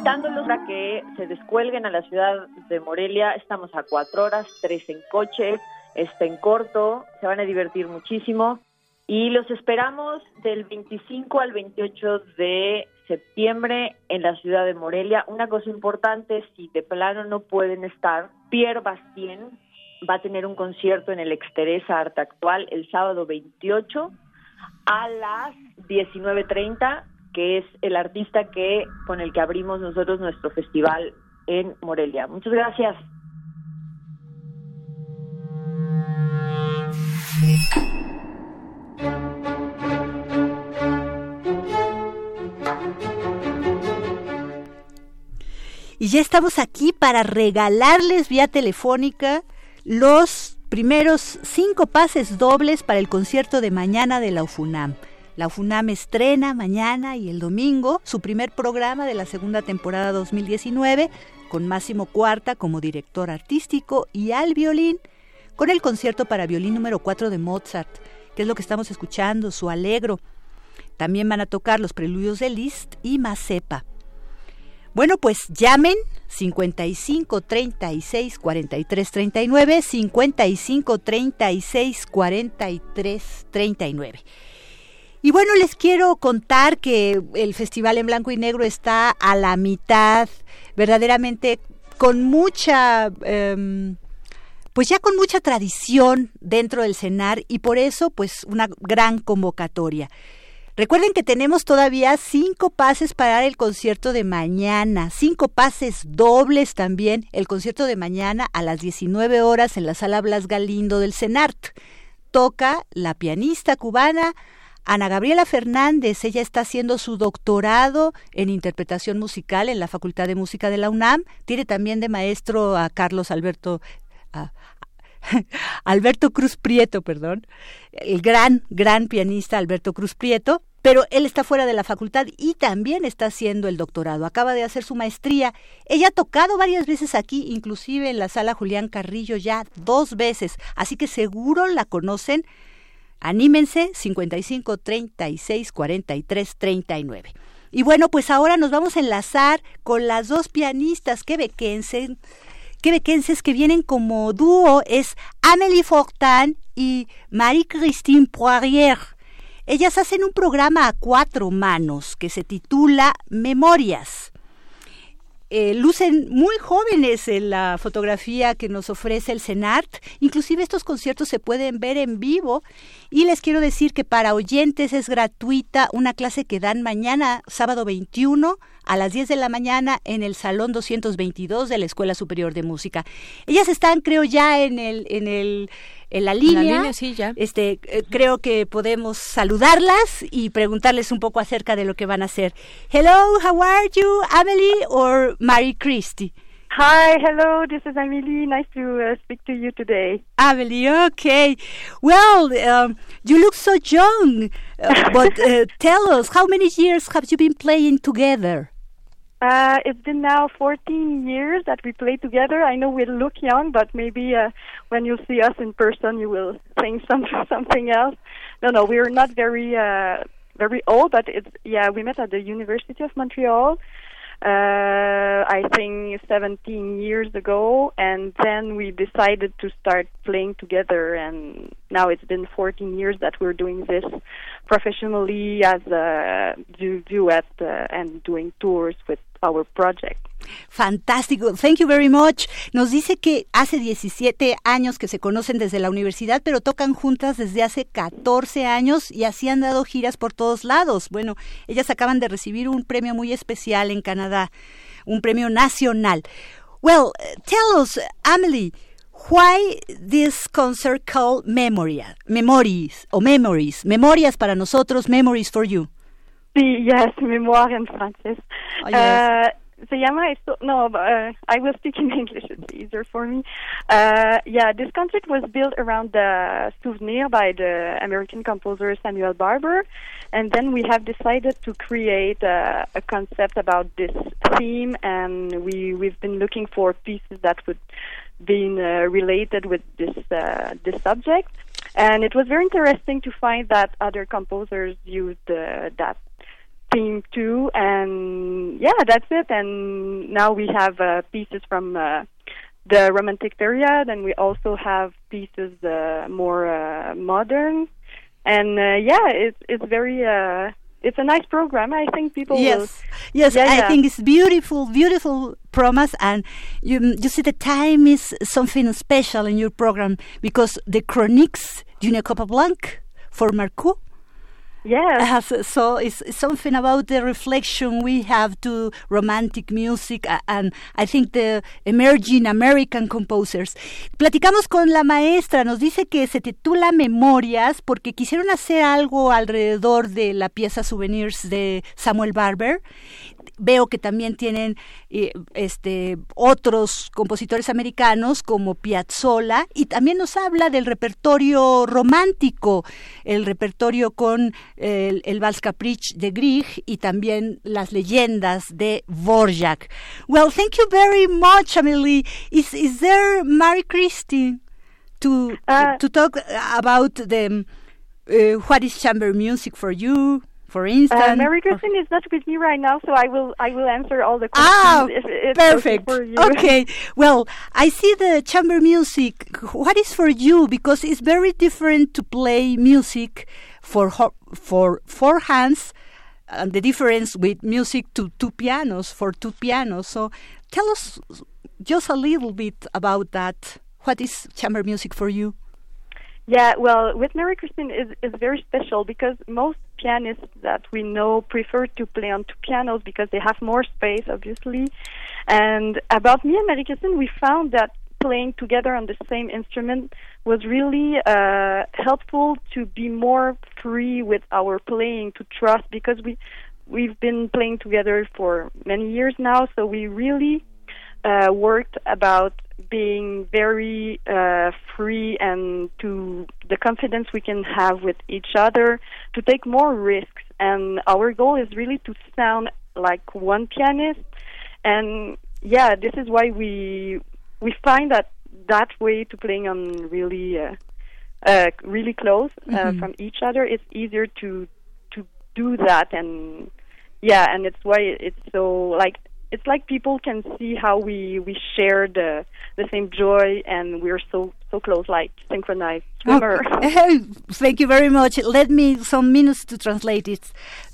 Invitándolos a que se descuelguen a la ciudad de Morelia. Estamos a cuatro horas, tres en coche, está en corto, se van a divertir muchísimo. Y los esperamos del 25 al 28 de septiembre en la ciudad de Morelia. Una cosa importante, si de plano no pueden estar, Pierre Bastien va a tener un concierto en el Exteresa Arte Actual el sábado 28 a las 19.30 que es el artista que con el que abrimos nosotros nuestro festival en Morelia. Muchas gracias. Y ya estamos aquí para regalarles vía telefónica los primeros cinco pases dobles para el concierto de mañana de la UFUNAM. La UFUNAM estrena mañana y el domingo su primer programa de la segunda temporada 2019 con Máximo Cuarta como director artístico y al violín con el concierto para violín número 4 de Mozart, que es lo que estamos escuchando, su Alegro. También van a tocar los preludios de Liszt y Mazepa. Bueno, pues llamen 55 36 43 39, 55 36 43 39. Y bueno, les quiero contar que el Festival en Blanco y Negro está a la mitad, verdaderamente con mucha... Em, pues ya con mucha tradición dentro del CENAR y por eso pues una gran convocatoria. Recuerden que tenemos todavía cinco pases para el concierto de mañana, cinco pases dobles también, el concierto de mañana a las 19 horas en la sala Blas Galindo del CENART. Toca la pianista cubana Ana Gabriela Fernández, ella está haciendo su doctorado en interpretación musical en la Facultad de Música de la UNAM. Tiene también de maestro a Carlos Alberto. [LAUGHS] Alberto Cruz Prieto, perdón, el gran, gran pianista Alberto Cruz Prieto, pero él está fuera de la facultad y también está haciendo el doctorado. Acaba de hacer su maestría. Ella ha tocado varias veces aquí, inclusive en la sala Julián Carrillo ya dos veces, así que seguro la conocen Anímense 55 36 43 39. Y bueno, pues ahora nos vamos a enlazar con las dos pianistas quebequenses, quebequenses que vienen como dúo, es Amélie Fortin y Marie-Christine Poirier. Ellas hacen un programa a cuatro manos que se titula Memorias. Eh, lucen muy jóvenes en la fotografía que nos ofrece el CENART. Inclusive estos conciertos se pueden ver en vivo. Y les quiero decir que para oyentes es gratuita una clase que dan mañana, sábado 21, a las 10 de la mañana en el Salón 222 de la Escuela Superior de Música. Ellas están, creo, ya en el... En el en la línea. sí, ya. Este, eh, creo que podemos saludarlas y preguntarles un poco acerca de lo que van a hacer. Hello, how are you, Amelie or Mary Christie? Hi, hello, this is Amelie. Nice to uh, speak to you today. Amelie, okay. Well, um, you look so young, uh, [LAUGHS] but uh, tell us, how many years have you been playing together? Uh, it's been now 14 years that we play together. I know we look young, but maybe uh, when you see us in person, you will think [LAUGHS] some, something else. No, no, we're not very uh, very old, but it's yeah. We met at the University of Montreal. Uh, I think 17 years ago, and then we decided to start playing together. And now it's been 14 years that we're doing this professionally as a du- duet uh, and doing tours with our project. Fantástico, thank you very much. Nos dice que hace 17 años que se conocen desde la universidad, pero tocan juntas desde hace 14 años y así han dado giras por todos lados. Bueno, ellas acaban de recibir un premio muy especial en Canadá, un premio nacional. Well, tell us, Amelie, why this concert called Memoria, Memories, o Memories, Memorias para nosotros, Memories for you? Sí, yes, mémoire en francés. Oh, yes. uh, se llama esto, no, uh, I will speak in [LAUGHS] English, it's easier for me. Uh, yeah, this concert was built around the Souvenir by the American composer Samuel Barber, and then we have decided to create a, a concept about this theme, and we, we've been looking for pieces that would be uh, related with this, uh, this subject. And it was very interesting to find that other composers used uh, that theme too. And yeah, that's it. And now we have uh, pieces from uh, the Romantic period, and we also have pieces uh, more uh, modern. And uh, yeah, it's it's very. Uh, it's a nice program. I think people will. Yes, yes, Yeah, I yeah. think it's beautiful, beautiful promise, and you you see the time is something special in your program because the chroniques d'une Copa Blanc for Marcoux. Has, so it's, something about the reflection we have to romantic music and I think the emerging American composers. Platicamos con la maestra, nos dice que se titula Memorias porque quisieron hacer algo alrededor de la pieza Souvenirs de Samuel Barber. Veo que también tienen eh, este otros compositores americanos como Piazzolla y también nos habla del repertorio romántico, el repertorio con el, el Vals Caprice de Grieg y también las leyendas de Dvorak. Well, thank you very much, Amelie. Is is there Mary Christie to to talk about the uh, what is chamber music for you? For instance, Uh, Mary Christine is not with me right now, so I will I will answer all the questions. Ah, if it's perfect. Okay, for you. Okay. Well, I see the chamber music. What is for you? Because it's very different to play music for for four hands, and the difference with music to two pianos for two pianos. So, tell us just a little bit about that. What is chamber music for you? Yeah, well, with Mary Christine is is very special because most pianists that we know prefer to play on two pianos because they have more space, obviously. And about me and Mary Christine, we found that playing together on the same instrument was really uh, helpful to be more free with our playing, to trust because we we've been playing together for many years now, so we really uh, worked about being very uh, free and to the confidence we can have with each other to take more risks. And our goal is really to sound like one pianist. And yeah, this is why we we find that that way to playing on really uh, uh, really close uh, Mhm. from each other, it's easier to to do that and yeah, and it's why it's so like it's like people can see how we we share the the same joy and we're so so close like synchronized swimmer. Okay. [LAUGHS] [LAUGHS] Thank you very much. Let me some minutes to translate it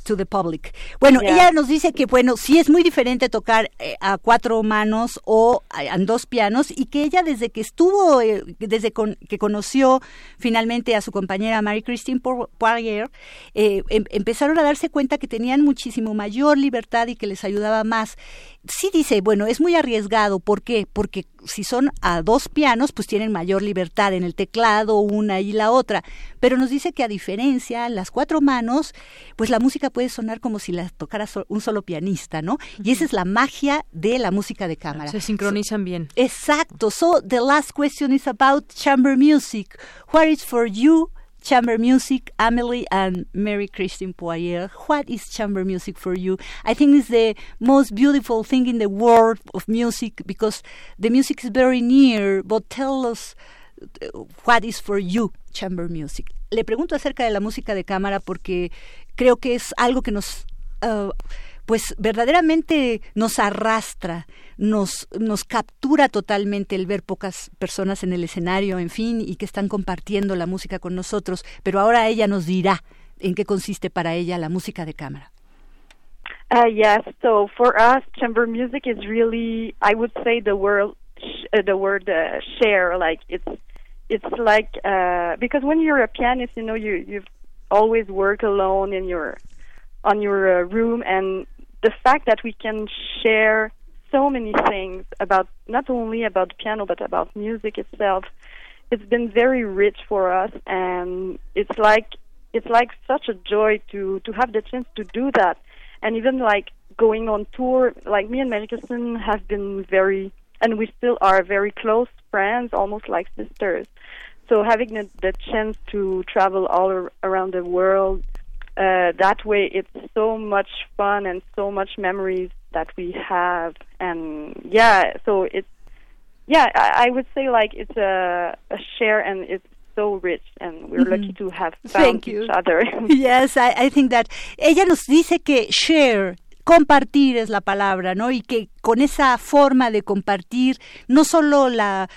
to the public. Bueno, Yeah. ella nos dice que bueno, sí es muy diferente tocar eh, a cuatro manos o a, a dos pianos y que ella desde que estuvo, eh, desde con- que conoció finalmente a su compañera Mary Christine Poirier, eh, em- empezaron a darse cuenta que tenían muchísimo mayor libertad y que les ayudaba más. Sí dice, bueno, es muy arriesgado. ¿Por qué? Porque si son a dos pianos, pues tienen mayor libertad en el teclado, una y la otra. Pero nos dice que a diferencia, las cuatro manos, pues la música puede sonar como si la tocara so- un solo pianista, ¿no? Y esa es la magia de la música de cámara. Se sincronizan bien. Exacto. So the last question is about chamber music. What is for you chamber music, Amelie and Mary Christine Poirier? What is chamber music for you? I think it's the most beautiful thing in the world of music because the music is very near. But tell us what is for you chamber music. Le pregunto acerca de la música de cámara porque creo que es algo que nos uh, pues verdaderamente nos arrastra, nos, nos captura totalmente el ver pocas personas en el escenario, en fin, y que están compartiendo la música con nosotros, pero ahora ella nos dirá en qué consiste para ella la música de cámara. Uh, yes. So for us, chamber music is really, I would say, the word, uh, the word uh, share. Like it's, it's like uh, because when you're a pianist, you know, you you've always work alone in your, on your uh, room, and the fact that we can share so many things about not only about piano but about music itself, it's been very rich for us, and it's like it's like such a joy to to have the chance to do that and even like going on tour like me and Mary Kirsten have been very and we still are very close friends almost like sisters so having the, the chance to travel all ar- around the world uh, that way it's so much fun and so much memories that we have and yeah so it's yeah I, I would say like it's a, a share and it's so rich and we're Mhm. lucky to have found Thank you. each other [LAUGHS] yes, I, I think that ella nos dice que share compartir es la palabra, ¿no? Y que con esa forma de compartir no solo la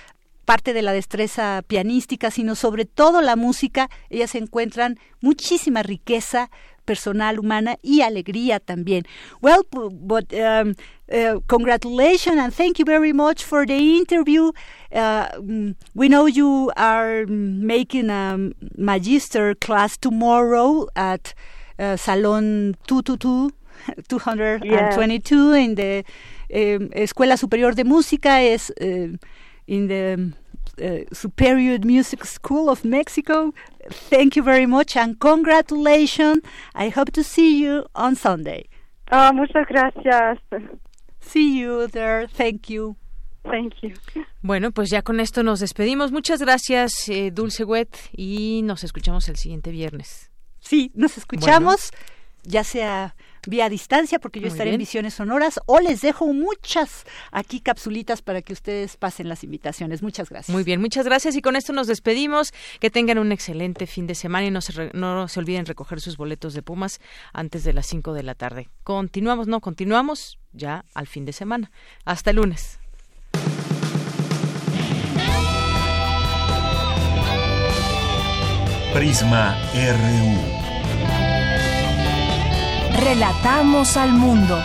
parte de la destreza pianística, sino sobre todo la música, ellas encuentran muchísima riqueza personal, humana y alegría también. Well, but um, uh, congratulations and thank you very much for the interview. Uh, mm, we know you are making a magister class tomorrow at uh, Salon 222. [LAUGHS] 222 in the um, Escuela Superior de Música es uh, in the uh, Superior Music School of Mexico. Thank you very much and congratulations. I hope to see you on Sunday. Ah, muchas gracias. See you there. Thank you. Thank you. Bueno, pues ya con esto nos despedimos. Muchas gracias, eh, Dulce Wet, y nos escuchamos el siguiente viernes. Sí, nos escuchamos, ya sea vía distancia, porque yo Muy estaré en. Visiones Sonoras, o les dejo muchas aquí capsulitas para que ustedes pasen las invitaciones. Muchas gracias. Muy bien, muchas gracias y con esto nos despedimos. Que tengan un excelente fin de semana y no se, re- no se olviden recoger sus boletos de Pumas antes de las 5 de la tarde. Continuamos, no, continuamos ya al fin de semana. Hasta el lunes. Prisma RU. Relatamos al mundo.